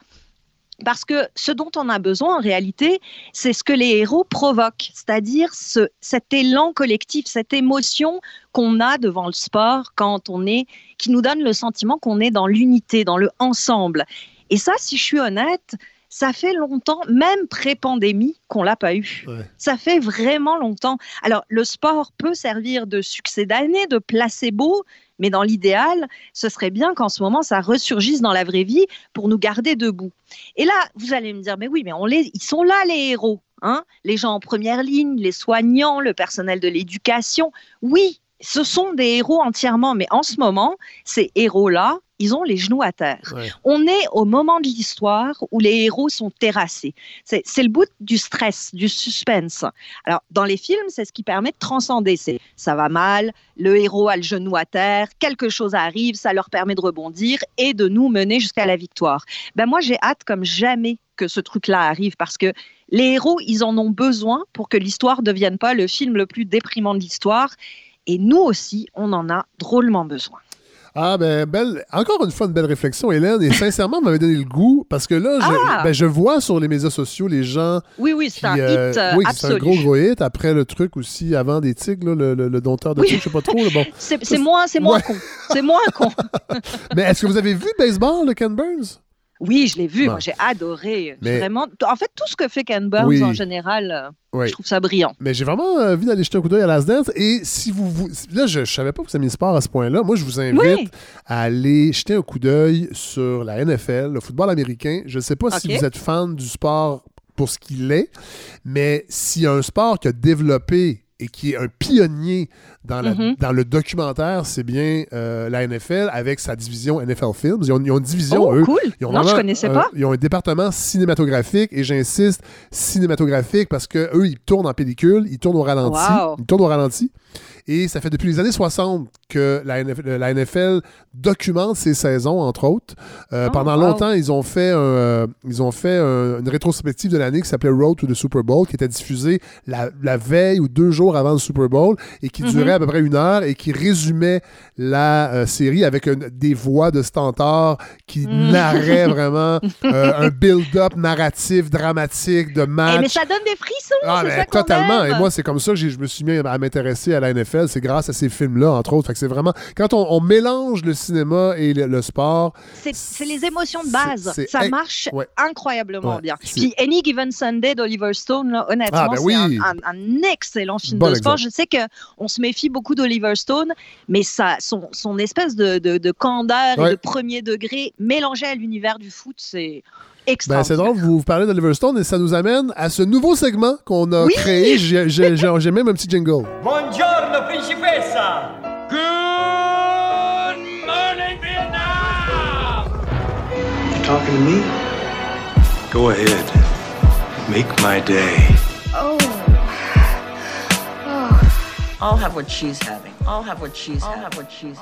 Parce que ce dont on a besoin en réalité, c'est ce que les héros provoquent, c'est-à-dire ce, cet élan collectif, cette émotion qu'on a devant le sport quand on est, qui nous donne le sentiment qu'on est dans l'unité, dans le ensemble. Et ça, si je suis honnête, ça fait longtemps, même pré-pandémie, qu'on l'a pas eu. Ça fait vraiment longtemps. Alors, le sport peut servir de succès d'année, de placebo, mais dans l'idéal, ce serait bien qu'en ce moment, ça ressurgisse dans la vraie vie pour nous garder debout. Et là, vous allez me dire, mais oui, mais on les, ils sont là, les héros. Hein les gens en première ligne, les soignants, le personnel de l'éducation. Oui, ce sont des héros entièrement, mais en ce moment, ces héros-là, ils ont les genoux à terre. On est au moment de l'histoire où les héros sont terrassés. C'est le bout du stress, du suspense. Alors, dans les films, c'est ce qui permet de transcender. C'est ça va mal, le héros a le genou à terre, quelque chose arrive, ça leur permet de rebondir et de nous mener jusqu'à la victoire. Ben moi, j'ai hâte comme jamais que ce truc-là arrive parce que les héros, ils en ont besoin pour que l'histoire ne devienne pas le film le plus déprimant de l'histoire. Et nous aussi, on en a drôlement besoin. Ah, ben, belle, encore une fois, une belle réflexion, Hélène. Et sincèrement, m'avait donné le goût parce que là, je, ah! ben, je vois sur les médias sociaux les gens. Oui, oui, c'est un euh, hit. Euh, oui, c'est un gros, gros hit. Après le truc aussi, avant des tigres, le, le, le, dompteur de tigres, je sais pas trop. Bon. c'est moins, moins con. C'est moins con. Mais est-ce que vous avez vu baseball, le Ken Burns? Oui, je l'ai vu. Moi, j'ai adoré. Vraiment. En fait, tout ce que fait Ken Burns en général, euh, je trouve ça brillant. Mais j'ai vraiment envie d'aller jeter un coup d'œil à Last Dance. Et si vous, là, je, ne savais pas que vous aimiez le sport à ce point-là. Moi, je vous invite à aller jeter un coup d'œil sur la NFL, le football américain. Je ne sais pas si vous êtes fan du sport pour ce qu'il est, mais s'il y a un sport qui a développé et qui est un pionnier dans, la, mm-hmm. dans le documentaire, c'est bien euh, la NFL avec sa division NFL Films. Ils ont, une division, oh, eux. Cool. Ils ont non, je connaissais pas. Ils ont un département cinématographique, et j'insiste, cinématographique, parce que eux, ils tournent en pellicule, ils tournent au ralenti. Ils tournent au ralenti. Et ça fait depuis les années 60 que la NFL, documente ses saisons, entre autres. Euh, oh, pendant longtemps, ils ont fait, euh, ils ont fait une rétrospective de l'année qui s'appelait Road to the Super Bowl, qui était diffusée la, veille ou deux jours avant le Super Bowl et qui durait mm-hmm. À peu près une heure et qui résumait la euh, série avec des voix de stentors qui mm. narraient vraiment un build-up narratif, dramatique de match. Eh, mais ça donne des frissons, ah, ben, Totalement. Et moi, c'est comme ça que je me suis mis à m'intéresser à la NFL c'est grâce à ces films-là, entre autres. c'est vraiment. Quand on, mélange le cinéma et le, sport. C'est les émotions de base. ça marche incroyablement bien. Puis Any Given Sunday d'Oliver Stone, honnêtement, ah, ben c'est un, excellent film de sport. Je sais qu'on se méfie beaucoup d'Oliver Stone, mais ça, son, son espèce de, de, candeur et de premier degré mélangé à l'univers du foot, c'est. Ben, c'est drôle, vous, vous parlez d'Oliver Stone et ça nous amène à ce nouveau segment qu'on a créé. J'ai même un petit jingle. Buongiorno, principessa! Good morning, Vietnam! You talking to me? Go ahead. Make my day. I'll have what she's having.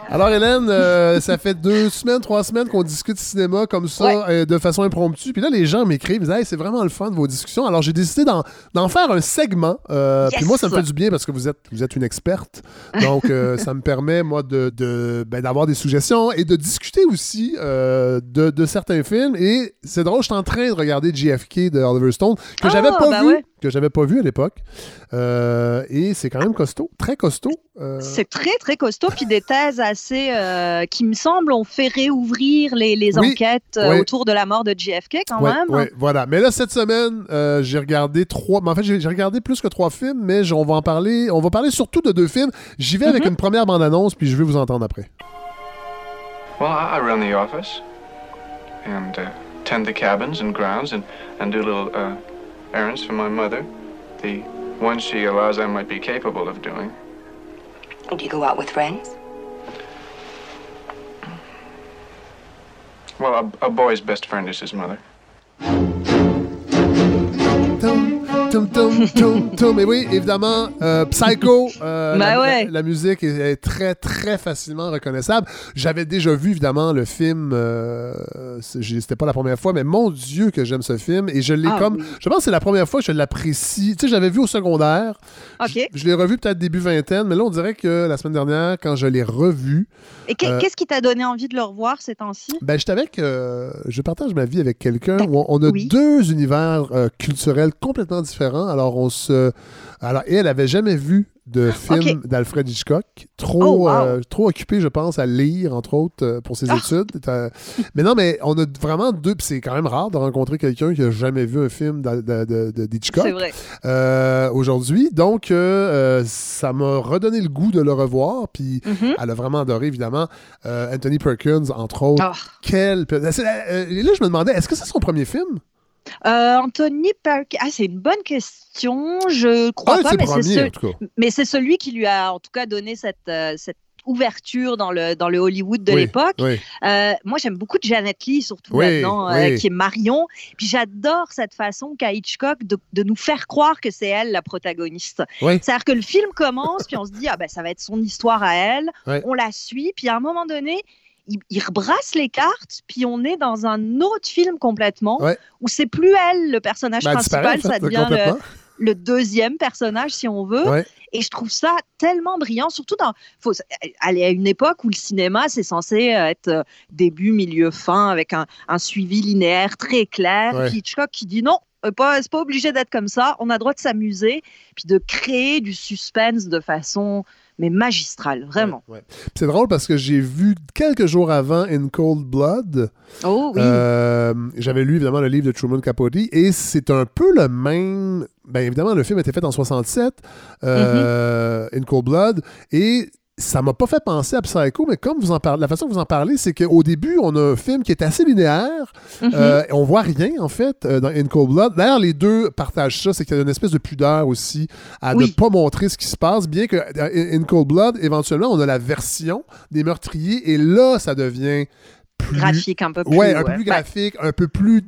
Alors, Hélène, euh, ça fait deux semaines, trois semaines qu'on discute cinéma comme ça, euh, de façon impromptue. Puis là, les gens m'écrivent, ils disent hey, c'est vraiment le fun de vos discussions. Alors, j'ai décidé d'en faire un segment. Euh, puis moi, ça me fait du bien parce que vous êtes, vous êtes une experte. Donc, ça me permet, moi, de, de ben, d'avoir des suggestions et de discuter aussi de, de, certains films. Et c'est drôle, je suis en train de regarder JFK de Oliver Stone, que j'avais ah, pas bah vu. Que j'avais pas vu à l'époque. et c'est quand même costaud, très costaud. C'est très, très costaud, puis des thèses assez, euh, qui me semblent, ont fait réouvrir les, les enquêtes euh, autour de la mort de JFK quand même. Oui, voilà. Mais là, cette semaine, euh, j'ai regardé trois, mais en fait, j'ai regardé plus que trois films, mais on va en parler, on va parler surtout de deux films. J'y vais avec mm-hmm. une première bande-annonce, puis je vais vous entendre après. Well, I run the office and uh, tend the cabins and grounds and, and do little uh, errands for my mother. The ones she allows I might be capable of doing. Do you go out with friends? Well, a, a boy's best friend is his mother. Mais oui, évidemment, euh, Psycho, euh, bah la, musique est, très, très facilement reconnaissable. J'avais déjà vu, évidemment, le film. Euh, C'était pas la première fois, mais mon Dieu que j'aime ce film. Et je l'ai ah comme. Je pense que c'est la première fois que je l'apprécie. Tu sais, j'avais vu au secondaire. OK. Je, l'ai revu peut-être début vingtaine, mais là, on dirait que la semaine dernière, quand je l'ai revu. Et euh, qu'est-ce qui t'a donné envie de le revoir ces temps-ci? Ben, j'étais avec. je partage ma vie avec quelqu'un où on, a deux univers culturels complètement différents. Alors, on se. Alors, et elle avait jamais vu de film d'Alfred Hitchcock. Trop, oh, euh, trop occupé, je pense, à lire, entre autres, euh, pour ses ah! études. mais non, mais on a vraiment deux. c'est quand même rare de rencontrer quelqu'un qui a jamais vu un film d'Hitchcock. Euh, aujourd'hui. Donc, ça m'a redonné le goût de le revoir. Puis, mm-hmm. elle a vraiment adoré, évidemment, Anthony Perkins, entre autres. Ah. Quel. Et là, je me demandais, est-ce que c'est son premier film? Euh, Anthony Perkins, ah, c'est une bonne question. Je crois pas, mais c'est, celui qui lui a en tout cas donné cette, euh, cette ouverture dans le, dans le Hollywood de l'époque. Euh, moi, j'aime beaucoup Janet Lee, surtout maintenant, qui est Marion. Puis j'adore cette façon qu'a Hitchcock de, de, nous faire croire que c'est elle la protagoniste. C'est-à-dire que le film commence, puis on se dit, ah ben, ça va être son histoire à elle. On la suit, puis à un moment donné, il, rebrasse les cartes, puis on est dans un autre film complètement, où c'est plus elle le personnage ben, principal, ça devient le, deuxième personnage, si on veut. Et je trouve ça tellement brillant, surtout dans. Faut aller à une époque où le cinéma, c'est censé être euh, début, milieu, fin, avec un, suivi linéaire très clair. Hitchcock qui dit non, euh, pas, c'est pas obligé d'être comme ça. On a le droit de s'amuser, puis de créer du suspense de façon mais magistral, vraiment. C'est drôle parce que j'ai vu quelques jours avant In Cold Blood. Oh oui. Euh, j'avais lu évidemment le livre de Truman Capote et c'est un peu le même. Bien évidemment, le film a été fait en 67, euh, mm-hmm. In Cold Blood, et ça m'a pas fait penser à Psycho, mais comme vous en parlez, la façon que vous en parlez, c'est qu'au début, on a un film qui est assez linéaire. Mm-hmm. Euh, on voit rien, en fait, euh, dans In Cold Blood. D'ailleurs, les deux partagent ça, c'est qu'il y a une espèce de pudeur aussi à ne pas montrer ce qui se passe, bien que In Cold Blood, éventuellement, on a la version des meurtriers, et là, ça devient plus... Graphique, un peu plus. Ouais, un peu plus graphique, un peu plus...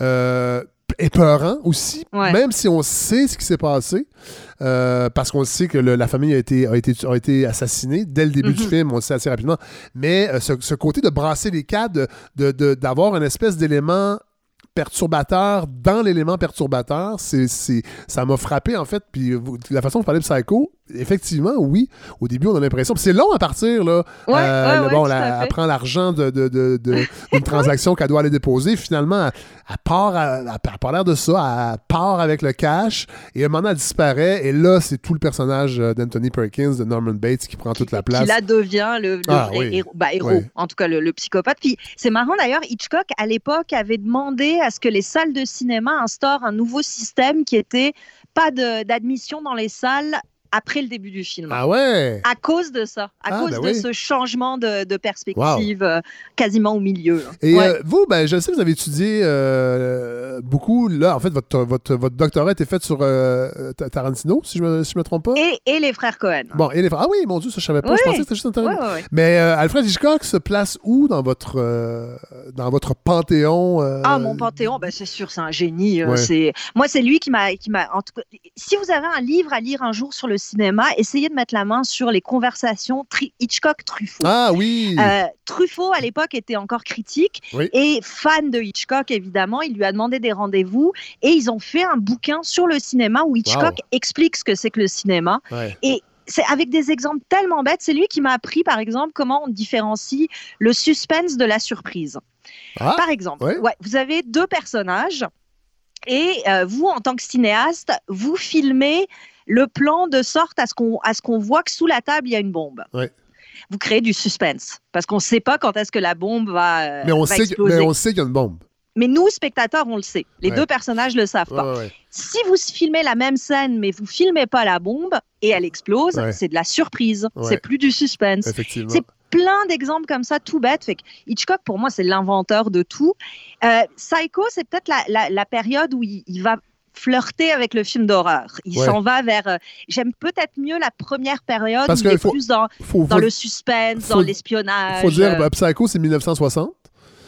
Euh, épeurant aussi, même si on sait ce qui s'est passé, euh, parce qu'on sait que la famille a été, a, été, a été assassinée dès le début du mhm. film, on le sait assez rapidement. Mais euh, ce, côté de brasser les cadres, d'avoir de, une espèce d'élément perturbateur dans l'élément perturbateur, c'est, ça m'a frappé en fait. Puis la façon dont vous parlez de Psycho, effectivement, oui. Au début, on a l'impression. c'est long à partir, là. Euh, bon, elle, prend l'argent de, de, d'une transaction qu'elle doit aller déposer. Finalement, elle, part, elle, elle, l'air de ça. Elle part avec le cash. Et à un moment, elle disparaît. Et là, c'est tout le personnage euh, d'Anthony Perkins, de Norman Bates, qui prend toute la place. Qui là devient le, ah, héros, bah, héros en tout cas le, psychopathe. Puis c'est marrant d'ailleurs, Hitchcock, à l'époque, avait demandé à ce que les salles de cinéma instaurent un nouveau système qui était pas d'admission dans les salles après le début du film. Ah ouais À cause de ça, à ah, cause ben de ce changement de, perspective euh, quasiment au milieu. Et euh, vous, ben, je sais, vous avez étudié euh, beaucoup. Là, en fait, votre, votre, votre doctorat était fait sur Tarantino, si je ne me, me, trompe pas. Et, et, les frères Cohen. Bon, et les frères. Ah oui, mon Dieu, ça, je savais pas. Je pensais que c'était juste intéressant. Mais Alfred Hitchcock se place où dans votre, dans votre panthéon Ah, mon panthéon, ben, c'est sûr, c'est un génie. c'est Moi, c'est lui qui m'a. Si vous avez un livre à lire un jour sur le cinéma, essayez de mettre la main sur les conversations Hitchcock-Truffaut. Ah oui euh, Truffaut, à l'époque, était encore critique et fan de Hitchcock, évidemment. Il lui a demandé des rendez-vous et ils ont fait un bouquin sur le cinéma où Hitchcock explique ce que c'est que le cinéma. Et c'est avec des exemples tellement bêtes. C'est lui qui m'a appris, par exemple, comment on différencie le suspense de la surprise. Ah, par exemple, ouais. vous avez deux personnages et euh, vous, en tant que cinéaste, vous filmez le plan de sorte à ce qu'on à ce qu'on voit que sous la table il y a une bombe. Vous créez du suspense parce qu'on ne sait pas quand est-ce que la bombe va, mais on sait exploser. mais on sait qu'il y a une bombe. Mais nous, spectateurs, on le sait. Les deux personnages ne le savent pas. si vous filmez la même scène, mais vous filmez pas la bombe et elle explose, c'est de la surprise. C'est plus du suspense. C'est plein d'exemples comme ça, tout bête. Fait Hitchcock, pour moi, c'est l'inventeur de tout. Euh, Psycho, c'est peut-être la, la, période où il, il, va flirter avec le film d'horreur. Il s'en va vers. Euh, j'aime peut-être mieux la première période Parce où il est plus dans, dans le suspense, dans l'espionnage. Il faut dire, bah, Psycho, c'est 1960.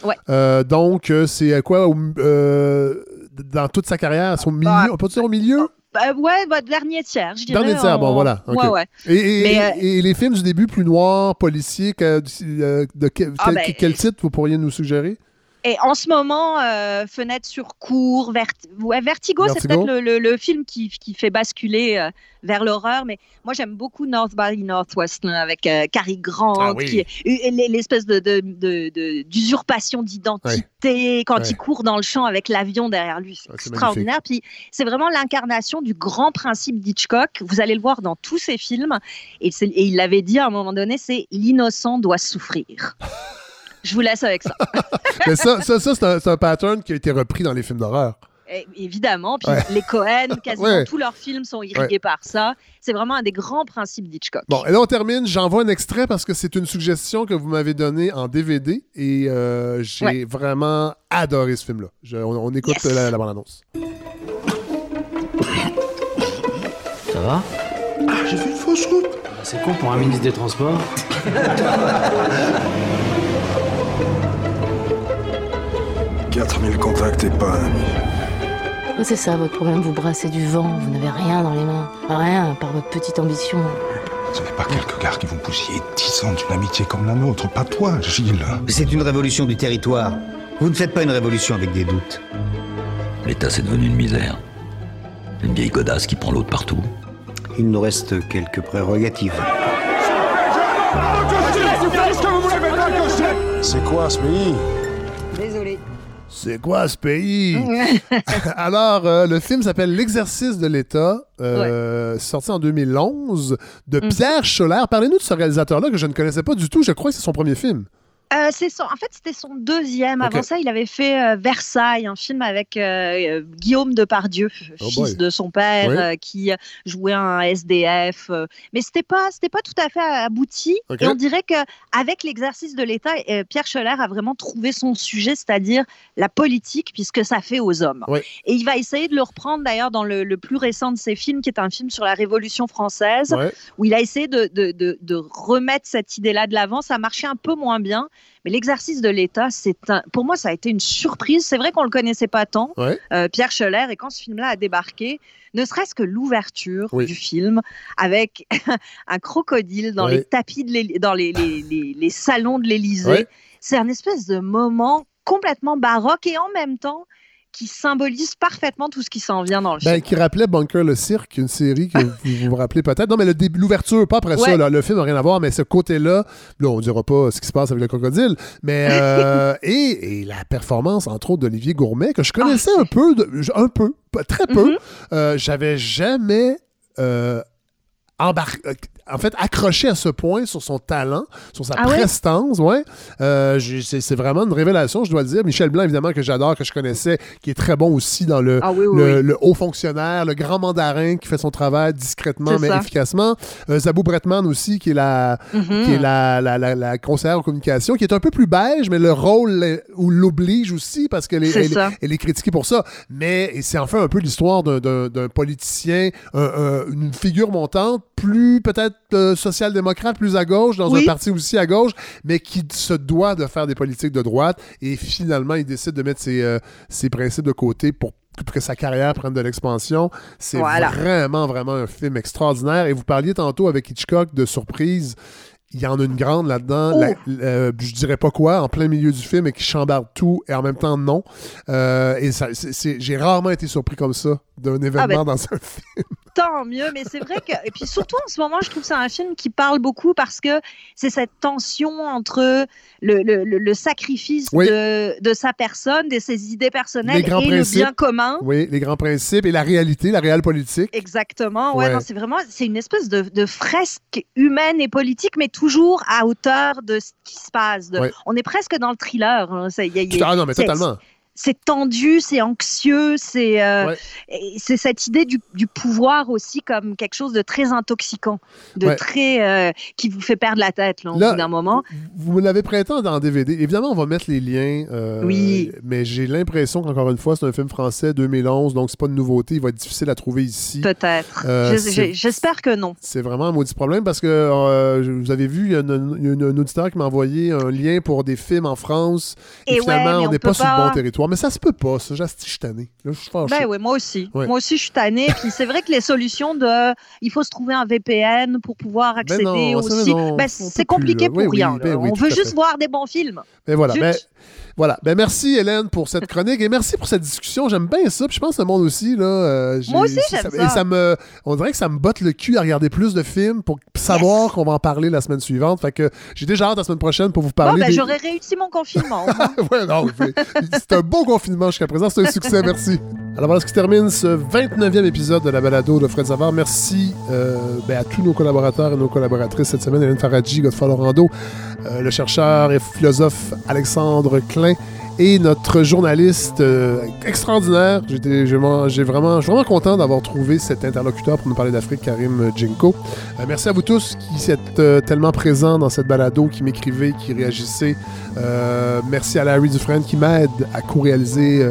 Ouais. Euh, donc, euh, c'est quoi dans toute sa carrière, son milieu, bah, on peut dire au milieu? Bah, ouais, bah, dernier tiers, je dirais. Dernier tiers, bon, voilà. Ouais, ouais. Et, et, les films du début plus noirs, policiers, de, ah, ben, quel titre vous pourriez nous suggérer? Et en ce moment, euh, Fenêtre sur cours, Vertigo, c'est peut-être le, film qui, qui, fait basculer euh, vers l'horreur. Mais moi, j'aime beaucoup North by Northwest avec euh, Cary Grant, ah l'espèce de, d'usurpation d'identité quand il court dans le champ avec l'avion derrière lui. C'est extraordinaire. Puis c'est vraiment l'incarnation du grand principe d'Hitchcock. Vous allez le voir dans tous ses films. Et, et il l'avait dit à un moment donné, c'est l'innocent doit souffrir. Je vous laisse avec ça. Mais ça, ça, c'est un, pattern qui a été repris dans les films d'horreur. Eh, évidemment, puis les Cohen, quasiment tous leurs films sont irrigués par ça. C'est vraiment un des grands principes d'Hitchcock. Bon, et là on termine. J'envoie un extrait parce que c'est une suggestion que vous m'avez donnée en DVD et euh, j'ai vraiment adoré ce film-là. On, écoute la, la bande-annonce. Ça va? Ah, j'ai fait une fausse route. C'est con pour un ministre des Transports? 4000 contacts et pas un ami. C'est ça votre problème, vous brassez du vent, vous n'avez rien dans les mains. Rien, par votre petite ambition. Ce n'est pas quelques gars qui vont bousiller 10 ans d'une amitié comme la nôtre, pas toi, Gilles. C'est une révolution du territoire. Vous ne faites pas une révolution avec des doutes. L'État, c'est devenu une misère. Une vieille godasse qui prend l'autre partout. Il nous reste quelques prérogatives. C'est quoi ce pays? C'est quoi ce pays? Alors, euh, le film s'appelle L'exercice de l'État, euh, sorti en 2011, de mm. Pierre Scholler. Parlez-nous de ce réalisateur-là que je ne connaissais pas du tout. Je crois que c'est son premier film. Euh, son, en fait, c'était son deuxième. Avant ça, il avait fait euh, Versailles, un film avec euh, Guillaume Depardieu, oh fils de son père, qui jouait un SDF. mais c'était pas, c'était pas tout à fait abouti. Et on dirait que avec l'exercice de l'État, Pierre Scholler a vraiment trouvé son sujet, c'est-à-dire la politique, puisque ça fait aux hommes. Et il va essayer de le reprendre d'ailleurs dans le, plus récent de ses films, qui est un film sur la Révolution française, où il a essayé de, de, de, de remettre cette idée-là de l'avant. Ça a marché un peu moins bien. Mais l'exercice de l'État, c'est pour moi, ça a été une surprise. C'est vrai qu'on le connaissait pas tant, euh, Pierre Scheller, et quand ce film-là a débarqué, ne serait-ce que l'ouverture du film avec un crocodile dans les tapis, de dans les, les, les, salons de l'Élysée, c'est un espèce de moment complètement baroque et en même temps qui symbolise parfaitement tout ce qui s'en vient dans le ben, Qui rappelait Bunker le Cirque, une série que vous vous rappelez peut-être. Non, mais l'ouverture, pas après ça. le film n'a rien à voir, mais ce côté-là, là, on ne dira pas ce qui se passe avec le crocodile. Mais, euh, et, la performance, entre autres, d'Olivier Gourmet, que je connaissais ah, un peu, un peu, très peu. Mm-hmm. Euh, j'avais jamais euh, en fait, accroché à ce point sur son talent, sur sa ah prestance, ouais. Euh, c'est vraiment une révélation, je dois le dire. Michel Blanc, évidemment, que j'adore, que je connaissais, qui est très bon aussi dans le, ah le, haut fonctionnaire, le grand mandarin qui fait son travail discrètement mais efficacement. Euh, Zabou Bretman aussi, qui est la, mm-hmm. qui est la, la, la, conseillère en communication, qui est un peu plus beige, mais le rôle l'oblige aussi parce qu'elle est, elle, est critiquée pour ça. Mais c'est enfin un peu l'histoire d'un politicien, une figure montante, plus peut-être social-démocrate plus à gauche, dans un parti aussi à gauche, mais qui se doit de faire des politiques de droite. Et finalement, il décide de mettre ses, euh, ses principes de côté pour que sa carrière prenne de l'expansion. C'est vraiment, vraiment un film extraordinaire. Et vous parliez tantôt avec Hitchcock de surprise il y en a une grande là-dedans, oh! euh, je dirais pas quoi, en plein milieu du film et qui chambarde tout et en même temps non. Euh, et j'ai rarement été surpris comme ça d'un ah, événement ben, dans un film. Tant mieux, mais c'est vrai que. Et puis surtout en ce moment, je trouve que c'est un film qui parle beaucoup parce que c'est cette tension entre le, le, le sacrifice de, de, sa personne, de ses idées personnelles et le bien commun. Oui, les grands principes et la réalité, la réelle politique. Exactement. Ouais, c'est vraiment. C'est une espèce de, de, fresque humaine et politique, mais toujours à hauteur de ce qui se passe. On est presque dans le thriller. Hein. ah non, mais totalement c'est tendu, c'est anxieux, c'est euh, c'est cette idée du, du, pouvoir aussi comme quelque chose de très intoxicant, de très euh, qui vous fait perdre la tête là, au bout d'un moment. Vous me l'avez prêté dans DVD. Évidemment, on va mettre les liens. Euh, oui. Mais j'ai l'impression qu'encore une fois, c'est un film français 2011, donc c'est pas de nouveauté. Il va être difficile à trouver ici. Peut-être. J'espère que non. C'est vraiment un maudit problème parce que vous avez vu, il y a un auditeur qui m'a envoyé un lien pour des films en France et, finalement, on n'est pas sur le bon territoire soir. Mais ça se peut pas, ça. Je suis tanné. Là, je suis Ben oui, moi aussi. Moi aussi, je suis tanné. Puis c'est vrai que les solutions de il faut se trouver un VPN pour pouvoir ben accéder aussi. Ben, c'est compliqué pour rien. Ben on veut juste voir des bons films. Mais voilà. Voilà. Ben, merci, Hélène, pour cette chronique et merci pour cette discussion. J'aime bien ça. Puis je pense que le monde aussi. Là, euh, Moi aussi, j'aime ça. Et ça me, on dirait que ça me botte le cul à regarder plus de films pour savoir qu'on va en parler la semaine suivante. Fait que j'ai déjà hâte la semaine prochaine pour vous parler. Bon, ben, J'aurais réussi mon confinement. ouais, non, c'est un beau confinement jusqu'à présent. C'est un succès. Merci. Alors voilà ce qui termine ce 29e épisode de la balado de Fred Savard. Merci euh, ben, à tous nos collaborateurs et nos collaboratrices cette semaine. Hélène Faradji, Godfrey Lorando, euh, le chercheur et philosophe Alexandre Klein actually. Et notre journaliste euh, extraordinaire. J'ai vraiment, je suis vraiment content d'avoir trouvé cet interlocuteur pour nous parler d'Afrique, Karim Djenko. Euh, merci à vous tous qui êtes euh, tellement présents dans cette balado, qui m'écrivez, qui réagissez. merci à Larry Dufresne qui m'aide à co-réaliser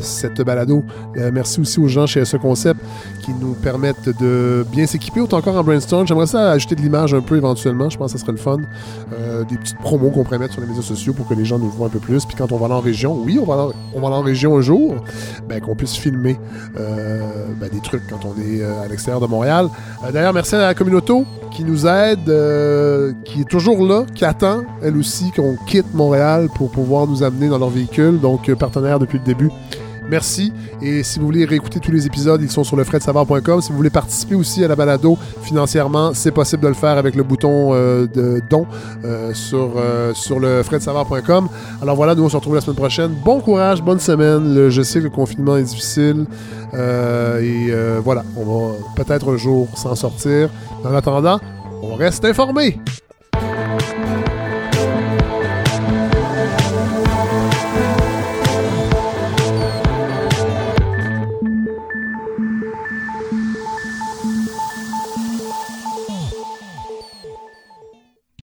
cette balado. merci aussi aux gens chez ce concept qui nous permettent de bien s'équiper, autant encore en brainstorm. J'aimerais ça ajouter de l'image un peu éventuellement. Je pense que ça serait le fun. des petites promos qu'on pourrait mettre sur les médias sociaux pour que les gens nous voient un peu plus. Puis quand on va en oui, on va, aller, en région un jour, ben, qu'on puisse filmer euh, ben, des trucs quand on est euh, à l'extérieur de Montréal. Euh, d'ailleurs, merci à la communauté qui nous aide, qui est toujours là, qui attend, elle aussi, qu'on quitte Montréal pour pouvoir nous amener dans leur véhicule, donc partenaire depuis le début. Merci. Et si vous voulez réécouter tous les épisodes, ils sont sur le lefredsavard.com. Si vous voulez participer aussi à la balado financièrement, c'est possible de le faire avec le bouton euh, de don euh, sur, euh, sur le fredsavard.com. Alors voilà, nous on se retrouve la semaine prochaine. Bon courage, bonne semaine. je sais que le confinement est difficile. et voilà, on va peut-être un jour s'en sortir. En attendant, on reste informé.